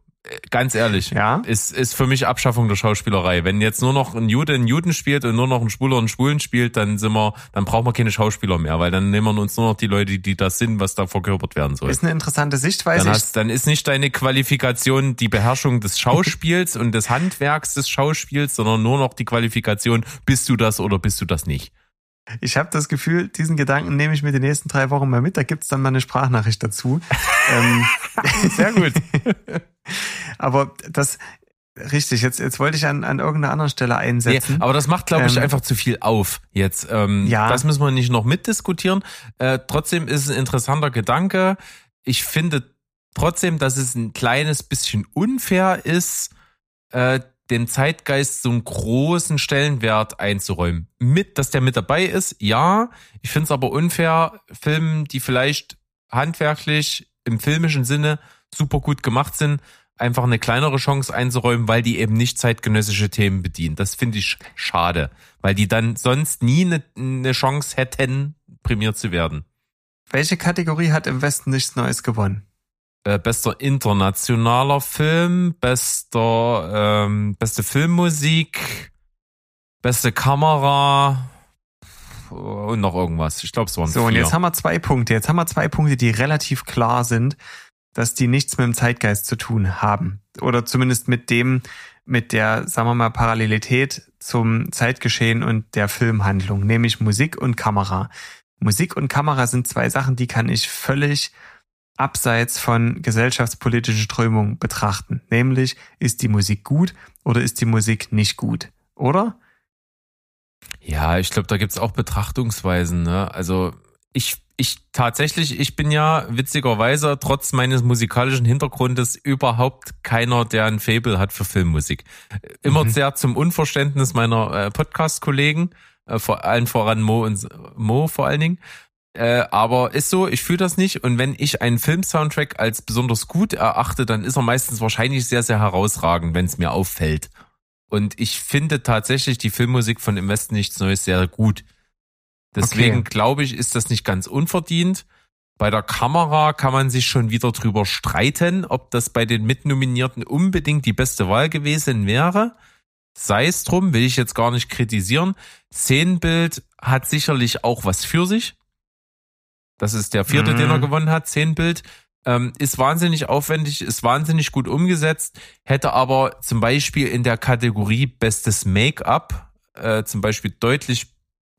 Ganz ehrlich. Ja. Ist, ist für mich Abschaffung der Schauspielerei. Wenn jetzt nur noch ein Jude einen Juden spielt und nur noch ein Schwuler einen Schwulen spielt, dann sind wir, dann brauchen wir keine Schauspieler mehr, weil dann nehmen wir uns nur noch die Leute, die das sind, was da verkörpert werden soll. Ist eine interessante Sichtweise. Dann, Ich- hast, dann ist nicht deine Qualifikation die Beherrschung des Schauspiels und des Handwerks des Schauspiels, sondern nur noch die Qualifikation, bist du das oder bist du das nicht. Ich habe das Gefühl, diesen Gedanken nehme ich mir die nächsten drei Wochen mal mit. Da gibt's dann mal eine Sprachnachricht dazu. ähm, Sehr gut. aber das, richtig, jetzt, jetzt wollte ich an, an irgendeiner anderen Stelle Nee, einsetzen. aber das macht, glaube ich, Ähm, einfach zu viel auf jetzt. Ähm, Ja. Das müssen wir nicht noch mitdiskutieren. Äh, trotzdem ist es ein interessanter Gedanke. Ich finde trotzdem, dass es ein kleines bisschen unfair ist, äh, den Zeitgeist so einen großen Stellenwert einzuräumen. Mit, dass der mit dabei ist, ja. Ich finde es aber unfair, Filmen, die vielleicht handwerklich im filmischen Sinne super gut gemacht sind, einfach eine kleinere Chance einzuräumen, weil die eben nicht zeitgenössische Themen bedienen. Das finde ich schade, weil die dann sonst nie eine, eine Chance hätten, prämiert zu werden. Welche Kategorie hat im Westen nichts Neues gewonnen? Äh, bester internationaler Film, bester ähm, beste Filmmusik, beste Kamera und noch irgendwas. Ich glaube, es waren So, und vier. jetzt haben wir zwei Punkte. Jetzt haben wir zwei Punkte, die relativ klar sind, dass die nichts mit dem Zeitgeist zu tun haben. Oder zumindest mit dem, mit der, sagen wir mal, Parallelität zum Zeitgeschehen und der Filmhandlung, nämlich Musik und Kamera. Musik und Kamera sind zwei Sachen, die kann ich völlig abseits von gesellschaftspolitischen Strömungen betrachten. Nämlich, ist die Musik gut oder ist die Musik nicht gut? Oder? Ja, ich glaube, da gibt's auch Betrachtungsweisen. Ne? Also ich, ich tatsächlich, ich bin ja witzigerweise trotz meines musikalischen Hintergrundes überhaupt keiner, der ein Fable hat für Filmmusik. Immer Mhm. sehr zum Unverständnis meiner äh, Podcast-Kollegen, äh, vor allen voran Mo und Mo vor allen Dingen. Äh, aber ist so, ich fühle das nicht. Und wenn ich einen Film-Soundtrack als besonders gut erachte, dann ist er meistens wahrscheinlich sehr, sehr herausragend, wenn es mir auffällt. Und ich finde tatsächlich die Filmmusik von Im Westen nichts Neues sehr gut. Deswegen Okay. glaube ich, ist das nicht ganz unverdient. Bei der Kamera kann man sich schon wieder drüber streiten, ob das bei den Mitnominierten unbedingt die beste Wahl gewesen wäre. Sei es drum, will ich jetzt gar nicht kritisieren. Szenenbild hat sicherlich auch was für sich. Das ist der vierte, Mhm. den er gewonnen hat. Szenenbild ähm, ist wahnsinnig aufwendig, ist wahnsinnig gut umgesetzt, hätte aber zum Beispiel in der Kategorie Bestes Make-up äh, zum Beispiel deutlich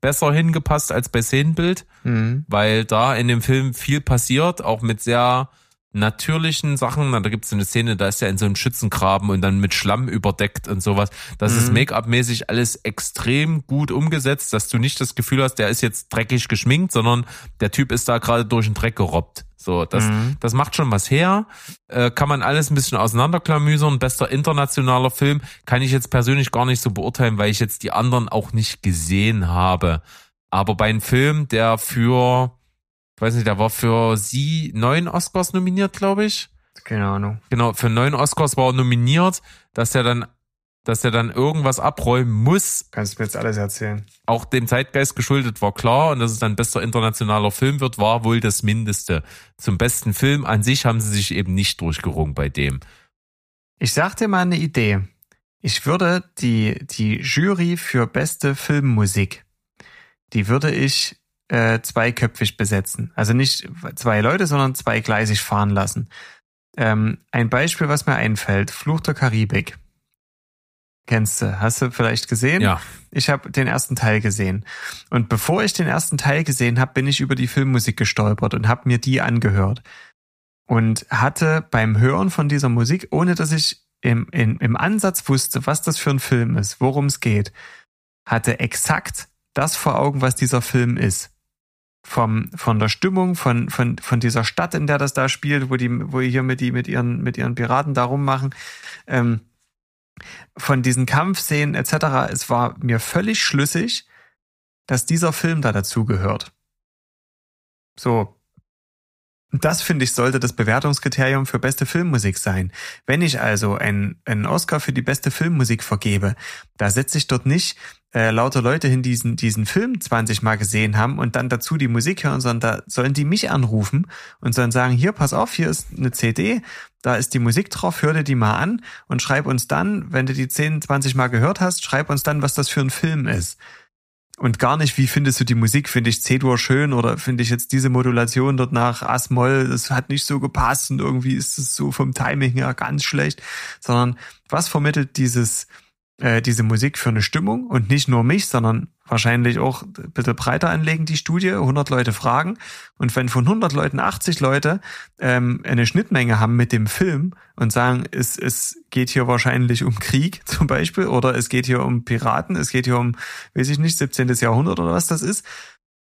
besser hingepasst als bei Szenenbild, Mhm. weil da in dem Film viel passiert, auch mit sehr natürlichen Sachen. Da gibt es eine Szene, da ist er in so einem Schützengraben und dann mit Schlamm überdeckt und sowas. Das ist Mhm. Make-up-mäßig alles extrem gut umgesetzt, dass du nicht das Gefühl hast, der ist jetzt dreckig geschminkt, sondern der Typ ist da gerade durch den Dreck gerobbt. So, das, Mhm. das macht schon was her. Äh, kann man alles ein bisschen auseinanderklamüsern. Bester internationaler Film kann ich jetzt persönlich gar nicht so beurteilen, weil ich jetzt die anderen auch nicht gesehen habe. Aber bei einem Film, der für, ich weiß nicht, der war für sie neun Oscars nominiert, glaube ich. Keine Ahnung. Genau, für neun Oscars war er nominiert, dass er dann, dass er dann irgendwas abräumen muss, Kannst du mir jetzt alles erzählen? auch dem Zeitgeist geschuldet, war klar. Und dass es dann bester internationaler Film wird, war wohl das Mindeste. Zum besten Film an sich haben sie sich eben nicht durchgerungen bei dem. Ich sag dir mal eine Idee. Ich würde die, die Jury für beste Filmmusik, die würde ich äh, zweiköpfig besetzen. Also nicht zwei Leute, sondern zweigleisig fahren lassen. Ähm, ein Beispiel, was mir einfällt, Fluch der Karibik. Kennst du? Hast du vielleicht gesehen? Ja. Ich habe den ersten Teil gesehen. Und bevor ich den ersten Teil gesehen habe, bin ich über die Filmmusik gestolpert und habe mir die angehört. Und hatte beim Hören von dieser Musik, ohne dass ich im, im, im Ansatz wusste, was das für ein Film ist, worum es geht, hatte exakt das vor Augen, was dieser Film ist. Vom, von der Stimmung, von, von, von dieser Stadt, in der das da spielt, wo die, wo hier mit, die, mit ihren, mit ihren Piraten da rummachen, ähm, von diesen Kampfszenen etc. Es war mir völlig schlüssig, dass dieser Film da dazugehört. So, das finde ich sollte das Bewertungskriterium für beste Filmmusik sein. Wenn ich also einen, einen Oscar für die beste Filmmusik vergebe, da setze ich dort nicht äh, lauter Leute hin, die diesen, diesen Film 20 Mal gesehen haben und dann dazu die Musik hören, sondern da sollen die mich anrufen und sollen sagen, hier, pass auf, hier ist eine CD, da ist die Musik drauf, hör dir die mal an und schreib uns dann, wenn du die 10, 20 Mal gehört hast, schreib uns dann, was das für ein Film ist und gar nicht, wie findest du die Musik? Finde ich C-Dur schön oder finde ich jetzt diese Modulation dort nach As-Moll, das hat nicht so gepasst und irgendwie ist es so vom Timing her ganz schlecht, sondern was vermittelt dieses, äh, diese Musik für eine Stimmung und nicht nur mich, sondern wahrscheinlich auch ein bisschen breiter anlegen, die Studie, 100 Leute fragen. Und wenn von 100 Leuten 80 Leute ähm, eine Schnittmenge haben mit dem Film und sagen, es, es geht hier wahrscheinlich um Krieg zum Beispiel oder es geht hier um Piraten, es geht hier um, weiß ich nicht, 17. Jahrhundert oder was das ist,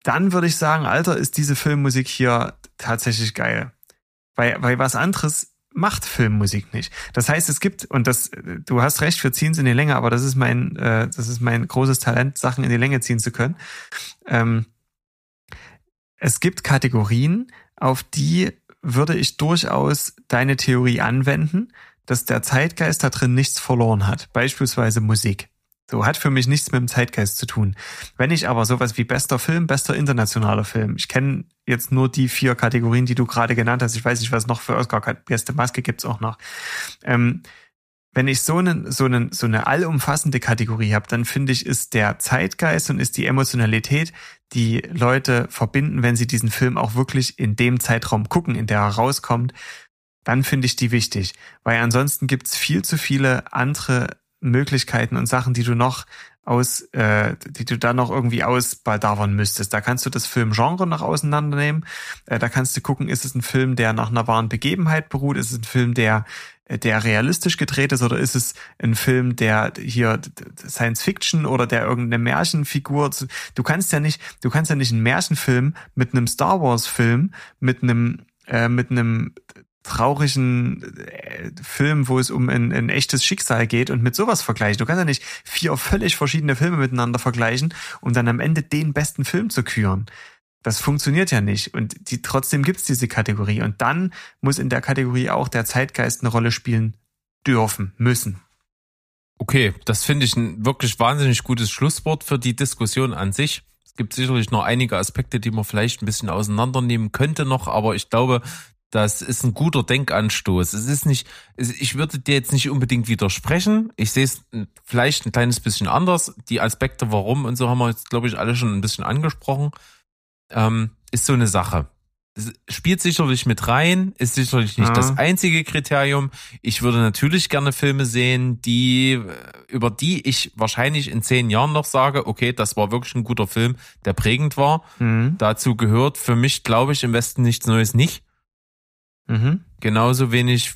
dann würde ich sagen, Alter, ist diese Filmmusik hier tatsächlich geil. Weil, weil was anderes macht Filmmusik nicht. Das heißt, es gibt, und das, du hast recht, wir ziehen es in die Länge, aber das ist mein, äh, das ist mein großes Talent, Sachen in die Länge ziehen zu können. Ähm, es gibt Kategorien, auf die würde ich durchaus deine Theorie anwenden, dass der Zeitgeist da drin nichts verloren hat. Beispielsweise Musik. So hat für mich nichts mit dem Zeitgeist zu tun. Wenn ich aber sowas wie bester Film, bester internationaler Film, ich kenne jetzt nur die vier Kategorien, die du gerade genannt hast. Ich weiß nicht, was noch für Oscar beste Maske gibt's auch noch. Ähm, wenn ich so, einen, so, einen, so eine allumfassende Kategorie habe, dann finde ich, ist der Zeitgeist und ist die Emotionalität, die Leute verbinden, wenn sie diesen Film auch wirklich in dem Zeitraum gucken, in der er rauskommt, dann finde ich die wichtig. Weil ansonsten gibt's viel zu viele andere Möglichkeiten und Sachen, die du noch aus, äh, die du da noch irgendwie ausbaldauern müsstest. Da kannst du das Filmgenre noch auseinandernehmen. Äh, da kannst du gucken, ist es ein Film, der nach einer wahren Begebenheit beruht? Ist es ein Film, der der realistisch gedreht ist oder ist es ein Film, der hier Science Fiction oder der irgendeine Märchenfigur du kannst ja nicht du kannst ja nicht einen Märchenfilm mit einem Star Wars Film mit einem äh, mit einem traurigen äh, Film, wo es um ein, ein echtes Schicksal geht und mit sowas vergleichen. Du kannst ja nicht vier völlig verschiedene Filme miteinander vergleichen, um dann am Ende den besten Film zu küren. Das funktioniert ja nicht. Und die, trotzdem gibt's diese Kategorie. Und dann muss in der Kategorie auch der Zeitgeist eine Rolle spielen dürfen, müssen. Okay, das finde ich ein wirklich wahnsinnig gutes Schlusswort für die Diskussion an sich. Es gibt sicherlich noch einige Aspekte, die man vielleicht ein bisschen auseinandernehmen könnte noch, aber ich glaube, das ist ein guter Denkanstoß. Es ist nicht, ich würde dir jetzt nicht unbedingt widersprechen. Ich sehe es vielleicht ein kleines bisschen anders. Die Aspekte, warum und so haben wir jetzt, glaube ich, alle schon ein bisschen angesprochen. Ähm, ist so eine Sache. Es spielt sicherlich mit rein, ist sicherlich nicht ja. das einzige Kriterium. Ich würde natürlich gerne Filme sehen, die, über die ich wahrscheinlich in zehn Jahren noch sage, okay, das war wirklich ein guter Film, der prägend war. Mhm. Dazu gehört für mich, glaube ich, im Westen nichts Neues nicht. Mhm. Genauso wenig,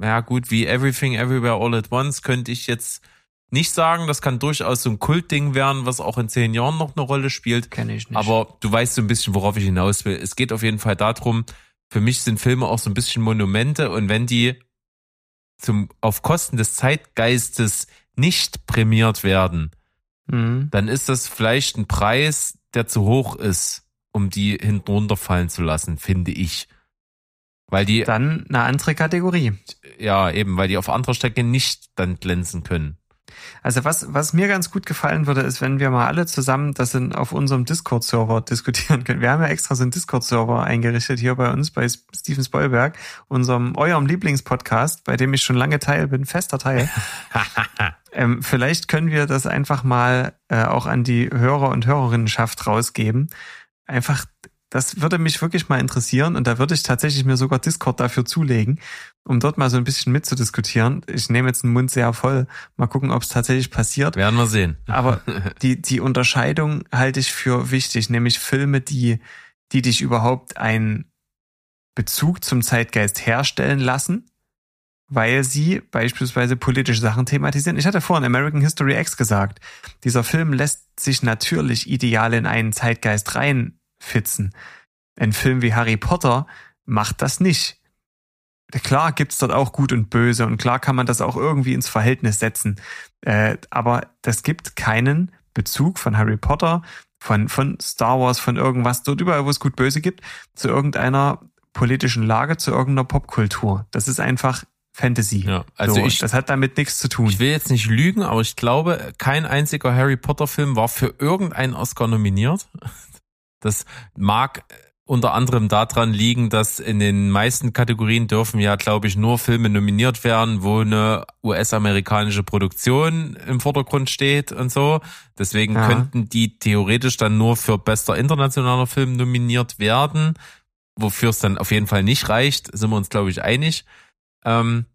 ja gut, wie Everything Everywhere All at Once könnte ich jetzt nicht sagen. Das kann durchaus so ein Kultding werden, was auch in zehn Jahren noch eine Rolle spielt. Kenne ich nicht. Aber du weißt so ein bisschen, worauf ich hinaus will. Es geht auf jeden Fall darum, für mich sind Filme auch so ein bisschen Monumente und wenn die zum, auf Kosten des Zeitgeistes nicht prämiert werden, mhm. dann ist das vielleicht ein Preis, der zu hoch ist, um die hinten runterfallen zu lassen, finde ich. Weil die. Dann eine andere Kategorie. Ja, eben, weil die auf anderer Strecke nicht dann glänzen können. Also was, was mir ganz gut gefallen würde, ist, wenn wir mal alle zusammen das in, auf unserem Discord-Server diskutieren können. Wir haben ja extra so einen Discord-Server eingerichtet hier bei uns, bei Steven Spoilberg, unserem, eurem Lieblingspodcast, bei dem ich schon lange Teil bin, fester Teil. ähm, vielleicht können wir das einfach mal äh, auch an die Hörer und Hörerinnenschaft rausgeben. Einfach das würde mich wirklich mal interessieren und da würde ich tatsächlich mir sogar Discord dafür zulegen, um dort mal so ein bisschen mitzudiskutieren. Ich nehme jetzt den Mund sehr voll. Mal gucken, ob es tatsächlich passiert. Werden wir sehen. Aber die, die Unterscheidung halte ich für wichtig, nämlich Filme, die, die dich überhaupt einen Bezug zum Zeitgeist herstellen lassen weil sie beispielsweise politische Sachen thematisieren. Ich hatte vorhin American History X gesagt. Dieser Film lässt sich natürlich ideal in einen Zeitgeist reinfitzen. Ein Film wie Harry Potter macht das nicht. Klar gibt's dort auch Gut und Böse und klar kann man das auch irgendwie ins Verhältnis setzen. Äh, aber das gibt keinen Bezug von Harry Potter, von, von Star Wars, von irgendwas, dort überall, wo es Gut-Böse gibt, zu irgendeiner politischen Lage, zu irgendeiner Popkultur. Das ist einfach Fantasy. Ja, also so, ich, das hat damit nichts zu tun. Ich will jetzt nicht lügen, aber ich glaube, kein einziger Harry Potter Film war für irgendeinen Oscar nominiert. Das mag unter anderem daran liegen, dass in den meisten Kategorien dürfen ja, glaube ich, nur Filme nominiert werden, wo eine US-amerikanische Produktion im Vordergrund steht und so. Deswegen ja. könnten die theoretisch dann nur für bester internationaler Film nominiert werden, wofür es dann auf jeden Fall nicht reicht, sind wir uns, glaube ich, einig. Ähm,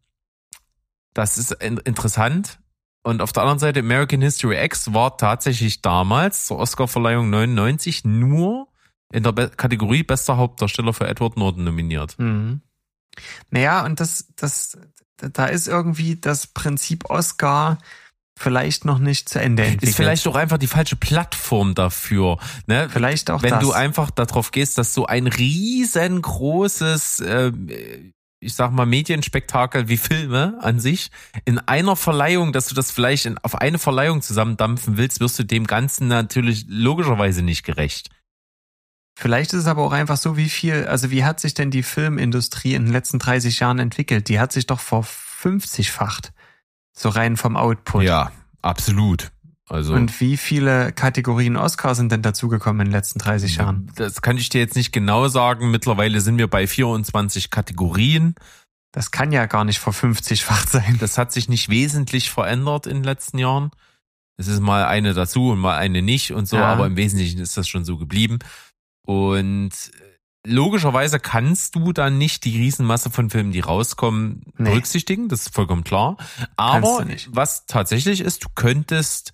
das ist interessant. Und auf der anderen Seite, American History X war tatsächlich damals zur Oscarverleihung 99 nur in der Be Kategorie bester Hauptdarsteller für Edward Norton nominiert. Mhm. Naja, und das, das, da ist irgendwie das Prinzip Oscar vielleicht noch nicht zu Ende entwickelt. Ist vielleicht auch einfach die falsche Plattform dafür. Ne? Vielleicht auch Wenn das. du einfach darauf gehst, dass so ein riesengroßes, äh, ich sag mal, Medienspektakel wie Filme an sich in einer Verleihung, dass du das vielleicht in, auf eine Verleihung zusammendampfen willst, wirst du dem Ganzen natürlich logischerweise nicht gerecht. Vielleicht ist es aber auch einfach so, wie viel, also wie hat sich denn die Filmindustrie in den letzten 30 Jahren entwickelt? Die hat sich doch vor 50-facht. So rein vom Output. Ja, absolut. Also und wie viele Kategorien Oscar sind denn dazugekommen in den letzten 30 Jahren? Das kann ich dir jetzt nicht genau sagen. Mittlerweile sind wir bei 24 Kategorien. Das kann ja gar nicht vor 50-fach sein. Das hat sich nicht wesentlich verändert in den letzten Jahren. Es ist mal eine dazu und mal eine nicht und so, ja. aber im Wesentlichen ist das schon so geblieben. Und logischerweise kannst du dann nicht die Riesenmasse von Filmen, die rauskommen, nee. berücksichtigen. Das ist vollkommen klar. Aber was tatsächlich ist, du könntest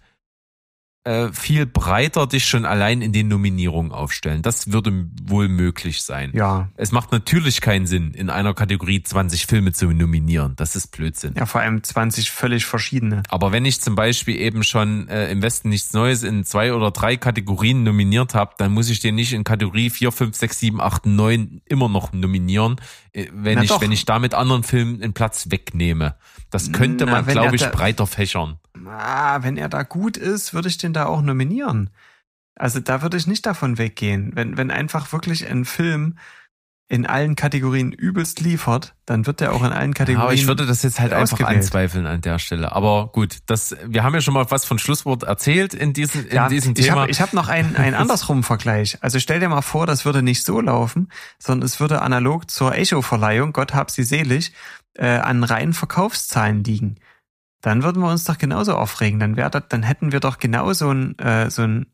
äh, viel breiter dich schon allein in den Nominierungen aufstellen. Das würde wohl möglich sein. Ja. Es macht natürlich keinen Sinn, in einer Kategorie 20 Filme zu nominieren. Das ist Blödsinn. Ja, vor allem 20 völlig verschiedene. Aber wenn ich zum Beispiel eben schon äh, im Westen nichts Neues in zwei oder drei Kategorien nominiert habe, dann muss ich den nicht in Kategorie 4, 5, 6, 7, 8, 9 immer noch nominieren, äh, wenn Na ich, doch. wenn ich damit anderen Filmen einen Platz wegnehme. Das könnte man, glaube ich, breiter fächern ah, wenn er da gut ist, würde ich den da auch nominieren. Also da würde ich nicht davon weggehen. Wenn, wenn einfach wirklich ein Film in allen Kategorien übelst liefert, dann wird er auch in allen Kategorien. Aber ich würde das jetzt halt einfach anzweifeln an der Stelle. Aber gut, das, wir haben ja schon mal was von Schlusswort erzählt in diesem, in ja, diesem Thema. Ich habe hab noch einen, einen andersrum Vergleich. Also stell dir mal vor, das würde nicht so laufen, sondern es würde analog zur Echo-Verleihung, Gott hab sie selig, äh, an reinen Verkaufszahlen liegen dann würden wir uns doch genauso aufregen. Dann wäre das, dann hätten wir doch genauso ein, äh, so ein,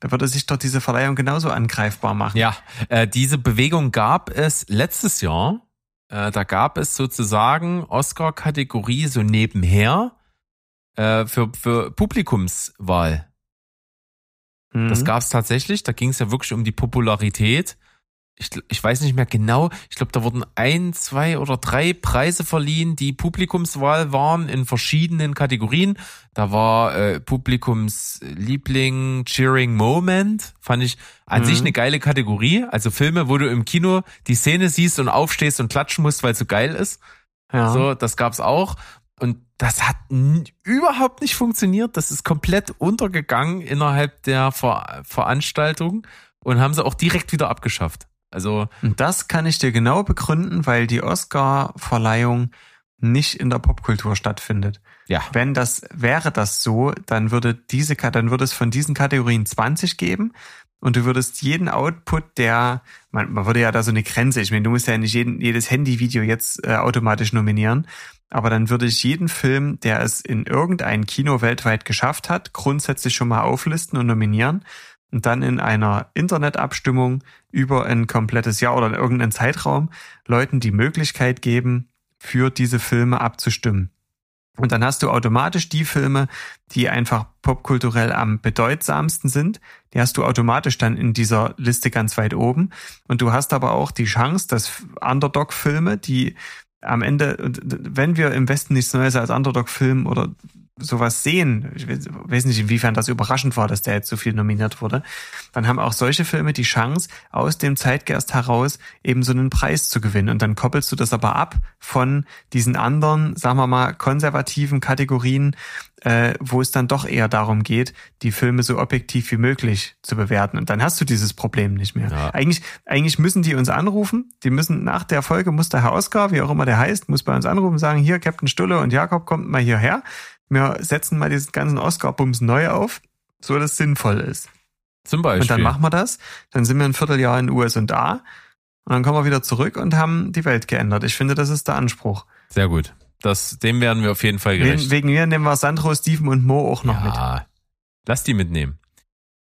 da würde sich doch diese Verleihung genauso angreifbar machen. Ja, äh, diese Bewegung gab es letztes Jahr. Äh, da gab es sozusagen Oscar-Kategorie so nebenher äh, für, für Publikumswahl. Mhm. Das gab es tatsächlich. Da ging es ja wirklich um die Popularität ich, ich weiß nicht mehr genau, ich glaube, da wurden ein, zwei oder drei Preise verliehen, die Publikumswahl waren in verschiedenen Kategorien. Da war äh, Publikumsliebling, Cheering Moment, fand ich an mhm. sich eine geile Kategorie. Also Filme, wo du im Kino die Szene siehst und aufstehst und klatschen musst, weil es so geil ist. Ja. So, das gab's auch. Und das hat überhaupt nicht funktioniert. Das ist komplett untergegangen innerhalb der Ver Veranstaltung und haben sie auch direkt wieder abgeschafft. Also und das kann ich dir genau begründen, weil die Oscar-Verleihung nicht in der Popkultur stattfindet. Ja. Wenn das wäre das so, dann würde diese dann würde es von diesen Kategorien 20 geben und du würdest jeden Output, der man, man würde ja da so eine Grenze, ich meine, du musst ja nicht jeden, jedes Handyvideo jetzt äh, automatisch nominieren, aber dann würde ich jeden Film, der es in irgendein Kino weltweit geschafft hat, grundsätzlich schon mal auflisten und nominieren und dann in einer Internetabstimmung über ein komplettes Jahr oder in irgendeinen Zeitraum Leuten die Möglichkeit geben, für diese Filme abzustimmen. Und dann hast du automatisch die Filme, die einfach popkulturell am bedeutsamsten sind. Die hast du automatisch dann in dieser Liste ganz weit oben. Und du hast aber auch die Chance, dass Underdog-Filme, die am Ende, wenn wir im Westen nichts Neues als Underdog filmen oder sowas sehen, ich weiß nicht, inwiefern das überraschend war, dass der jetzt so viel nominiert wurde, dann haben auch solche Filme die Chance, aus dem Zeitgeist heraus eben so einen Preis zu gewinnen. Und dann koppelst du das aber ab von diesen anderen, sagen wir mal, konservativen Kategorien, äh, wo es dann doch eher darum geht, die Filme so objektiv wie möglich zu bewerten. Und dann hast du dieses Problem nicht mehr. Ja. Eigentlich, eigentlich müssen die uns anrufen. Die müssen nach der Folge, muss der Herr Oscar, wie auch immer der heißt, muss bei uns anrufen und sagen, hier, Captain Stulle und Jakob, kommt mal hierher wir setzen mal diesen ganzen Oscar-Bums neu auf, so dass es sinnvoll ist. Zum Beispiel. Und dann machen wir das, dann sind wir ein Vierteljahr in US und A und dann kommen wir wieder zurück und haben die Welt geändert. Ich finde, das ist der Anspruch. Sehr gut. Das, dem werden wir auf jeden Fall gerecht. Wegen, wegen mir nehmen wir Sandro, Steven und Mo auch noch ja, mit. Lass die mitnehmen.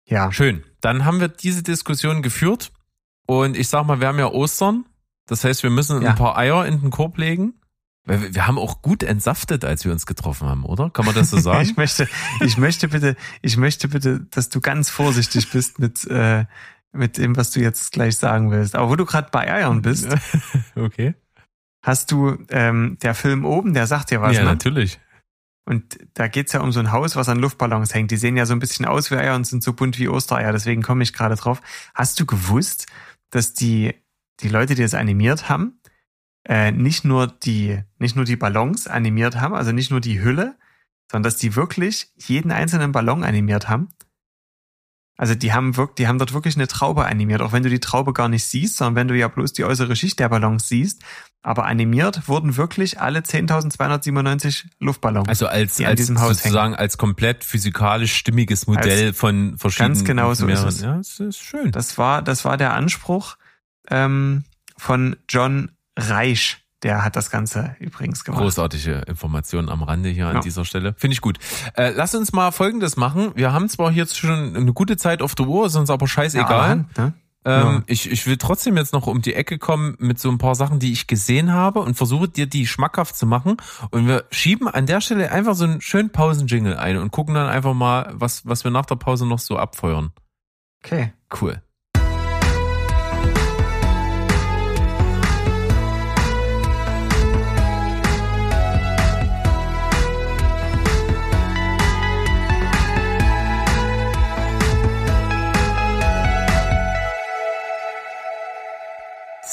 Ja. Schön. Dann haben wir diese Diskussion geführt und ich sag mal, wir haben ja Ostern. Das heißt, wir müssen ja. ein paar Eier in den Korb legen. Wir haben auch gut entsaftet, als wir uns getroffen haben, oder? Kann man das so sagen? ich möchte, ich möchte bitte, ich möchte bitte, dass du ganz vorsichtig bist mit, äh, mit dem, was du jetzt gleich sagen willst. Aber wo du gerade bei Eiern bist, okay. Hast du ähm, der Film oben, der sagt dir was? Ja, ne? natürlich. Und da geht's ja um so ein Haus, was an Luftballons hängt. Die sehen ja so ein bisschen aus wie Eier und sind so bunt wie Ostereier. Deswegen komme ich gerade drauf. Hast du gewusst, dass die die Leute, die das animiert haben, äh, nicht nur die, nicht nur die Ballons animiert haben, also nicht nur die Hülle, sondern dass die wirklich jeden einzelnen Ballon animiert haben. Also die haben wirklich, die haben dort wirklich eine Traube animiert, auch wenn du die Traube gar nicht siehst, sondern wenn du ja bloß die äußere Schicht der Ballons siehst. Aber animiert wurden wirklich alle 10.297 Luftballons. Also als, als sozusagen als komplett physikalisch stimmiges Modell als von verschiedenen. Ganz genau so ist es. Ja, das ist schön. Das war, das war der Anspruch ähm, von John Reich. Der hat das Ganze übrigens gemacht. Großartige Informationen am Rande hier ja. an dieser Stelle. Finde ich gut. Äh, lass uns mal Folgendes machen. Wir haben zwar jetzt schon eine gute Zeit auf der Uhr, ist uns aber scheißegal. Ja, ne? Ähm, ja. ich, ich will trotzdem jetzt noch um die Ecke kommen mit so ein paar Sachen, die ich gesehen habe und versuche dir die schmackhaft zu machen. Und wir schieben an der Stelle einfach so einen schönen Pausenjingle ein und gucken dann einfach mal, was, was wir nach der Pause noch so abfeuern. Okay. Cool.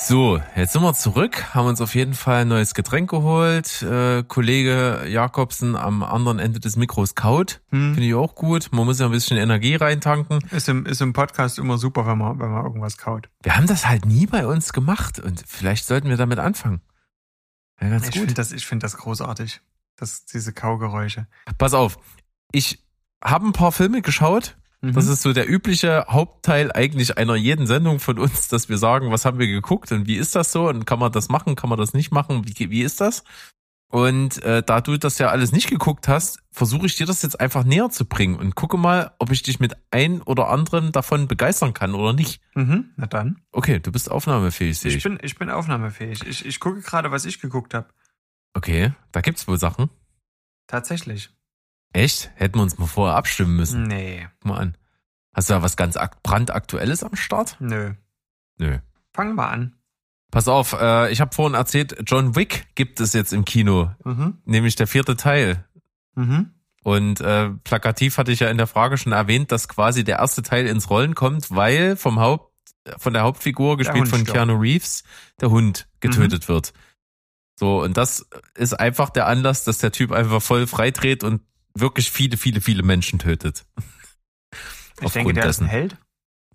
So, jetzt sind wir zurück, haben uns auf jeden Fall ein neues Getränk geholt. Äh, Kollege Jakobsen am anderen Ende des Mikros kaut. Hm. Finde ich auch gut. Man muss ja ein bisschen Energie reintanken. Ist im, ist im Podcast immer super, wenn man, wenn man irgendwas kaut. Wir haben das halt nie bei uns gemacht und vielleicht sollten wir damit anfangen. Ja, ganz ich finde das, ich finde das großartig. Das, diese Kaugeräusche. Pass auf. Ich habe ein paar Filme geschaut das mhm. ist so der übliche Hauptteil eigentlich einer jeden Sendung von uns, dass wir sagen, was haben wir geguckt und wie ist das so und kann man das machen, kann man das nicht machen, wie, wie ist das? Und äh, da du das ja alles nicht geguckt hast, versuche ich dir das jetzt einfach näher zu bringen und gucke mal, ob ich dich mit ein oder anderen davon begeistern kann oder nicht. Mhm, na dann. Okay, du bist aufnahmefähig, sehe ich. Ich bin, ich bin aufnahmefähig. Ich, ich gucke gerade, was ich geguckt habe. Okay, da gibt's wohl Sachen. Tatsächlich. Echt? Hätten wir uns mal vorher abstimmen müssen. Nee. Guck mal an. Hast du da was ganz brandaktuelles am Start? Nö. Nö. Fangen wir an. Pass auf, äh, ich habe vorhin erzählt, John Wick gibt es jetzt im Kino. Mhm. Nämlich der vierte Teil. Mhm. Und äh, plakativ hatte ich ja in der Frage schon erwähnt, dass quasi der erste Teil ins Rollen kommt, weil vom Haupt, von der Hauptfigur, gespielt von Keanu Reeves, der Hund getötet mhm. wird. So, und das ist einfach der Anlass, dass der Typ einfach voll freidreht und wirklich viele, viele, viele Menschen tötet. Ich denke, der dessen. ist ein Held.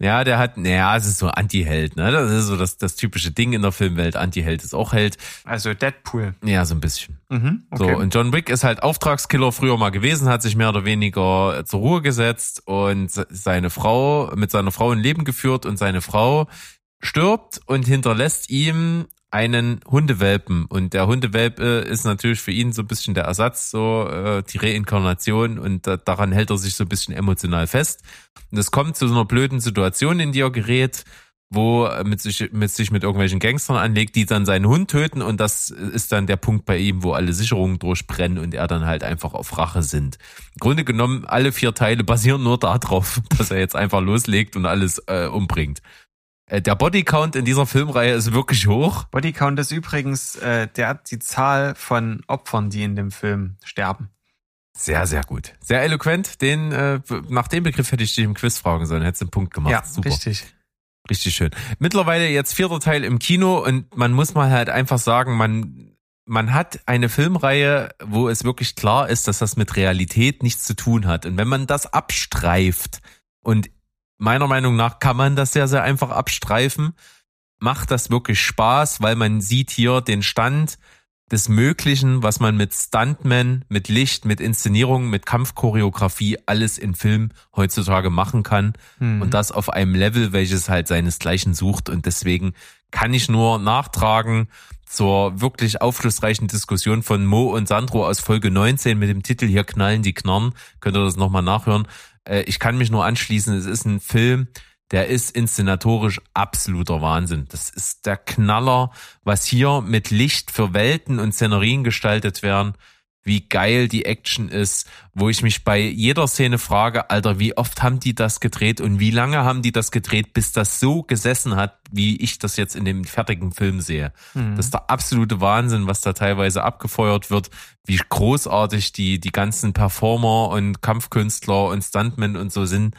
Ja, der hat, naja, es ist so Anti-Held, ne? Das ist so das, das typische Ding in der Filmwelt. Anti-Held ist auch Held. Also Deadpool. Ja, so ein bisschen. Mhm, okay. So, und John Wick ist halt Auftragskiller früher mal gewesen, hat sich mehr oder weniger zur Ruhe gesetzt und seine Frau, mit seiner Frau ein Leben geführt und seine Frau stirbt und hinterlässt ihm einen Hundewelpen und der Hundewelpe ist natürlich für ihn so ein bisschen der Ersatz, so äh, die Reinkarnation und da, daran hält er sich so ein bisschen emotional fest. Und es kommt zu so einer blöden Situation, in die er gerät, wo er mit sich, mit sich mit irgendwelchen Gangstern anlegt, die dann seinen Hund töten und das ist dann der Punkt bei ihm, wo alle Sicherungen durchbrennen und er dann halt einfach auf Rache sind. Im Grunde genommen, alle vier Teile basieren nur darauf, dass er jetzt einfach loslegt und alles äh, umbringt. Äh, der Bodycount in dieser Filmreihe ist wirklich hoch. Bodycount ist übrigens äh, der, die Zahl von Opfern, die in dem Film sterben. Sehr, sehr gut. Sehr eloquent. Den, äh, nach dem Begriff hätte ich dich im Quiz fragen sollen. Hättest du einen Punkt gemacht. Ja, Super. richtig. Richtig schön. Mittlerweile jetzt vierter Teil im Kino und man muss mal halt einfach sagen, man, man hat eine Filmreihe, wo es wirklich klar ist, dass das mit Realität nichts zu tun hat. Und wenn man das abstreift und meiner Meinung nach kann man das sehr, sehr einfach abstreifen, macht das wirklich Spaß, weil man sieht hier den Stand des Möglichen, was man mit Stuntmen, mit Licht, mit Inszenierung, mit Kampfchoreografie alles in Film heutzutage machen kann. Mhm. Und das auf einem Level, welches halt seinesgleichen sucht. Und deswegen kann ich nur nachtragen zur wirklich aufschlussreichen Diskussion von Mo und Sandro aus Folge 19 mit dem Titel Hier knallen die Knarren. Könnt ihr das nochmal nachhören. Äh, Ich kann mich nur anschließen. Es ist ein Film, der ist inszenatorisch absoluter Wahnsinn. Das ist der Knaller, was hier mit Licht für Welten und Szenerien gestaltet werden. Wie geil die Action ist, wo ich mich bei jeder Szene frage, Alter, wie oft haben die das gedreht und wie lange haben die das gedreht, bis das so gesessen hat, wie ich das jetzt in dem fertigen Film sehe. Mhm. Das ist der absolute Wahnsinn, was da teilweise abgefeuert wird, wie großartig die, die ganzen Performer und Kampfkünstler und Stuntmen und so sind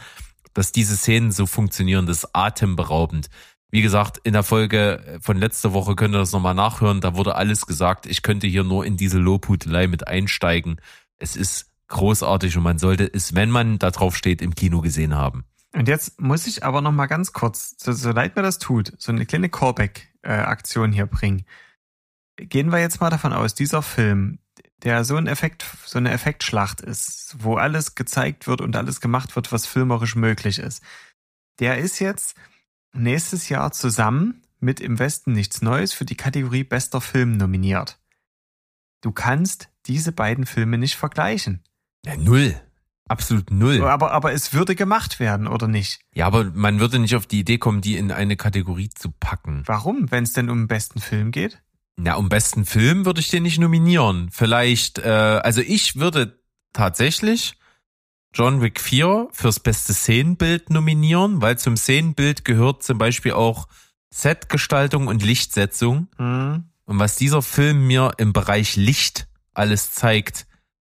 dass diese Szenen so funktionieren, das ist atemberaubend. Wie gesagt, in der Folge von letzter Woche könnt ihr das nochmal nachhören, da wurde alles gesagt, ich könnte hier nur in diese Lobhutelei mit einsteigen. Es ist großartig und man sollte es, wenn man da drauf steht, im Kino gesehen haben. Und jetzt muss ich aber noch mal ganz kurz, so, so leid mir das tut, so eine kleine Callback-Aktion hier bringen. Gehen wir jetzt mal davon aus, dieser Film, der so ein Effekt, so eine Effektschlacht ist, wo alles gezeigt wird und alles gemacht wird, was filmerisch möglich ist. Der ist jetzt nächstes Jahr zusammen mit Im Westen nichts Neues für die Kategorie Bester Film nominiert. Du kannst diese beiden Filme nicht vergleichen. Ja, null. Absolut null. Aber, aber es würde gemacht werden, oder nicht? Ja, aber man würde nicht auf die Idee kommen, die in eine Kategorie zu packen. Warum, wenn es denn um den besten Film geht? Na, um besten Film würde ich den nicht nominieren. Vielleicht, äh, also ich würde tatsächlich John Wick 4 fürs beste Szenenbild nominieren, weil zum Szenenbild gehört zum Beispiel auch Setgestaltung und Lichtsetzung. Hm. Und was dieser Film mir im Bereich Licht alles zeigt,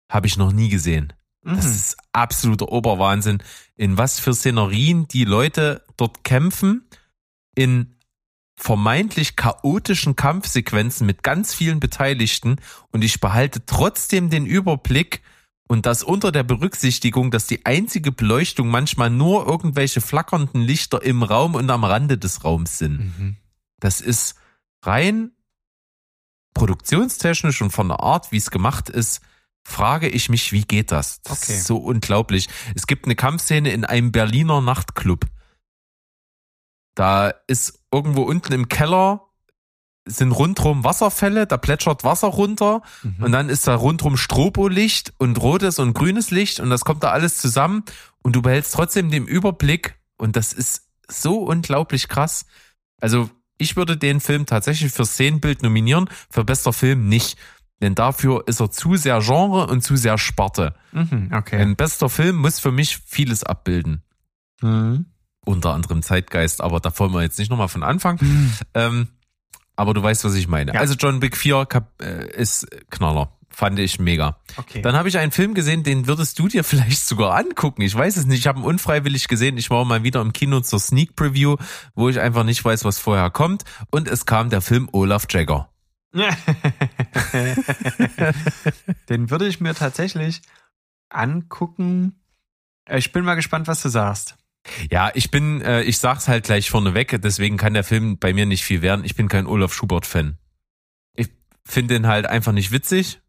habe ich noch nie gesehen. Das Mhm. ist absoluter Oberwahnsinn, in was für Szenerien die Leute dort kämpfen, in vermeintlich chaotischen Kampfsequenzen mit ganz vielen Beteiligten und ich behalte trotzdem den Überblick und das unter der Berücksichtigung, dass die einzige Beleuchtung manchmal nur irgendwelche flackernden Lichter im Raum und am Rande des Raums sind. Mhm. Das ist rein produktionstechnisch und von der Art, wie es gemacht ist, frage ich mich, wie geht das? Das Okay. ist so unglaublich. Es gibt eine Kampfszene in einem Berliner Nachtclub. Da ist irgendwo unten im Keller sind rundrum Wasserfälle, da plätschert Wasser runter Mhm. und dann ist da rundrum Strobolicht und rotes und grünes Licht und das kommt da alles zusammen und du behältst trotzdem den Überblick und das ist so unglaublich krass. Also ich würde den Film tatsächlich für Szenenbild nominieren, für bester Film nicht. Denn dafür ist er zu sehr Genre und zu sehr Sparte. Mhm, okay. Ein bester Film muss für mich vieles abbilden. Mhm. Unter anderem Zeitgeist, aber da wollen wir jetzt nicht nochmal von Anfang. Ähm, aber du weißt, was ich meine. Ja. Also John Wick 4 Kap äh, ist Knaller. Fand ich mega. Okay. Dann habe ich einen Film gesehen, den würdest du dir vielleicht sogar angucken. Ich weiß es nicht. Ich habe ihn unfreiwillig gesehen. Ich war mal wieder im Kino zur Sneak Preview, wo ich einfach nicht weiß, was vorher kommt. Und es kam der Film Olaf Jagger. Den würde ich mir tatsächlich angucken. Äh, Ich bin mal gespannt, was du sagst. Ja, ich bin, äh, ich sag's halt gleich vorneweg, deswegen kann der Film bei mir nicht viel werden. Ich bin kein Olaf Schubert-Fan. Ich finde den halt einfach nicht witzig.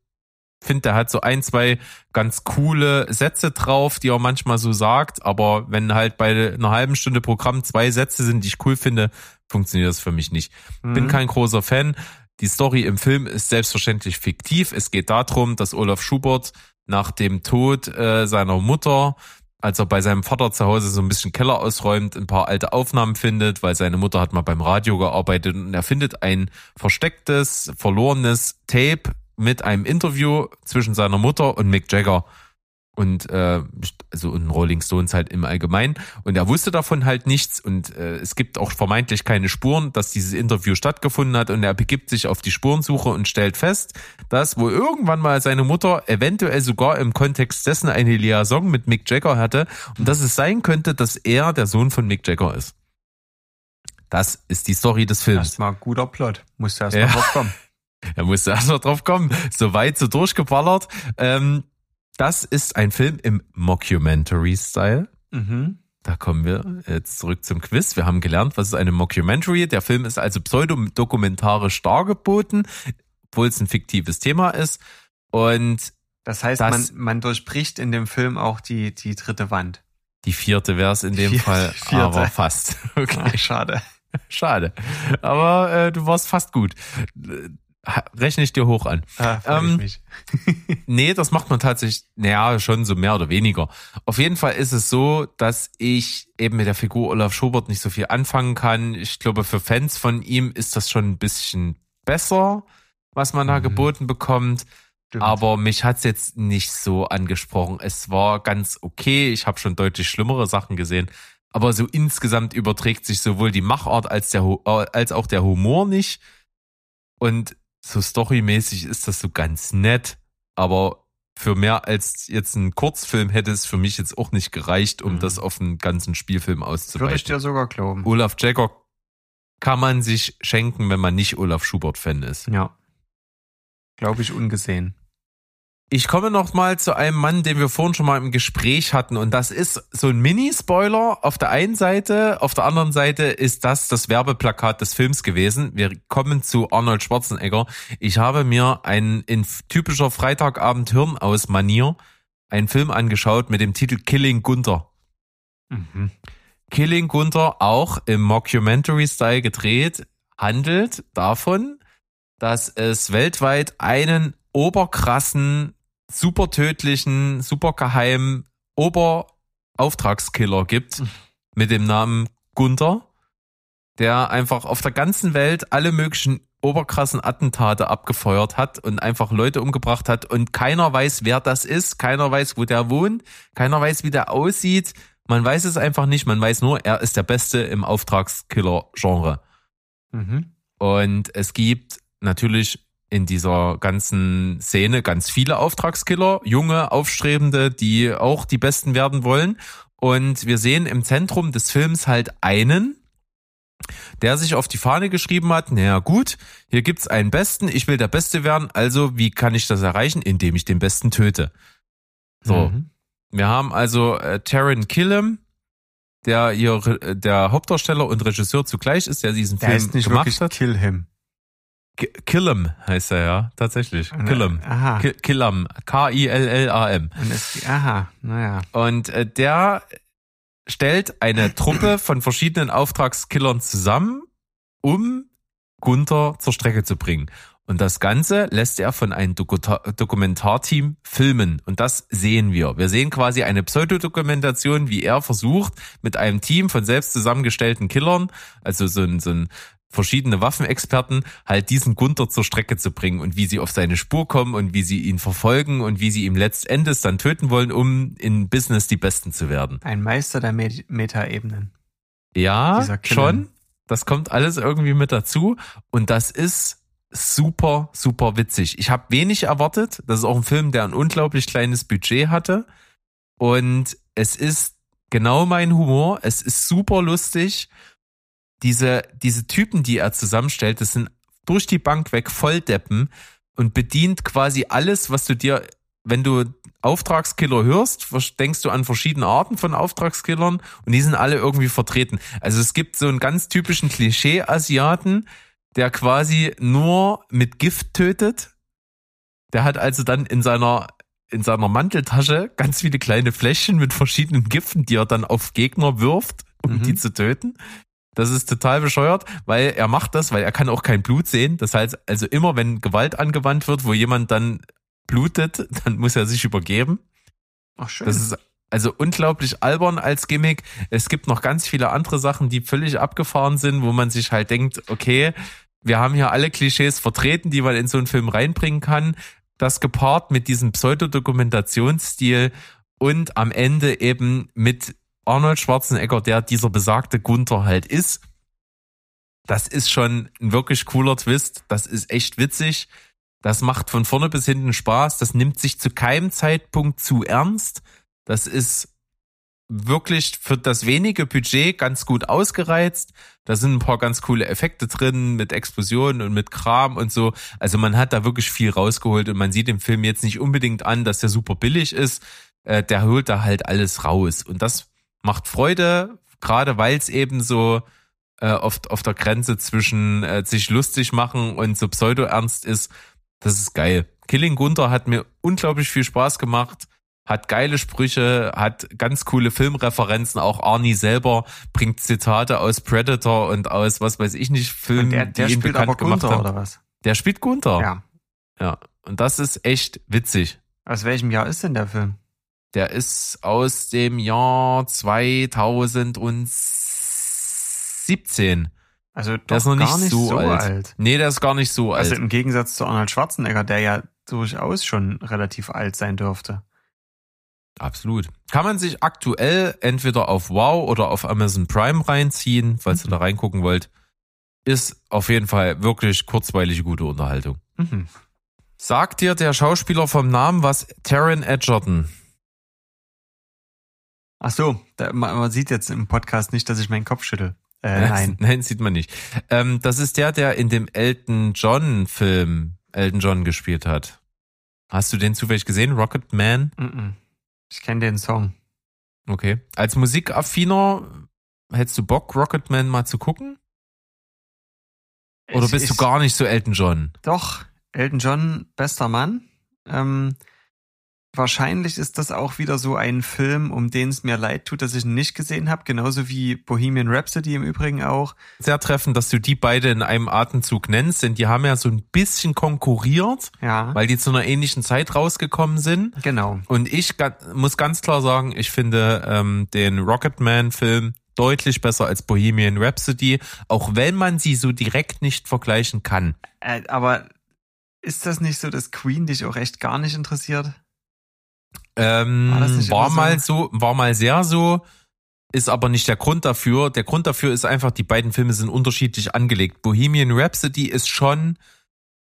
Finde, der hat so ein, zwei ganz coole Sätze drauf, die er manchmal so sagt, aber wenn halt bei einer halben Stunde Programm zwei Sätze sind, die ich cool finde, funktioniert das für mich nicht. Bin Mhm. kein großer Fan. Die Story im Film ist selbstverständlich fiktiv. Es geht darum, dass Olaf Schubert nach dem Tod äh, seiner Mutter, als er bei seinem Vater zu Hause so ein bisschen Keller ausräumt, ein paar alte Aufnahmen findet, weil seine Mutter hat mal beim Radio gearbeitet und er findet ein verstecktes, verlorenes Tape mit einem Interview zwischen seiner Mutter und Mick Jagger. Und äh, also in Rolling Stones halt im Allgemeinen und er wusste davon halt nichts und äh, es gibt auch vermeintlich keine Spuren, dass dieses Interview stattgefunden hat und er begibt sich auf die Spurensuche und stellt fest, dass wo irgendwann mal seine Mutter eventuell sogar im Kontext dessen eine Liaison mit Mick Jagger hatte und dass es sein könnte, dass er der Sohn von Mick Jagger ist. Das ist die Story des Films. Erstmal guter Plot. Musst du erstmal ja. drauf kommen. Er musste erstmal drauf kommen. So weit, so durchgeballert. Ähm, das ist ein Film im Mockumentary-Style. Mhm. Da kommen wir jetzt zurück zum Quiz. Wir haben gelernt, was ist eine Mockumentary. Der Film ist also pseudodokumentarisch dargeboten, obwohl es ein fiktives Thema ist. Und das heißt, das, man, man durchbricht in dem Film auch die, die dritte Wand. Die vierte wäre es in dem vierte, Fall, vierte. aber fast. Okay. Ach, schade. Schade. Aber äh, du warst fast gut rechne ich dir hoch an. Ah, ähm, nee, das macht man tatsächlich, naja, schon so mehr oder weniger. Auf jeden Fall ist es so, dass ich eben mit der Figur Olaf Schubert nicht so viel anfangen kann. Ich glaube, für Fans von ihm ist das schon ein bisschen besser, was man da mhm. geboten bekommt. Stimmt. Aber mich hat's jetzt nicht so angesprochen. Es war ganz okay. Ich habe schon deutlich schlimmere Sachen gesehen. Aber so insgesamt überträgt sich sowohl die Machart als, der, als auch der Humor nicht. Und so storymäßig ist das so ganz nett, aber für mehr als jetzt ein Kurzfilm hätte es für mich jetzt auch nicht gereicht, um mhm. das auf einen ganzen Spielfilm auszuweiten. Würde ich dir sogar glauben. Olaf Jagger kann man sich schenken, wenn man nicht Olaf Schubert-Fan ist. Ja. Glaube ich ungesehen. Ich komme noch mal zu einem Mann, den wir vorhin schon mal im Gespräch hatten und das ist so ein Mini-Spoiler auf der einen Seite, auf der anderen Seite ist das das Werbeplakat des Films gewesen. Wir kommen zu Arnold Schwarzenegger. Ich habe mir einen in typischer Freitagabend Hirn aus Manier einen Film angeschaut mit dem Titel Killing Gunther. Mhm. Killing Gunther auch im Mockumentary-Style gedreht, handelt davon, dass es weltweit einen oberkrassen super tödlichen, super geheimen Oberauftragskiller gibt mhm. mit dem Namen Gunther, der einfach auf der ganzen Welt alle möglichen oberkrassen Attentate abgefeuert hat und einfach Leute umgebracht hat und keiner weiß, wer das ist, keiner weiß, wo der wohnt, keiner weiß, wie der aussieht. Man weiß es einfach nicht, man weiß nur, er ist der Beste im Auftragskiller-Genre. Mhm. Und es gibt natürlich in dieser ganzen Szene ganz viele Auftragskiller, junge, aufstrebende, die auch die Besten werden wollen. Und wir sehen im Zentrum des Films halt einen, der sich auf die Fahne geschrieben hat, naja gut, hier gibt's einen Besten, ich will der Beste werden, also wie kann ich das erreichen? Indem ich den Besten töte. So. Mhm. Wir haben also äh, Taryn Killam, der ihr der Hauptdarsteller und Regisseur zugleich ist, der diesen der Film heißt nicht gemacht wirklich hat. Kill him. Killam heißt er ja, tatsächlich. Killam. Aha. Killam. K-I-L-L-A-M. Aha, naja. Und äh, der stellt eine Truppe von verschiedenen Auftragskillern zusammen, um Gunther zur Strecke zu bringen. Und das Ganze lässt er von einem Dokumentarteam filmen. Und das sehen wir. Wir sehen quasi eine Pseudodokumentation, wie er versucht, mit einem Team von selbst zusammengestellten Killern, also so ein, so ein verschiedene Waffenexperten halt diesen Gunther zur Strecke zu bringen und wie sie auf seine Spur kommen und wie sie ihn verfolgen und wie sie ihm letztendlich dann töten wollen, um in Business die Besten zu werden. Ein Meister der Met Meta-Ebenen. Ja, schon. Das kommt alles irgendwie mit dazu und das ist super, super witzig. Ich habe wenig erwartet. Das ist auch ein Film, der ein unglaublich kleines Budget hatte und es ist genau mein Humor. Es ist super lustig diese, diese Typen, die er zusammenstellt, das sind durch die Bank weg Volldeppen und bedient quasi alles, was du dir, wenn du Auftragskiller hörst, denkst du an verschiedene Arten von Auftragskillern und die sind alle irgendwie vertreten. Also es gibt so einen ganz typischen Klischee-Asiaten, der quasi nur mit Gift tötet. Der hat also dann in seiner in seiner Manteltasche ganz viele kleine Fläschchen mit verschiedenen Giften, die er dann auf Gegner wirft, um mhm. die zu töten. Das ist total bescheuert, weil er macht das, weil er kann auch kein Blut sehen. Das heißt, also immer wenn Gewalt angewandt wird, wo jemand dann blutet, dann muss er sich übergeben. Ach schön. Das ist also unglaublich albern als Gimmick. Es gibt noch ganz viele andere Sachen, die völlig abgefahren sind, wo man sich halt denkt, okay, wir haben hier alle Klischees vertreten, die man in so einen Film reinbringen kann. Das gepaart mit diesem Pseudodokumentationsstil und am Ende eben mit Arnold Schwarzenegger, der dieser besagte Gunther halt ist. Das ist schon ein wirklich cooler Twist. Das ist echt witzig. Das macht von vorne bis hinten Spaß. Das nimmt sich zu keinem Zeitpunkt zu ernst. Das ist wirklich für das wenige Budget ganz gut ausgereizt. Da sind ein paar ganz coole Effekte drin mit Explosionen und mit Kram und so. Also man hat da wirklich viel rausgeholt und man sieht dem Film jetzt nicht unbedingt an, dass der super billig ist. Äh, der holt da halt alles raus und das macht Freude, gerade weil es eben so äh, oft auf der Grenze zwischen äh, sich lustig machen und so pseudo-ernst ist. Das ist geil. Killing Gunther hat mir unglaublich viel Spaß gemacht hat geile Sprüche, hat ganz coole Filmreferenzen. Auch Arnie selber bringt Zitate aus Predator und aus was weiß ich nicht Filmen, der, der die ihn spielt bekannt aber gemacht Gunther, haben. oder was? Der spielt Gunther. Ja. ja. Und das ist echt witzig. Aus welchem Jahr ist denn der Film? Der ist aus dem Jahr 2017. Also doch Der ist noch gar nicht so alt. alt. Nee, der ist gar nicht so Also alt. im Gegensatz zu Arnold Schwarzenegger, der ja durchaus schon relativ alt sein dürfte. Absolut. Kann man sich aktuell entweder auf Wow oder auf Amazon Prime reinziehen, falls ihr da reingucken wollt. Ist auf jeden Fall wirklich kurzweilige gute Unterhaltung. Mhm. Sagt dir der Schauspieler vom Namen was? Taron Edgerton. Ach so, da, man, sieht jetzt im Podcast nicht, dass ich meinen Kopf schüttel. Äh, nein. Nein, sieht man nicht. Ähm, das ist der, der in dem Elton John Film Elton John gespielt hat. Hast du den zufällig gesehen? Rocket Man? Mhm. Ich kenne den Song. Okay. Als Musikaffiner hättest du Bock, Rocket Man mal zu gucken? Oder Ich- bist du ich- gar nicht so Elton John? Doch, Elton John, bester Mann. Ähm, wahrscheinlich ist das auch wieder so ein Film, um den es mir leid tut, dass ich ihn nicht gesehen habe. Genauso wie Bohemian Rhapsody im Übrigen auch. Sehr treffend, dass du die beide in einem Atemzug nennst, denn die haben ja so ein bisschen konkurriert, Ja, weil die zu einer ähnlichen Zeit rausgekommen sind. genau. Und ich muss ganz klar sagen, ich finde ähm, den Rocketman-Film deutlich besser als Bohemian Rhapsody, auch wenn man sie so direkt nicht vergleichen kann. Äh, aber ist das nicht so, dass Queen dich auch echt gar nicht interessiert? Ähm, War immer so? mal so, war mal sehr so, ist aber nicht der Grund dafür. Der Grund dafür ist einfach, die beiden Filme sind unterschiedlich angelegt. Bohemian Rhapsody ist schon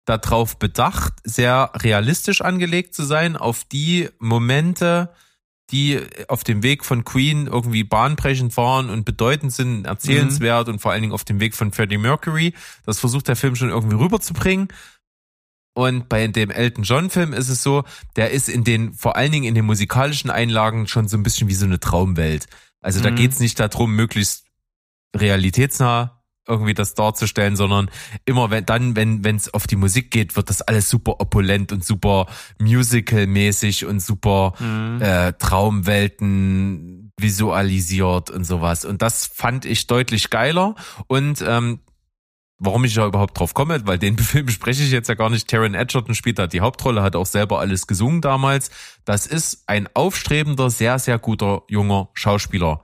darauf bedacht, sehr realistisch angelegt zu sein, auf die Momente, die auf dem Weg von Queen irgendwie bahnbrechend waren und bedeutend sind, erzählenswert und vor allen Dingen auf dem Weg von Freddie Mercury. Das versucht der Film schon irgendwie rüberzubringen. Und bei dem Elton John Film ist es so, der ist in den, vor allen Dingen in den musikalischen Einlagen schon so ein bisschen wie so eine Traumwelt. Also da Mhm. geht's nicht darum, möglichst realitätsnah irgendwie das darzustellen, sondern immer wenn dann, wenn wenn es auf die Musik geht, wird das alles super opulent und super musical-mäßig und super Mhm. äh, Traumwelten visualisiert und sowas. Und das fand ich deutlich geiler. Und ähm, warum ich ja überhaupt drauf komme, weil den Film bespreche ich jetzt ja gar nicht. Taron Edgerton spielt da die Hauptrolle, hat auch selber alles gesungen damals. Das ist ein aufstrebender, sehr, sehr guter junger Schauspieler,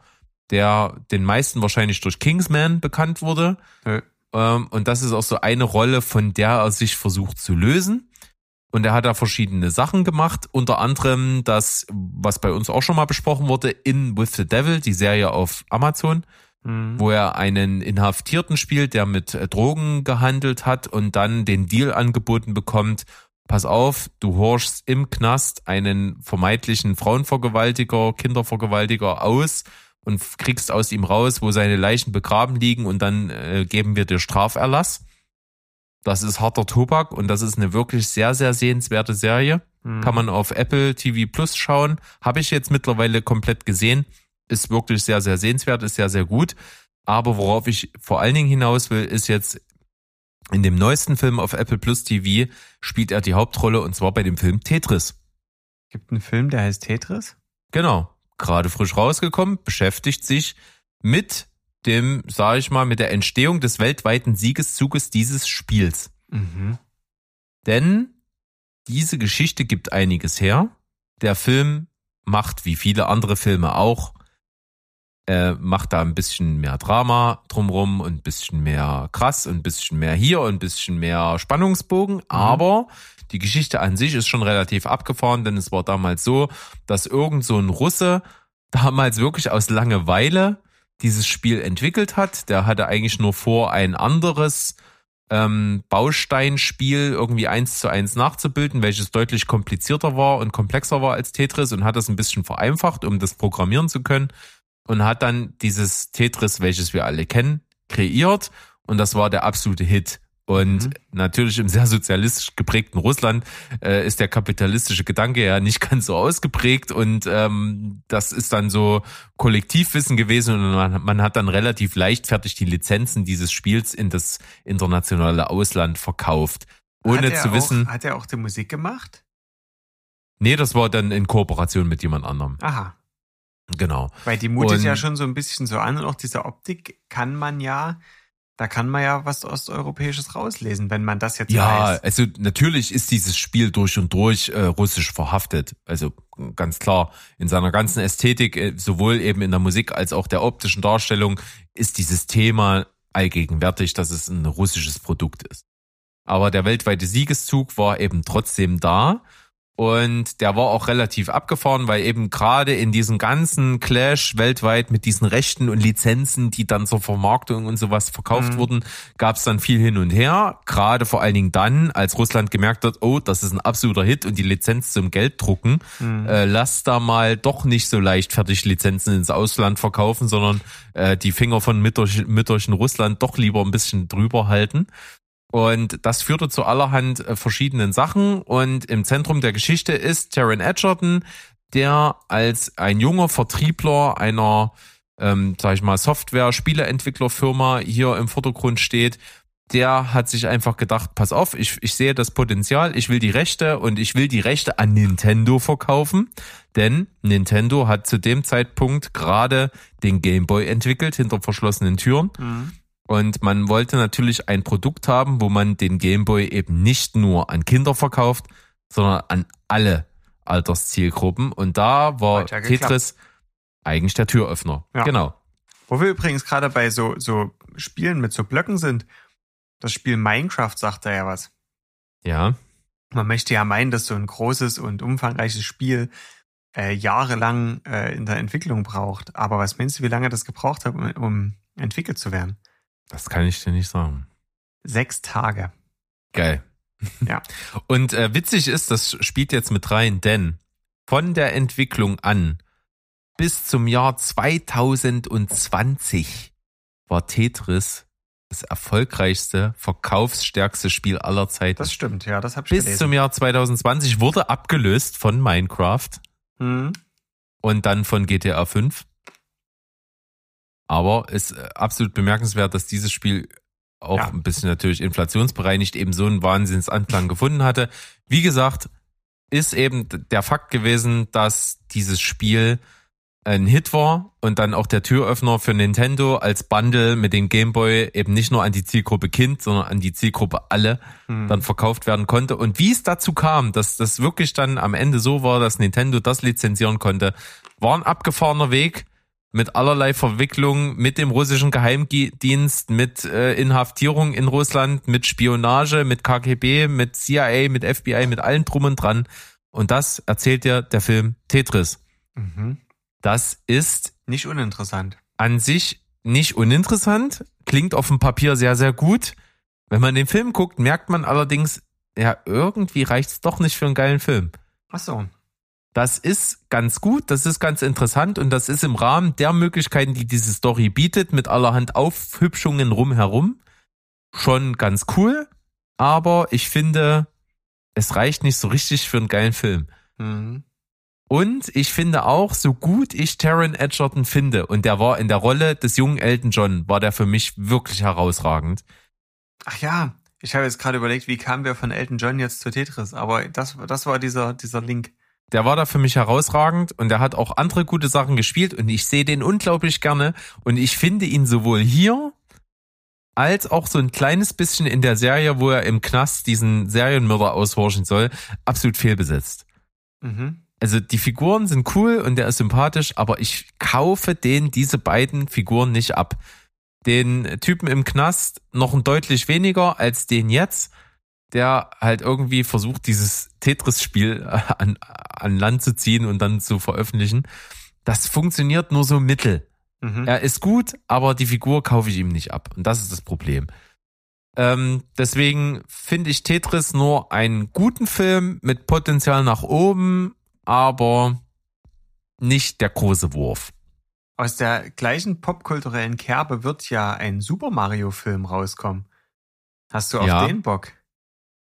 der den meisten wahrscheinlich durch Kingsman bekannt wurde. Nö. Ähm, und das ist auch so eine Rolle, von der er sich versucht zu lösen. Und er hat da verschiedene Sachen gemacht, unter anderem das, was bei uns auch schon mal besprochen wurde, In With the Devil, die Serie auf Amazon Mhm. wo er einen Inhaftierten spielt, der mit äh, Drogen gehandelt hat und dann den Deal angeboten bekommt, pass auf, du horchst im Knast einen vermeintlichen Frauenvergewaltiger, Kindervergewaltiger aus und kriegst aus ihm raus, wo seine Leichen begraben liegen und dann äh, geben wir dir Straferlass. Das ist harter Tobak und das ist eine wirklich sehr, sehr sehenswerte Serie. Mhm. Kann man auf Apple TV Plus schauen. Habe ich jetzt mittlerweile komplett gesehen. Ist wirklich sehr, sehr sehenswert, ist sehr, sehr gut. Aber worauf ich vor allen Dingen hinaus will, ist jetzt in dem neuesten Film auf Apple Plus TV spielt er die Hauptrolle und zwar bei dem Film Tetris. Gibt einen Film, der heißt Tetris? Genau. Gerade frisch rausgekommen, beschäftigt sich mit dem, sage ich mal, mit der Entstehung des weltweiten Siegeszuges dieses Spiels. Mhm. Denn diese Geschichte gibt einiges her. Der Film macht, wie viele andere Filme auch, äh, macht da ein bisschen mehr Drama drumrum und ein bisschen mehr krass und ein bisschen mehr hier und ein bisschen mehr Spannungsbogen, aber die Geschichte an sich ist schon relativ abgefahren, denn es war damals so, dass irgend so ein Russe damals wirklich aus Langeweile dieses Spiel entwickelt hat. Der hatte eigentlich nur vor, ein anderes ähm, Bausteinspiel irgendwie eins zu eins nachzubilden, welches deutlich komplizierter war und komplexer war als Tetris und hat das ein bisschen vereinfacht, um das programmieren zu können und hat dann dieses Tetris, welches wir alle kennen, kreiert und das war der absolute Hit. Und mhm. natürlich im sehr sozialistisch geprägten Russland äh, ist der kapitalistische Gedanke ja nicht ganz so ausgeprägt und ähm, das ist dann so Kollektivwissen gewesen und man, man hat dann relativ leichtfertig die Lizenzen dieses Spiels in das internationale Ausland verkauft, ohne zu auch, wissen. Hat er auch die Musik gemacht? Nee, das war dann in Kooperation mit jemand anderem. Aha. Genau. Weil die mutet ja schon so ein bisschen so an und auch diese Optik kann man ja, da kann man ja was Osteuropäisches rauslesen, wenn man das jetzt Ja, weiß. also natürlich ist dieses Spiel durch und durch äh, russisch verhaftet. Also ganz klar, in seiner ganzen Ästhetik, äh, sowohl eben in der Musik als auch der optischen Darstellung, ist dieses Thema allgegenwärtig, dass es ein russisches Produkt ist. Aber der weltweite Siegeszug war eben trotzdem da. Und der war auch relativ abgefahren, weil eben gerade in diesem ganzen Clash weltweit mit diesen Rechten und Lizenzen, die dann zur Vermarktung und sowas verkauft Mhm. wurden, gab es dann viel hin und her. Gerade vor allen Dingen dann, als Russland gemerkt hat, oh, das ist ein absoluter Hit und die Lizenz zum Gelddrucken, Mhm. äh, lass da mal doch nicht so leichtfertig Lizenzen ins Ausland verkaufen, sondern äh, die Finger von Mütterchen, Mütterchen Russland doch lieber ein bisschen drüber halten. Und das führte zu allerhand äh, verschiedenen Sachen. Und im Zentrum der Geschichte ist Taron Edgerton, der als ein junger Vertriebler einer, ähm, sag ich mal, Software-Spieleentwicklerfirma hier im Vordergrund steht. Der hat sich einfach gedacht, pass auf, ich, ich sehe das Potenzial, ich will die Rechte und ich will die Rechte an Nintendo verkaufen. Denn Nintendo hat zu dem Zeitpunkt gerade den Game Boy entwickelt hinter verschlossenen Türen. Mhm. Und man wollte natürlich ein Produkt haben, wo man den Gameboy eben nicht nur an Kinder verkauft, sondern an alle Alterszielgruppen. Und da war ja. Tetris eigentlich der Türöffner. Ja. Genau. Wo wir übrigens gerade bei so, so Spielen mit so Blöcken sind, das Spiel Minecraft sagt da ja was. Ja. Man möchte ja meinen, dass so ein großes und umfangreiches Spiel äh, jahrelang äh, in der Entwicklung braucht. Aber was meinst du, wie lange das gebraucht hat, um, um entwickelt zu werden? Das kann ich dir nicht sagen. Sechs Tage. Geil. Ja. Und äh, witzig ist, das spielt jetzt mit rein, denn von der Entwicklung an bis zum Jahr 2020 war Tetris das erfolgreichste, verkaufsstärkste Spiel aller Zeiten. Das stimmt, ja, das habe ich bis gelesen. zum Jahr 2020 wurde abgelöst von Minecraft Hm. und dann von GTA 5. Aber ist äh, absolut bemerkenswert, dass dieses Spiel auch Ja. ein bisschen natürlich inflationsbereinigt eben so einen Wahnsinnsanklang gefunden hatte. Wie gesagt, ist eben der Fakt gewesen, dass dieses Spiel ein Hit war und dann auch der Türöffner für Nintendo als Bundle mit dem Gameboy eben nicht nur an die Zielgruppe Kind, sondern an die Zielgruppe alle Hm. dann verkauft werden konnte. Und wie es dazu kam, dass das wirklich dann am Ende so war, dass Nintendo das lizenzieren konnte, war ein abgefahrener Weg mit allerlei Verwicklung mit dem russischen Geheimdienst, mit äh, Inhaftierung in Russland, mit Spionage, mit KGB, mit CIA, mit FBI, mit allem drum und dran. Und das erzählt dir der Film Tetris. Mhm. Das ist Nicht uninteressant. an sich nicht uninteressant, klingt auf dem Papier sehr, sehr gut. Wenn man den Film guckt, merkt man allerdings, ja, irgendwie reicht's doch nicht für einen geilen Film. Ach so. Das ist ganz gut, das ist ganz interessant und das ist im Rahmen der Möglichkeiten, die diese Story bietet, mit allerhand Aufhübschungen rumherum, schon ganz cool. Aber ich finde, es reicht nicht so richtig für einen geilen Film. Mhm. Und ich finde auch, so gut ich Taron Edgerton finde, und der war in der Rolle des jungen Elton John, war der für mich wirklich herausragend. Ach ja, ich habe jetzt gerade überlegt, wie kamen wir von Elton John jetzt zu Tetris, aber das, das war dieser, dieser Link. Der war da für mich herausragend und der hat auch andere gute Sachen gespielt und ich sehe den unglaublich gerne und ich finde ihn sowohl hier als auch so ein kleines bisschen in der Serie, wo er im Knast diesen Serienmörder aushorchen soll, absolut fehlbesetzt. Mhm. Also die Figuren sind cool und der ist sympathisch, aber ich kaufe den diese beiden Figuren nicht ab. Den Typen im Knast noch ein deutlich weniger als den jetzt, der halt irgendwie versucht, dieses Tetris-Spiel an, an Land zu ziehen und dann zu veröffentlichen. Das funktioniert nur so mittel. Mhm. Er ist gut, aber die Figur kaufe ich ihm nicht ab. Und das ist das Problem. Ähm, deswegen finde ich Tetris nur einen guten Film mit Potenzial nach oben, aber nicht der große Wurf. Aus der gleichen popkulturellen Kerbe wird ja ein Super Mario-Film rauskommen. Hast du auf Ja. den Bock?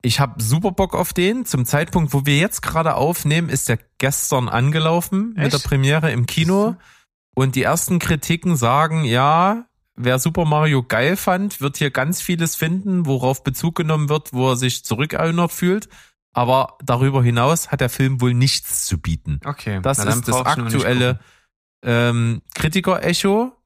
Ich habe super Bock auf den. Zum Zeitpunkt, wo wir jetzt gerade aufnehmen, ist der gestern angelaufen mit Echt? der Premiere im Kino. Und die ersten Kritiken sagen, ja, wer Super Mario geil fand, wird hier ganz vieles finden, worauf Bezug genommen wird, wo er sich zurückerinnert fühlt. Aber darüber hinaus hat der Film wohl nichts zu bieten. Okay. Das ist das aktuelle ähm, Kritiker-Echo.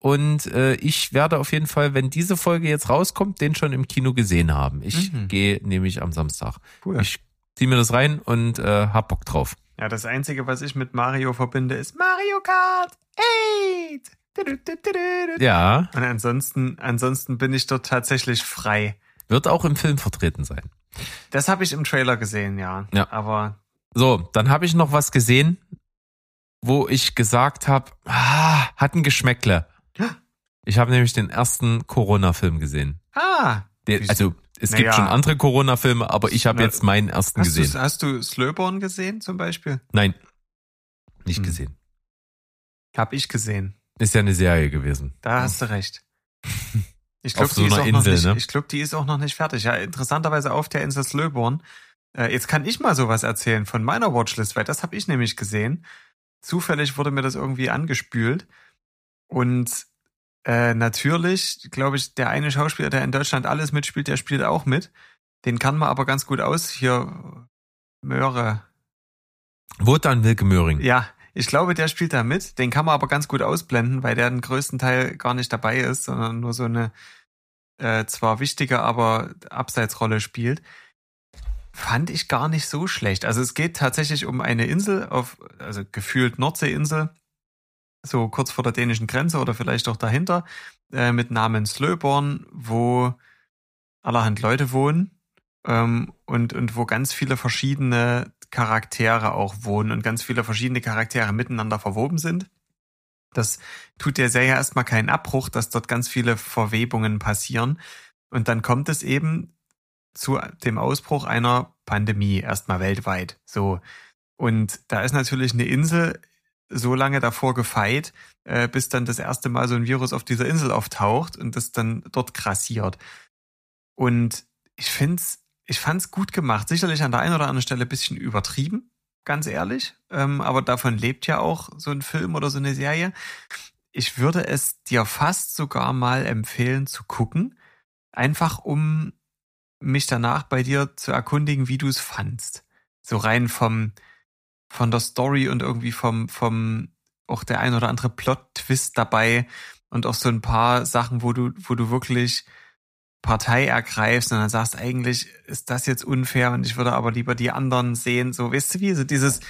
Und äh, ich werde auf jeden Fall, wenn diese Folge jetzt rauskommt, den schon im Kino gesehen haben. Ich Mhm. gehe nämlich am Samstag. Cool. Ich ziehe mir das rein und äh, hab Bock drauf. Ja, das Einzige, was ich mit Mario verbinde, ist Mario Kart 8. Du-du-du-du-du-du. Ja, Und ansonsten, ansonsten bin ich dort tatsächlich frei. wird auch im Film vertreten sein. Das habe ich im Trailer gesehen, ja. Ja. Aber So, dann habe ich noch was gesehen, wo ich gesagt habe, ah, hat ein Geschmäckle. Ich habe nämlich den ersten Corona-Film gesehen. ah, Wie- also es Naja. gibt schon andere Corona-Filme, aber ich habe jetzt meinen ersten hast gesehen. du, hast du Slowborn gesehen zum Beispiel? Nein, nicht Hm. gesehen. Hab ich gesehen. Ist ja eine Serie gewesen. Da hast du recht. Ich glaube, so die, ist einer auch noch Insel, nicht- ne? ich glaub, die ist auch noch nicht fertig. Ja, interessanterweise auf der Insel Slöborn. Äh, jetzt kann ich mal sowas erzählen von meiner Watchlist, weil das habe ich nämlich gesehen. Zufällig wurde mir das irgendwie angespült. Und äh, natürlich, glaube ich, der eine Schauspieler, der in Deutschland alles mitspielt, der spielt auch mit. Den kann man aber ganz gut aus. Hier, Möhre. Wotan Wilke Möhring. Ja, ich glaube, der spielt da mit. Den kann man aber ganz gut ausblenden, weil der den größten Teil gar nicht dabei ist, sondern nur so eine äh, zwar wichtige, aber Abseitsrolle spielt. Fand ich gar nicht so schlecht. Also es geht tatsächlich um eine Insel auf, also gefühlt Nordseeinsel, so kurz vor der dänischen Grenze oder vielleicht auch dahinter, äh, mit Namen Slöborn, wo allerhand Leute wohnen ähm, und, und wo ganz viele verschiedene Charaktere auch wohnen und ganz viele verschiedene Charaktere miteinander verwoben sind. Das tut der Serie erstmal keinen Abbruch, dass dort ganz viele Verwebungen passieren. Und dann kommt es eben zu dem Ausbruch einer Pandemie, erstmal weltweit. So. Und da ist natürlich eine Insel so lange davor gefeit, äh, bis dann das erste Mal so ein Virus auf dieser Insel auftaucht und das dann dort grassiert. Und ich find's, ich fand's gut gemacht. Sicherlich an der einen oder anderen Stelle ein bisschen übertrieben, ganz ehrlich. Ähm, aber davon lebt ja auch so ein Film oder so eine Serie. Ich würde es dir fast sogar mal empfehlen zu gucken, einfach um mich danach bei dir zu erkundigen, wie du es fandst. So rein vom von der Story und irgendwie vom vom auch der ein oder andere Plot-Twist dabei und auch so ein paar Sachen, wo du wo du wirklich Partei ergreifst und dann sagst, eigentlich ist das jetzt unfair und ich würde aber lieber die anderen sehen. So, weißt du wie? So dieses,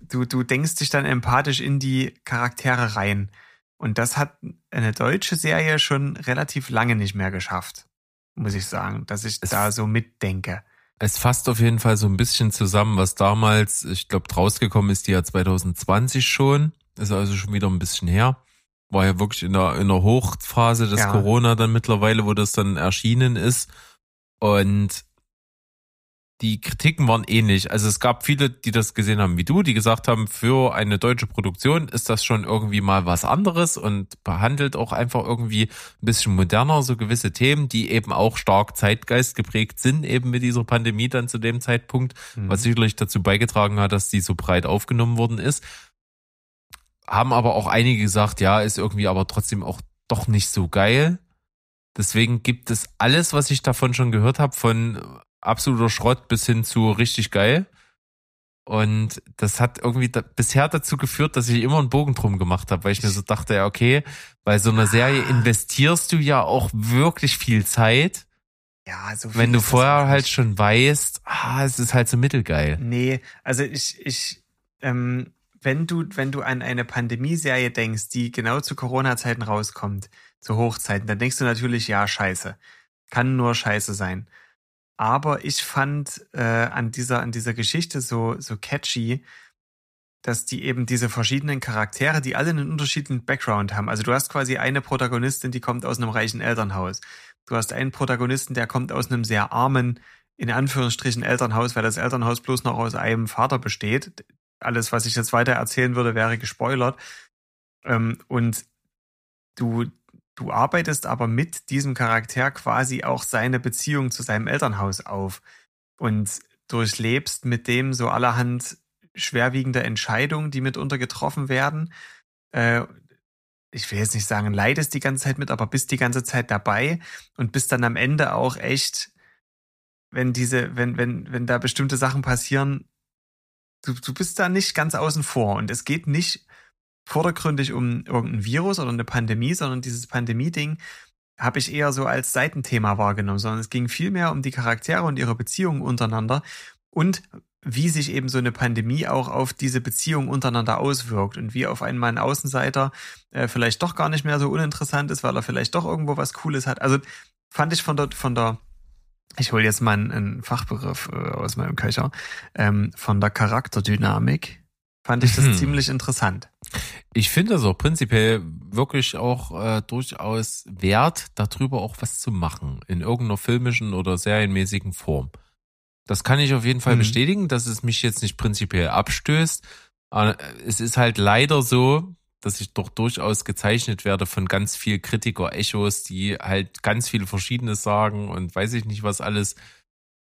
du, du denkst dich dann empathisch in die Charaktere rein. Und das hat eine deutsche Serie schon relativ lange nicht mehr geschafft, muss ich sagen, dass ich Es- da so mitdenke. Es fasst auf jeden Fall so ein bisschen zusammen, was damals, ich glaube, rausgekommen ist, die ja 2020 schon. Ist also schon wieder ein bisschen her. War ja wirklich in der, in der Hochphase des Ja. Corona dann mittlerweile, wo das dann erschienen ist. Und die Kritiken waren ähnlich. Also es gab viele, die das gesehen haben wie du, die gesagt haben, für eine deutsche Produktion ist das schon irgendwie mal was anderes und behandelt auch einfach irgendwie ein bisschen moderner so gewisse Themen, die eben auch stark Zeitgeist geprägt sind, eben mit dieser Pandemie dann zu dem Zeitpunkt, Mhm. was sicherlich dazu beigetragen hat, dass die so breit aufgenommen worden ist. Haben aber auch einige gesagt, ja, ist irgendwie aber trotzdem auch doch nicht so geil. Deswegen gibt es alles, was ich davon schon gehört habe, von absoluter Schrott bis hin zu richtig geil. Und das hat irgendwie da, bisher dazu geführt, dass ich immer einen Bogen drum gemacht habe, weil ich mir so dachte, ja, okay, bei so einer Serie investierst du ja auch wirklich viel Zeit, ja, so viel wenn du vorher halt schon weißt, ah, es ist halt so mittelgeil. Nee, also ich, ich, ähm, wenn du, wenn du an eine Pandemieserie denkst, die genau zu Corona-Zeiten rauskommt, zu Hochzeiten, dann denkst du natürlich, ja, scheiße. Kann nur scheiße sein. Aber ich fand äh, an dieser, an dieser Geschichte so, so catchy, dass die eben diese verschiedenen Charaktere, die alle einen unterschiedlichen Background haben. Also du hast quasi eine Protagonistin, die kommt aus einem reichen Elternhaus. Du hast einen Protagonisten, der kommt aus einem sehr armen, in Anführungsstrichen Elternhaus, weil das Elternhaus bloß noch aus einem Vater besteht. Alles, was ich jetzt weiter erzählen würde, wäre gespoilert. Ähm, und du, du arbeitest aber mit diesem Charakter quasi auch seine Beziehung zu seinem Elternhaus auf und durchlebst mit dem so allerhand schwerwiegende Entscheidungen, die mitunter getroffen werden. Äh, ich will jetzt nicht sagen, leidest die ganze Zeit mit, aber bist die ganze Zeit dabei und bist dann am Ende auch echt, wenn diese, wenn, wenn, wenn da bestimmte Sachen passieren, du, du bist da nicht ganz außen vor. Und es geht nicht vordergründig um irgendein Virus oder eine Pandemie, sondern dieses Pandemie-Ding habe ich eher so als Seitenthema wahrgenommen, sondern es ging vielmehr um die Charaktere und ihre Beziehungen untereinander und wie sich eben so eine Pandemie auch auf diese Beziehung untereinander auswirkt und wie auf einmal ein Außenseiter äh, vielleicht doch gar nicht mehr so uninteressant ist, weil er vielleicht doch irgendwo was Cooles hat. Also fand ich von dort von der ich hole jetzt mal einen, einen Fachbegriff äh, aus meinem Köcher ähm, von der Charakterdynamik fand ich das hm. ziemlich interessant. Ich finde das auch prinzipiell wirklich auch äh, durchaus wert, darüber auch was zu machen in irgendeiner filmischen oder serienmäßigen Form. Das kann ich auf jeden Fall mhm. bestätigen, dass es mich jetzt nicht prinzipiell abstößt. Es ist halt leider so, dass ich doch durchaus gezeichnet werde von ganz viel Kritiker-Echos, die halt ganz viele Verschiedenes sagen und weiß ich nicht was alles.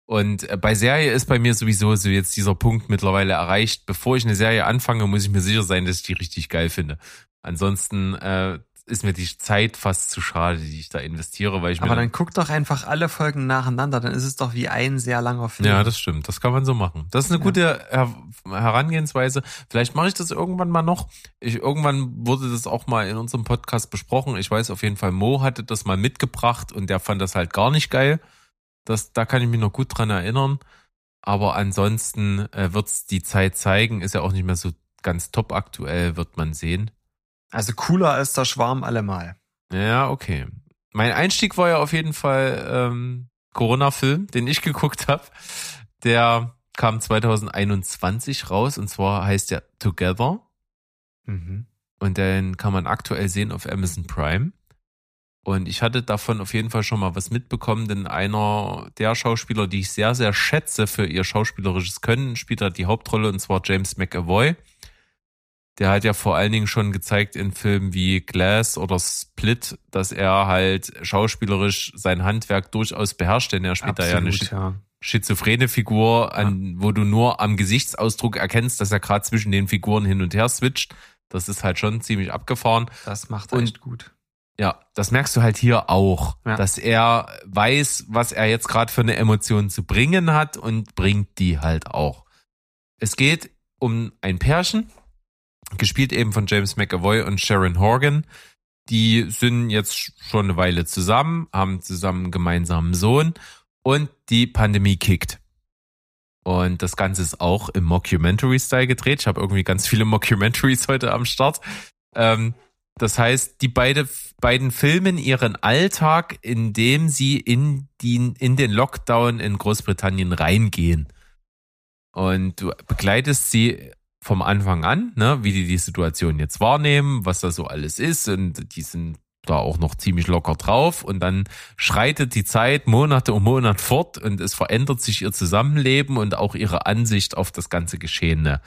Und äh, bei Serie ist bei mir sowieso so jetzt dieser Punkt mittlerweile erreicht. Bevor ich eine Serie anfange, muss ich mir sicher sein, dass ich die richtig geil finde. Ansonsten äh, ist mir die Zeit fast zu schade, die ich da investiere, weil ich Aber dann, dann guck doch einfach alle Folgen nacheinander, dann ist es doch wie ein sehr langer Film. Ja, das stimmt. Das kann man so machen. Das ist eine ja. gute Her Herangehensweise. Vielleicht mache ich das irgendwann mal noch. Ich, irgendwann wurde das auch mal in unserem Podcast besprochen. Ich weiß auf jeden Fall, Mo hatte das mal mitgebracht und der fand das halt gar nicht geil. Das, da kann ich mich noch gut dran erinnern. Aber ansonsten äh, wird's die Zeit zeigen. Ist ja auch nicht mehr so ganz top aktuell, wird man sehen. Also cooler als der Schwarm allemal. Ja, okay. Mein Einstieg war ja auf jeden Fall ähm, Corona-Film, den ich geguckt habe. Der kam 2021 raus und zwar heißt der Together. Mhm. Und den kann man aktuell sehen auf Amazon Prime. Und ich hatte davon auf jeden Fall schon mal was mitbekommen, denn einer der Schauspieler, die ich sehr, sehr schätze für ihr schauspielerisches Können, spielt da die Hauptrolle und zwar James McAvoy der hat ja vor allen Dingen schon gezeigt in Filmen wie Glass oder Split, dass er halt schauspielerisch sein Handwerk durchaus beherrscht, denn er spielt Absolut, da ja eine ja. schizophrene Figur, an, ja. wo du nur am Gesichtsausdruck erkennst, dass er gerade zwischen den Figuren hin und her switcht. Das ist halt schon ziemlich abgefahren. Das macht er und, echt gut. Ja, das merkst du halt hier auch, ja. dass er weiß, was er jetzt gerade für eine Emotion zu bringen hat und bringt die halt auch. Es geht um ein Pärchen, gespielt eben von James McAvoy und Sharon Horgan. Die sind jetzt schon eine Weile zusammen, haben zusammen einen gemeinsamen Sohn und die Pandemie kickt. Und das Ganze ist auch im Mockumentary-Style gedreht. Ich habe irgendwie ganz viele Mockumentaries heute am Start. Ähm, das heißt, die beide, beiden filmen ihren Alltag, indem sie in, die, in den Lockdown in Großbritannien reingehen. Und du begleitest sie vom Anfang an, ne, wie die die Situation jetzt wahrnehmen, was da so alles ist und die sind da auch noch ziemlich locker drauf und dann schreitet die Zeit Monate um Monat fort und es verändert sich ihr Zusammenleben und auch ihre Ansicht auf das ganze Geschehene.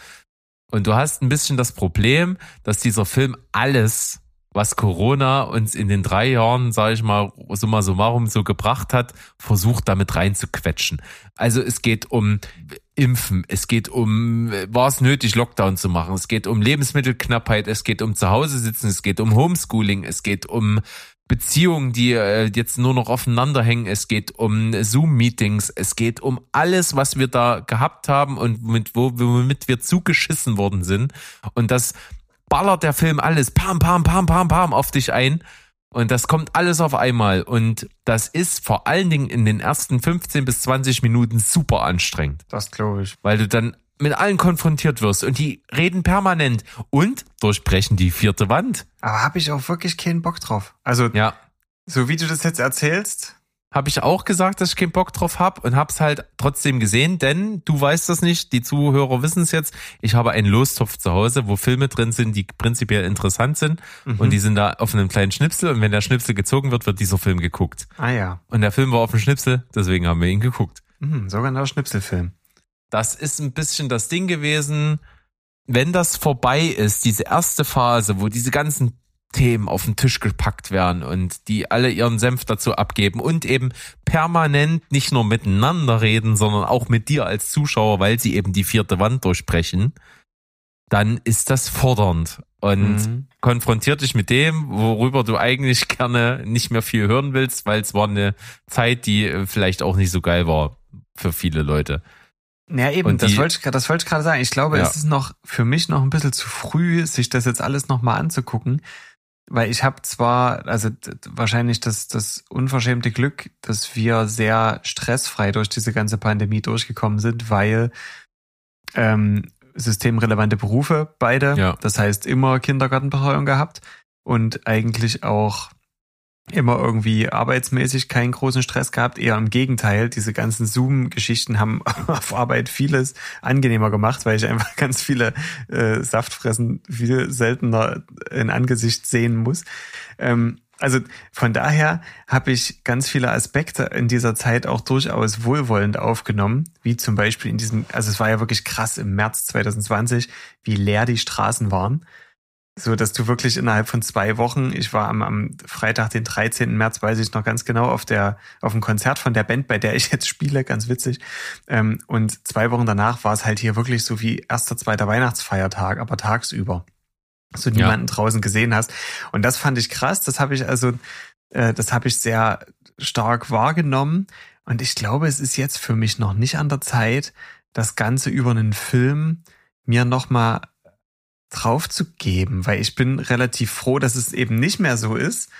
Und du hast ein bisschen das Problem, dass dieser Film alles, was Corona uns in den drei Jahren, sage ich mal, summa summarum so gebracht hat, versucht damit reinzuquetschen. Also es geht um Impfen, es geht um, war es nötig, Lockdown zu machen, es geht um Lebensmittelknappheit, es geht um Zuhause sitzen, es geht um Homeschooling, es geht um Beziehungen, die äh, jetzt nur noch aufeinander hängen, es geht um Zoom-Meetings, es geht um alles, was wir da gehabt haben und mit, wo, womit wir zugeschissen worden sind. Und das ballert der Film alles, pam, pam, pam, pam, pam auf dich ein. Und das kommt alles auf einmal. Und das ist vor allen Dingen in den ersten 15 bis 20 Minuten super anstrengend. Das glaube ich. Weil du dann mit allen konfrontiert wirst und die reden permanent und durchbrechen die vierte Wand. Aber habe ich auch wirklich keinen Bock drauf. Also, Ja, so wie du das jetzt erzählst, habe ich auch gesagt, dass ich keinen Bock drauf hab und hab's halt trotzdem gesehen, denn du weißt das nicht, die Zuhörer wissen es jetzt. Ich habe einen Lostopf zu Hause, wo Filme drin sind, die prinzipiell interessant sind Mhm. und die sind da auf einem kleinen Schnipsel und wenn der Schnipsel gezogen wird, wird dieser Film geguckt. ah ja, Und der Film war auf dem Schnipsel, deswegen haben wir ihn geguckt. mhm, sogenannter Schnipselfilm. Das ist ein bisschen das Ding gewesen, wenn das vorbei ist, diese erste Phase, wo diese ganzen Themen auf den Tisch gepackt werden und die alle ihren Senf dazu abgeben und eben permanent nicht nur miteinander reden, sondern auch mit dir als Zuschauer, weil sie eben die vierte Wand durchbrechen, dann ist das fordernd und Mhm. konfrontiert dich mit dem, worüber du eigentlich gerne nicht mehr viel hören willst, weil es war eine Zeit, die äh, vielleicht auch nicht so geil war für viele Leute. Ja, eben, Und das die- wollte ich, das wollte ich gerade sagen. Ich glaube, Ja. es ist noch für mich noch ein bisschen zu früh, sich das jetzt alles nochmal anzugucken. Weil ich habe zwar, also wahrscheinlich das, das unverschämte Glück, dass wir sehr stressfrei durch diese ganze Pandemie durchgekommen sind, weil ähm, systemrelevante Berufe beide, Ja. das heißt immer Kindergartenbetreuung gehabt und eigentlich auch immer irgendwie arbeitsmäßig keinen großen Stress gehabt, eher im Gegenteil. Diese ganzen Zoom-Geschichten haben auf Arbeit vieles angenehmer gemacht, weil ich einfach ganz viele äh, Saftfressen viel seltener in Angesicht sehen muss. Ähm, also von daher habe ich ganz viele Aspekte in dieser Zeit auch durchaus wohlwollend aufgenommen, wie zum Beispiel in diesem, also es war ja wirklich krass im März 2020, wie leer die Straßen waren. So, dass du wirklich innerhalb von zwei Wochen, ich war am, am Freitag, den 13. März, weiß ich noch ganz genau, auf der, auf dem Konzert von der Band, bei der ich jetzt spiele, ganz witzig. Ähm, und zwei Wochen danach war es halt hier wirklich so wie erster, zweiter Weihnachtsfeiertag, aber tagsüber. Dass du niemanden draußen gesehen hast. Und das fand ich krass. Das habe ich also, äh, das habe ich sehr stark wahrgenommen. Und ich glaube, es ist jetzt für mich noch nicht an der Zeit, das Ganze über einen Film mir nochmal drauf zu geben, weil ich bin relativ froh, dass es eben nicht mehr so ist.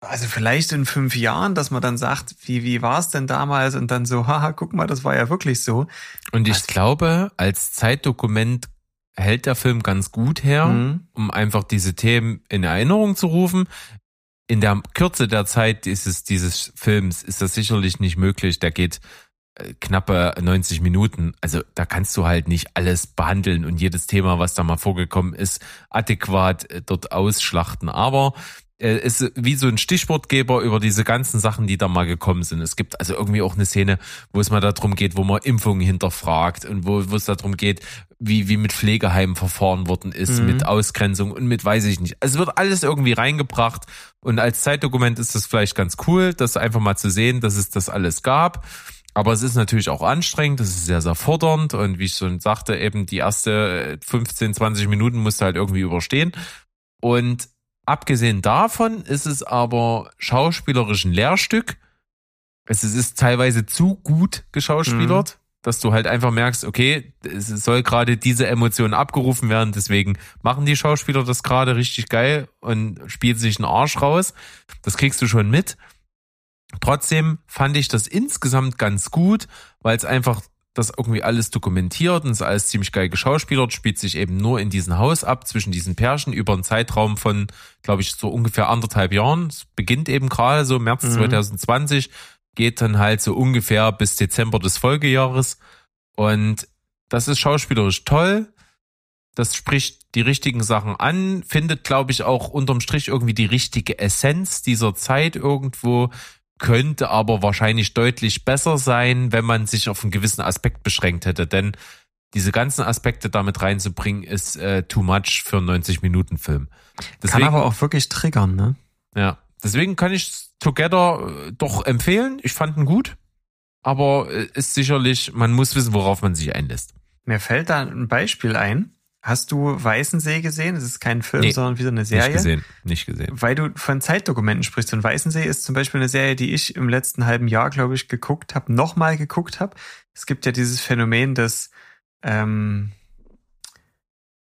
Also vielleicht in fünf Jahren, dass man dann sagt, wie, wie war es denn damals? Und dann so, haha, guck mal, das war ja wirklich so. Und ich Was? glaube, als Zeitdokument hält der Film ganz gut her, Mhm. um einfach diese Themen in Erinnerung zu rufen. In der Kürze der Zeit dieses, dieses Films ist das sicherlich nicht möglich. Der geht knappe 90 Minuten. Also da kannst du halt nicht alles behandeln und jedes Thema, was da mal vorgekommen ist, adäquat äh, dort ausschlachten. Aber äh, es ist wie so ein Stichwortgeber über diese ganzen Sachen, die da mal gekommen sind. Es gibt also irgendwie auch eine Szene, wo es mal darum geht, wo man Impfungen hinterfragt und wo, wo es darum geht, wie, wie mit Pflegeheimen verfahren worden ist, Mhm. mit Ausgrenzung und mit weiß ich nicht. Also Es wird alles irgendwie reingebracht und als Zeitdokument ist das vielleicht ganz cool, das einfach mal zu sehen, dass es das alles gab. Aber es ist natürlich auch anstrengend, es ist sehr, sehr fordernd und wie ich schon sagte, eben die erste 15, 20 Minuten musst du halt irgendwie überstehen. Und abgesehen davon ist es aber schauspielerisch ein Lehrstück. Es ist- teilweise zu gut geschauspielert, dass du halt einfach merkst, okay, es soll gerade diese Emotion abgerufen werden, deswegen machen die Schauspieler das gerade richtig geil und spielen sich einen Arsch raus. Das kriegst du schon mit. Trotzdem fand ich das insgesamt ganz gut, weil es einfach das irgendwie alles dokumentiert und es alles ziemlich geil geschauspielert, spielt sich eben nur in diesem Haus ab, zwischen diesen Pärchen über einen Zeitraum von, glaube ich, so ungefähr anderthalb Jahren. Es beginnt eben gerade so März Mhm. 2020, geht dann halt so ungefähr bis Dezember des Folgejahres. Und das ist schauspielerisch toll. Das spricht die richtigen Sachen an, findet, glaube ich, auch unterm Strich irgendwie die richtige Essenz dieser Zeit irgendwo, könnte aber wahrscheinlich deutlich besser sein, wenn man sich auf einen gewissen Aspekt beschränkt hätte. Denn diese ganzen Aspekte damit reinzubringen, ist äh, too much für einen 90-Minuten-Film. Kann aber auch wirklich triggern, ne? ja, deswegen kann ich Together äh, doch empfehlen. Ich fand ihn gut. Aber äh, ist sicherlich, man muss wissen, worauf man sich einlässt. Mir fällt da ein Beispiel ein. Hast du Weißensee gesehen? Es ist kein Film, Nee, sondern wieder eine Nicht Serie. gesehen, nicht gesehen. Weil du von Zeitdokumenten sprichst. Und Weißensee ist zum Beispiel eine Serie, die ich im letzten halben Jahr, glaube ich, geguckt habe, nochmal geguckt habe. Es gibt ja dieses Phänomen des, ähm,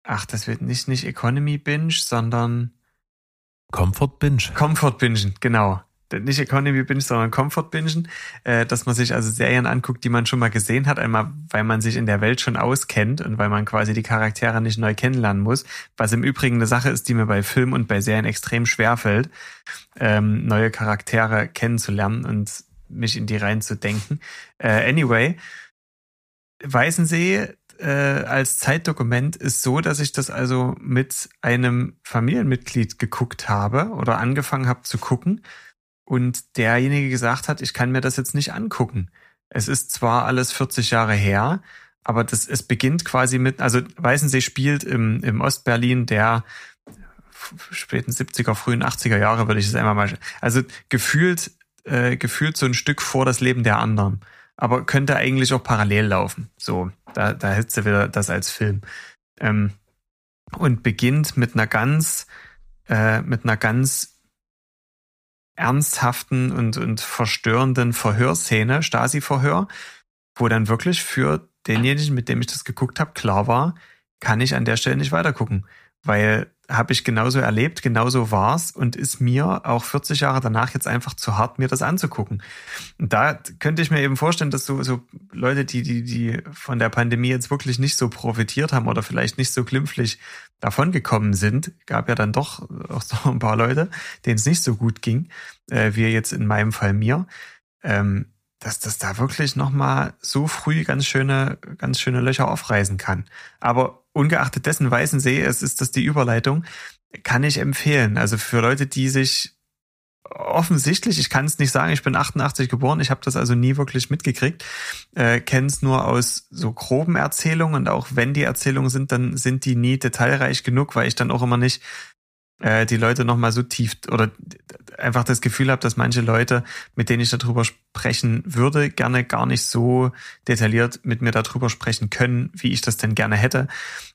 ach, das wird nicht, nicht Economy Binge, sondern Comfort Binge. Comfort Bingen, genau. Nicht Economy Binge, sondern Comfort Bingen, äh, dass man sich also Serien anguckt, die man schon mal gesehen hat, einmal weil man sich in der Welt schon auskennt und weil man quasi die Charaktere nicht neu kennenlernen muss, was im Übrigen eine Sache ist, die mir bei Filmen und bei Serien extrem schwer fällt, ähm, neue Charaktere kennenzulernen und mich in die reinzudenken. Äh, anyway, Weißensee äh, als Zeitdokument ist so, dass ich das also mit einem Familienmitglied geguckt habe oder angefangen habe zu gucken und derjenige gesagt hat, ich kann mir das jetzt nicht angucken. Es ist zwar alles 40 Jahre her, aber das, es beginnt quasi mit, also Weißensee spielt im, im Ostberlin der späten 70er, frühen 80er Jahre, würde ich es einmal mal, also gefühlt, äh, gefühlt so ein Stück vor das Leben der anderen. Aber könnte eigentlich auch parallel laufen. So, da, da hättest du wieder das als Film. Ähm, und beginnt mit einer ganz, äh, mit einer ganz ernsthaften und, und verstörenden Verhörszene, Stasi-Verhör, wo dann wirklich für denjenigen, mit dem ich das geguckt habe, klar war, kann ich an der Stelle nicht weitergucken. Weil habe ich genauso erlebt, genauso war's und ist mir auch 40 Jahre danach jetzt einfach zu hart, mir das anzugucken. Und da könnte ich mir eben vorstellen, dass so, so Leute, die, die, die von der Pandemie jetzt wirklich nicht so profitiert haben oder vielleicht nicht so glimpflich davongekommen sind, gab ja dann doch auch so ein paar Leute, denen es nicht so gut ging, äh, wie jetzt in meinem Fall mir, ähm, dass das da wirklich nochmal so früh ganz schöne, ganz schöne Löcher aufreißen kann. Aber ungeachtet dessen weißen See, es ist das die Überleitung, kann ich empfehlen. Also für Leute, die sich offensichtlich, ich kann es nicht sagen, ich bin 88 geboren, ich habe das also nie wirklich mitgekriegt, äh, kenne es nur aus so groben Erzählungen und auch wenn die Erzählungen sind, dann sind die nie detailreich genug, weil ich dann auch immer nicht äh, die Leute nochmal so tief oder einfach das Gefühl habe, dass manche Leute, mit denen ich darüber sprechen würde, gerne gar nicht so detailliert mit mir darüber sprechen können, wie ich das denn gerne hätte.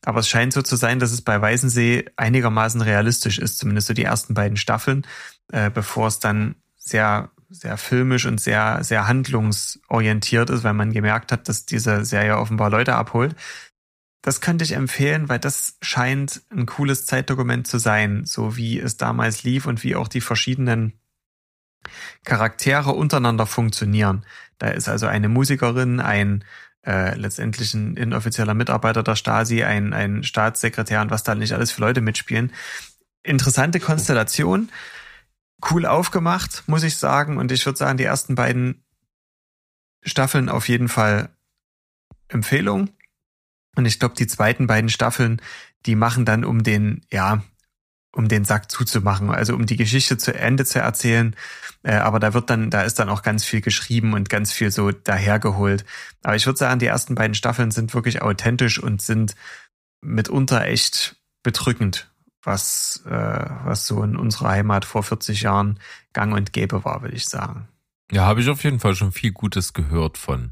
Aber es scheint so zu sein, dass es bei Weißensee einigermaßen realistisch ist, zumindest so die ersten beiden Staffeln, äh, bevor es dann sehr sehr filmisch und sehr, sehr handlungsorientiert ist, weil man gemerkt hat, dass diese Serie offenbar Leute abholt. Das könnte ich empfehlen, weil das scheint ein cooles Zeitdokument zu sein, so wie es damals lief und wie auch die verschiedenen Charaktere untereinander funktionieren. Da ist also eine Musikerin, ein äh, letztendlich ein inoffizieller Mitarbeiter der Stasi, ein, ein Staatssekretär und was da nicht alles für Leute mitspielen. Interessante Konstellation, cool aufgemacht, muss ich sagen. Und ich würde sagen, die ersten beiden Staffeln auf jeden Fall Empfehlung. Und ich glaube, die zweiten beiden Staffeln, die machen dann um den, ja, um den Sack zuzumachen, also um die Geschichte zu Ende zu erzählen. Äh, aber da wird dann, da ist dann auch ganz viel geschrieben und ganz viel so dahergeholt. Aber ich würde sagen, die ersten beiden Staffeln sind wirklich authentisch und sind mitunter echt bedrückend, was, äh, was so in unserer Heimat vor 40 Jahren gang und gäbe war, würde ich sagen. Ja, habe ich auf jeden Fall schon viel Gutes gehört von.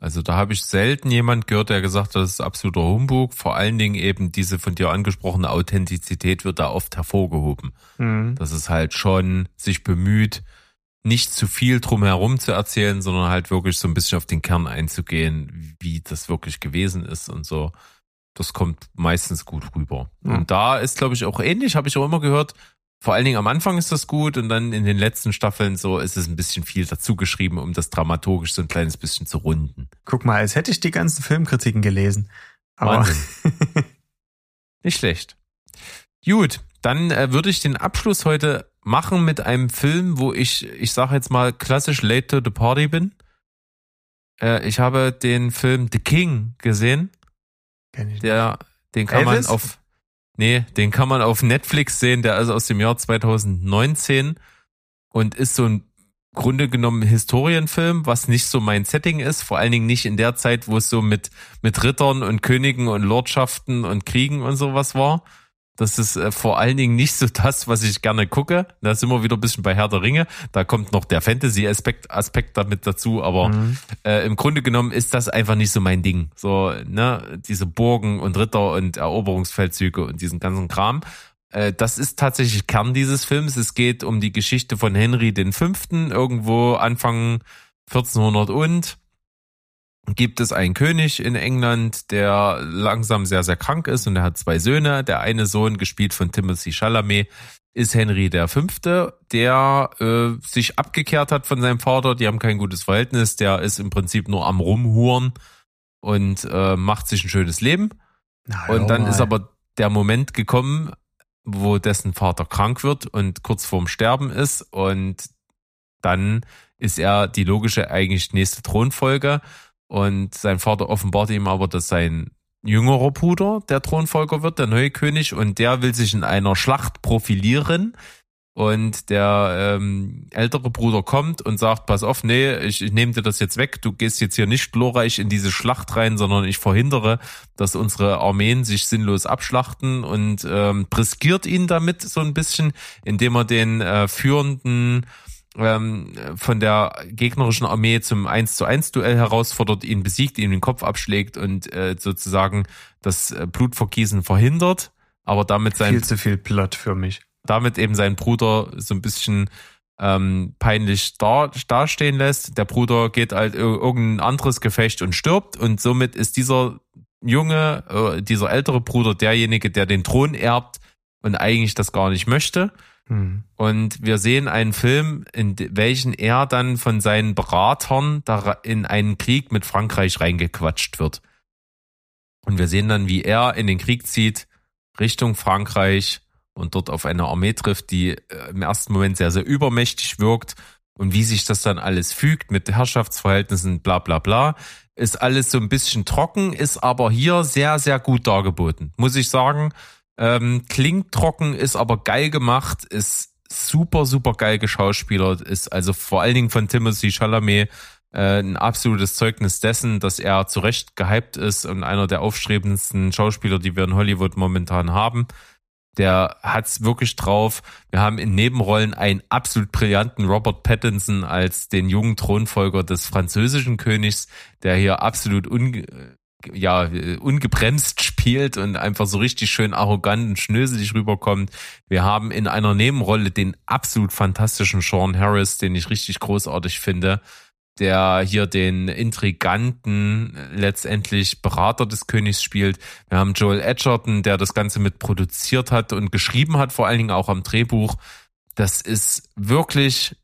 Also da habe ich selten jemand gehört, der gesagt hat, das ist absoluter Humbug. Vor allen Dingen eben diese von dir angesprochene Authentizität wird da oft hervorgehoben. Mhm. Dass es halt schon sich bemüht, nicht zu viel drumherum zu erzählen, sondern halt wirklich so ein bisschen auf den Kern einzugehen, wie das wirklich gewesen ist und so. Das kommt meistens gut rüber. Mhm. Und da ist, glaube ich, auch ähnlich, habe ich auch immer gehört, vor allen Dingen am Anfang ist das gut und dann in den letzten Staffeln so ist es ein bisschen viel dazu geschrieben, um das dramaturgisch so ein kleines bisschen zu runden. Guck mal, als hätte ich die ganzen Filmkritiken gelesen. Aber nicht schlecht. Gut, dann äh, würde ich den Abschluss heute machen mit einem Film, wo ich, ich sage jetzt mal klassisch late to the party bin. Äh, ich habe den Film The King gesehen. Kenn ich Der, den kann Elvis? man auf Nee, den kann man auf Netflix sehen, der ist aus dem Jahr 2019 und ist so ein Grunde genommen Historienfilm, was nicht so mein Setting ist, vor allen Dingen nicht in der Zeit, wo es so mit, mit Rittern und Königen und Lordschaften und Kriegen und sowas war, das ist äh, vor allen Dingen nicht so das, was ich gerne gucke. Da sind wir wieder ein bisschen bei Herr der Ringe. Da kommt noch der Fantasy-Aspekt Aspekt damit dazu. Aber mhm. äh, im Grunde genommen ist das einfach nicht so mein Ding. So, ne, diese Burgen und Ritter und Eroberungsfeldzüge und diesen ganzen Kram. Äh, das ist tatsächlich Kern dieses Films. Es geht um die Geschichte von Henry V. irgendwo Anfang 1400 und gibt es einen König in England, der langsam sehr, sehr krank ist und er hat zwei Söhne. Der eine Sohn, gespielt von Timothy Chalamet, ist Henry der Fünfte, der äh, sich abgekehrt hat von seinem Vater. Die haben kein gutes Verhältnis. Der ist im Prinzip nur am Rumhuren und äh, macht sich ein schönes Leben. Na, Und dann mal. ist aber der Moment gekommen, wo dessen Vater krank wird und kurz vorm Sterben ist und dann ist er die logische eigentlich nächste Thronfolge und sein Vater offenbart ihm aber, dass sein jüngerer Bruder der Thronfolger wird, der neue König. Und der will sich in einer Schlacht profilieren. Und der ähm, ältere Bruder kommt und sagt, pass auf, nee, ich, ich nehme dir das jetzt weg, du gehst jetzt hier nicht glorreich in diese Schlacht rein, sondern ich verhindere, dass unsere Armeen sich sinnlos abschlachten und ähm, briskiert ihn damit so ein bisschen, indem er den äh, führenden ähm, von der gegnerischen Armee zum 1 zu 1 Duell herausfordert, ihn besiegt, ihm den Kopf abschlägt und äh, sozusagen das äh, Blutvergießen verhindert, aber damit sein viel zu viel Plot für mich. damit eben seinen Bruder so ein bisschen ähm, peinlich da, dastehen lässt. Der Bruder geht halt ir- irgendein anderes Gefecht und stirbt und somit ist dieser junge, äh, dieser ältere Bruder derjenige, der den Thron erbt und eigentlich das gar nicht möchte. Hm. Und wir sehen einen Film, in welchen er dann von seinen Beratern in einen Krieg mit Frankreich reingequatscht wird. Und wir sehen dann, wie er in den Krieg zieht, Richtung Frankreich und dort auf eine Armee trifft, die äh, im ersten Moment sehr, sehr übermächtig wirkt. Und wie sich das dann alles fügt mit Herrschaftsverhältnissen, bla bla bla, ist alles so ein bisschen trocken, ist aber hier sehr, sehr gut dargeboten. Muss ich sagen, ähm, klingt trocken, ist aber geil gemacht, ist super, super geil geschauspielert, ist also vor allen Dingen von Timothy Chalamet äh, ein absolutes Zeugnis dessen, dass er zu Recht gehypt ist und einer der aufstrebendsten Schauspieler, die wir in Hollywood momentan haben. Der hat's wirklich drauf. Wir haben in Nebenrollen einen absolut brillanten Robert Pattinson als den jungen Thronfolger des französischen Königs, der hier absolut unge ja, ungebremst spielt und einfach so richtig schön arrogant und schnöselig rüberkommt. Wir haben in einer Nebenrolle den absolut fantastischen Sean Harris, den ich richtig großartig finde, der hier den intriganten, letztendlich Berater des Königs spielt. Wir haben Joel Edgerton, der das Ganze mit produziert hat und geschrieben hat, vor allen Dingen auch am Drehbuch. Das ist wirklich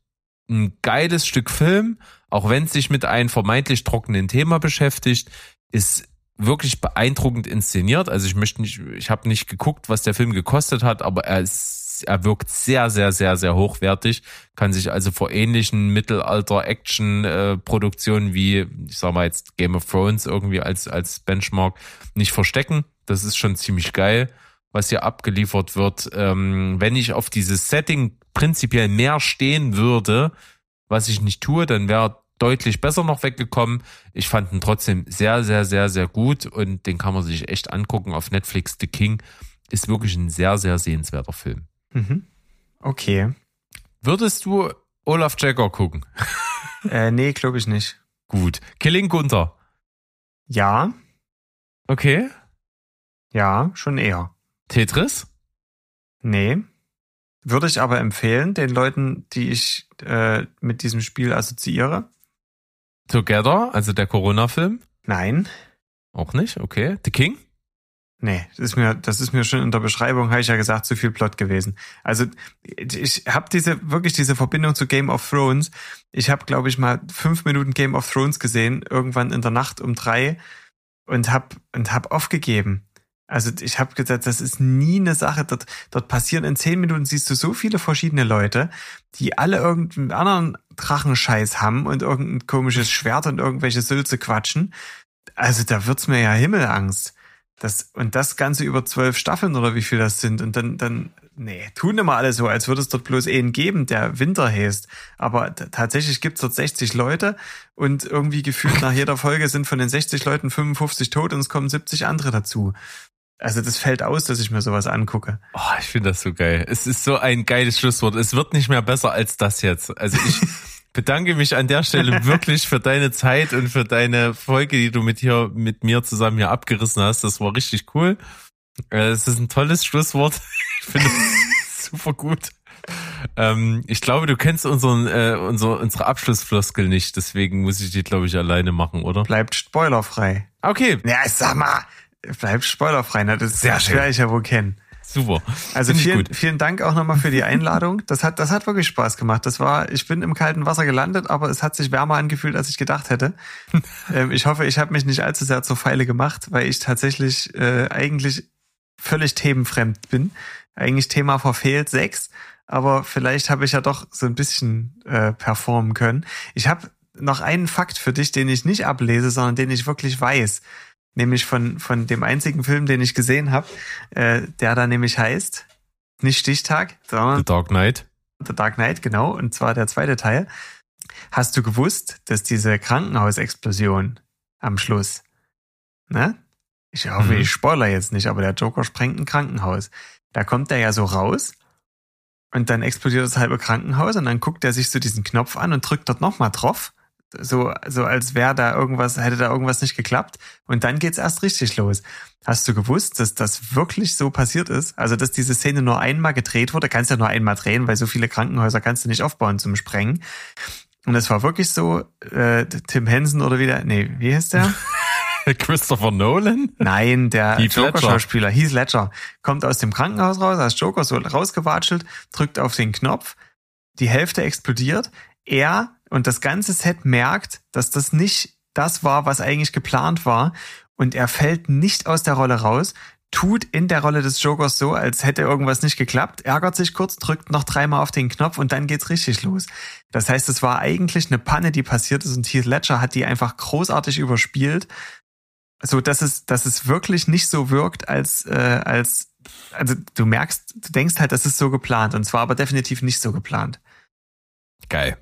ein geiles Stück Film, auch wenn es sich mit einem vermeintlich trockenen Thema beschäftigt, ist wirklich beeindruckend inszeniert. Also ich möchte nicht, ich habe nicht geguckt, was der Film gekostet hat, aber er ist, er wirkt sehr, sehr, sehr, sehr hochwertig. Kann sich also vor ähnlichen Mittelalter-Action-Produktionen wie, ich sag mal jetzt Game of Thrones irgendwie als als Benchmark nicht verstecken. Das ist schon ziemlich geil, was hier abgeliefert wird. Ähm, wenn ich auf dieses Setting prinzipiell mehr stehen würde, was ich nicht tue, dann wäre deutlich besser noch weggekommen. Ich fand ihn trotzdem sehr, sehr, sehr, sehr gut und den kann man sich echt angucken auf Netflix. The King ist wirklich ein sehr, sehr sehenswerter Film. Mhm. Okay. Würdest du Olaf Jagger gucken? Äh, nee, glaube ich nicht. Gut. Killing Gunther. Ja, Okay. ja, schon eher. Tetris? Nee. Würde ich aber empfehlen, den Leuten, die ich äh, mit diesem Spiel assoziiere. Together, also der Corona-Film? Nein. Auch nicht, okay. The King? Nee, das ist mir, das ist mir schon in der Beschreibung, habe ich ja gesagt, zu viel Plot gewesen. Also ich habe diese, wirklich diese Verbindung zu Game of Thrones. Ich habe, glaube ich, mal fünf Minuten Game of Thrones gesehen, irgendwann in der Nacht um drei und hab, und hab aufgegeben. Also ich habe gesagt, das ist nie eine Sache. Dort, dort passieren in zehn Minuten, siehst du so viele verschiedene Leute, die alle irgendeinen anderen Drachenscheiß haben und irgendein komisches Schwert und irgendwelche Sülze quatschen. Also da wird's mir ja Himmelangst. Das, und das Ganze über zwölf Staffeln oder wie viel das sind. Und dann, dann, nee, tun immer alle so, als würde es dort bloß einen geben, der Winter heißt. Aber tatsächlich gibt's dort 60 Leute und irgendwie gefühlt nach jeder Folge sind von den 60 Leuten 55 tot und es kommen 70 andere dazu. Also das fällt aus, dass ich mir sowas angucke. Oh, ich finde das so geil. Es ist so ein geiles Schlusswort. Es wird nicht mehr besser als das jetzt. Also ich bedanke mich an der Stelle wirklich für deine Zeit und für deine Folge, die du mit hier mit mir zusammen hier abgerissen hast. Das war richtig cool. Äh, Es ist ein tolles Schlusswort. Ich finde es super gut. Ähm, ich glaube, du kennst unseren, äh, unsere, unsere Abschlussfloskel nicht, deswegen muss ich die, glaube ich, alleine machen, oder? Bleibt spoilerfrei. Okay. Ja, sag mal, bleibt spoilerfrei. Ne? Das Sehr das schön. werde ich ja wohl kennen. Super. Also Find vielen, vielen Dank auch nochmal für die Einladung. Das hat, das hat wirklich Spaß gemacht. Das war, ich bin im kalten Wasser gelandet, aber es hat sich wärmer angefühlt, als ich gedacht hätte. ähm, ich hoffe, ich habe mich nicht allzu sehr zur Pfeile gemacht, weil ich tatsächlich äh, eigentlich völlig themenfremd bin. Eigentlich Thema verfehlt, sechs. Aber vielleicht habe ich ja doch so ein bisschen äh, performen können. Ich habe noch einen Fakt für dich, den ich nicht ablese, sondern den ich wirklich weiß. Nämlich von, von dem einzigen Film, den ich gesehen habe, äh, der da nämlich heißt, nicht Stichtag, sondern The Dark Knight. The Dark Knight, genau, und zwar der zweite Teil. Hast du gewusst, dass diese Krankenhausexplosion am Schluss, ne? Ich hoffe, Mhm. ich spoiler jetzt nicht, aber der Joker sprengt ein Krankenhaus. Da kommt er ja so raus und dann explodiert das halbe Krankenhaus und dann guckt er sich so diesen Knopf an und drückt dort nochmal drauf. So, so als wäre da irgendwas, hätte da irgendwas nicht geklappt. Und dann geht's erst richtig los. Hast du gewusst, dass das wirklich so passiert ist? Also, dass diese Szene nur einmal gedreht wurde, kannst ja nur einmal drehen, weil so viele Krankenhäuser kannst du nicht aufbauen zum Sprengen. Und es war wirklich so, äh, Tim Henson oder wieder, nee, wie heißt der? Christopher Nolan? Nein, der. Joker-Schauspieler, Heath Ledger, kommt aus dem Krankenhaus raus, als Joker so rausgewatschelt, drückt auf den Knopf, die Hälfte explodiert, er und das ganze Set merkt, dass das nicht das war, was eigentlich geplant war und er fällt nicht aus der Rolle raus, tut in der Rolle des Jokers so, als hätte irgendwas nicht geklappt, ärgert sich kurz, drückt noch dreimal auf den Knopf und dann geht's richtig los. Das heißt, es war eigentlich eine Panne, die passiert ist und Heath Ledger hat die einfach großartig überspielt so dass es, dass es wirklich nicht so wirkt, als, äh, als, also du merkst, du denkst halt, das ist so geplant und zwar aber definitiv nicht so geplant. Geil.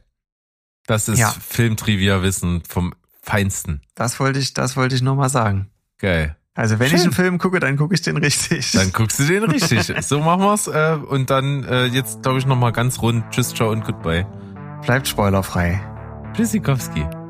Das ist Ja. Filmtrivia-Wissen vom Feinsten. Das wollte ich, das wollte ich nur mal sagen. Geil. Also wenn Schön. ich einen Film gucke, dann gucke ich den richtig. Dann guckst du den richtig. so machen wir's. Äh, und dann äh, jetzt, glaube ich, nochmal ganz rund. Tschüss, ciao und goodbye. Bleibt spoilerfrei. Tschüssikowski.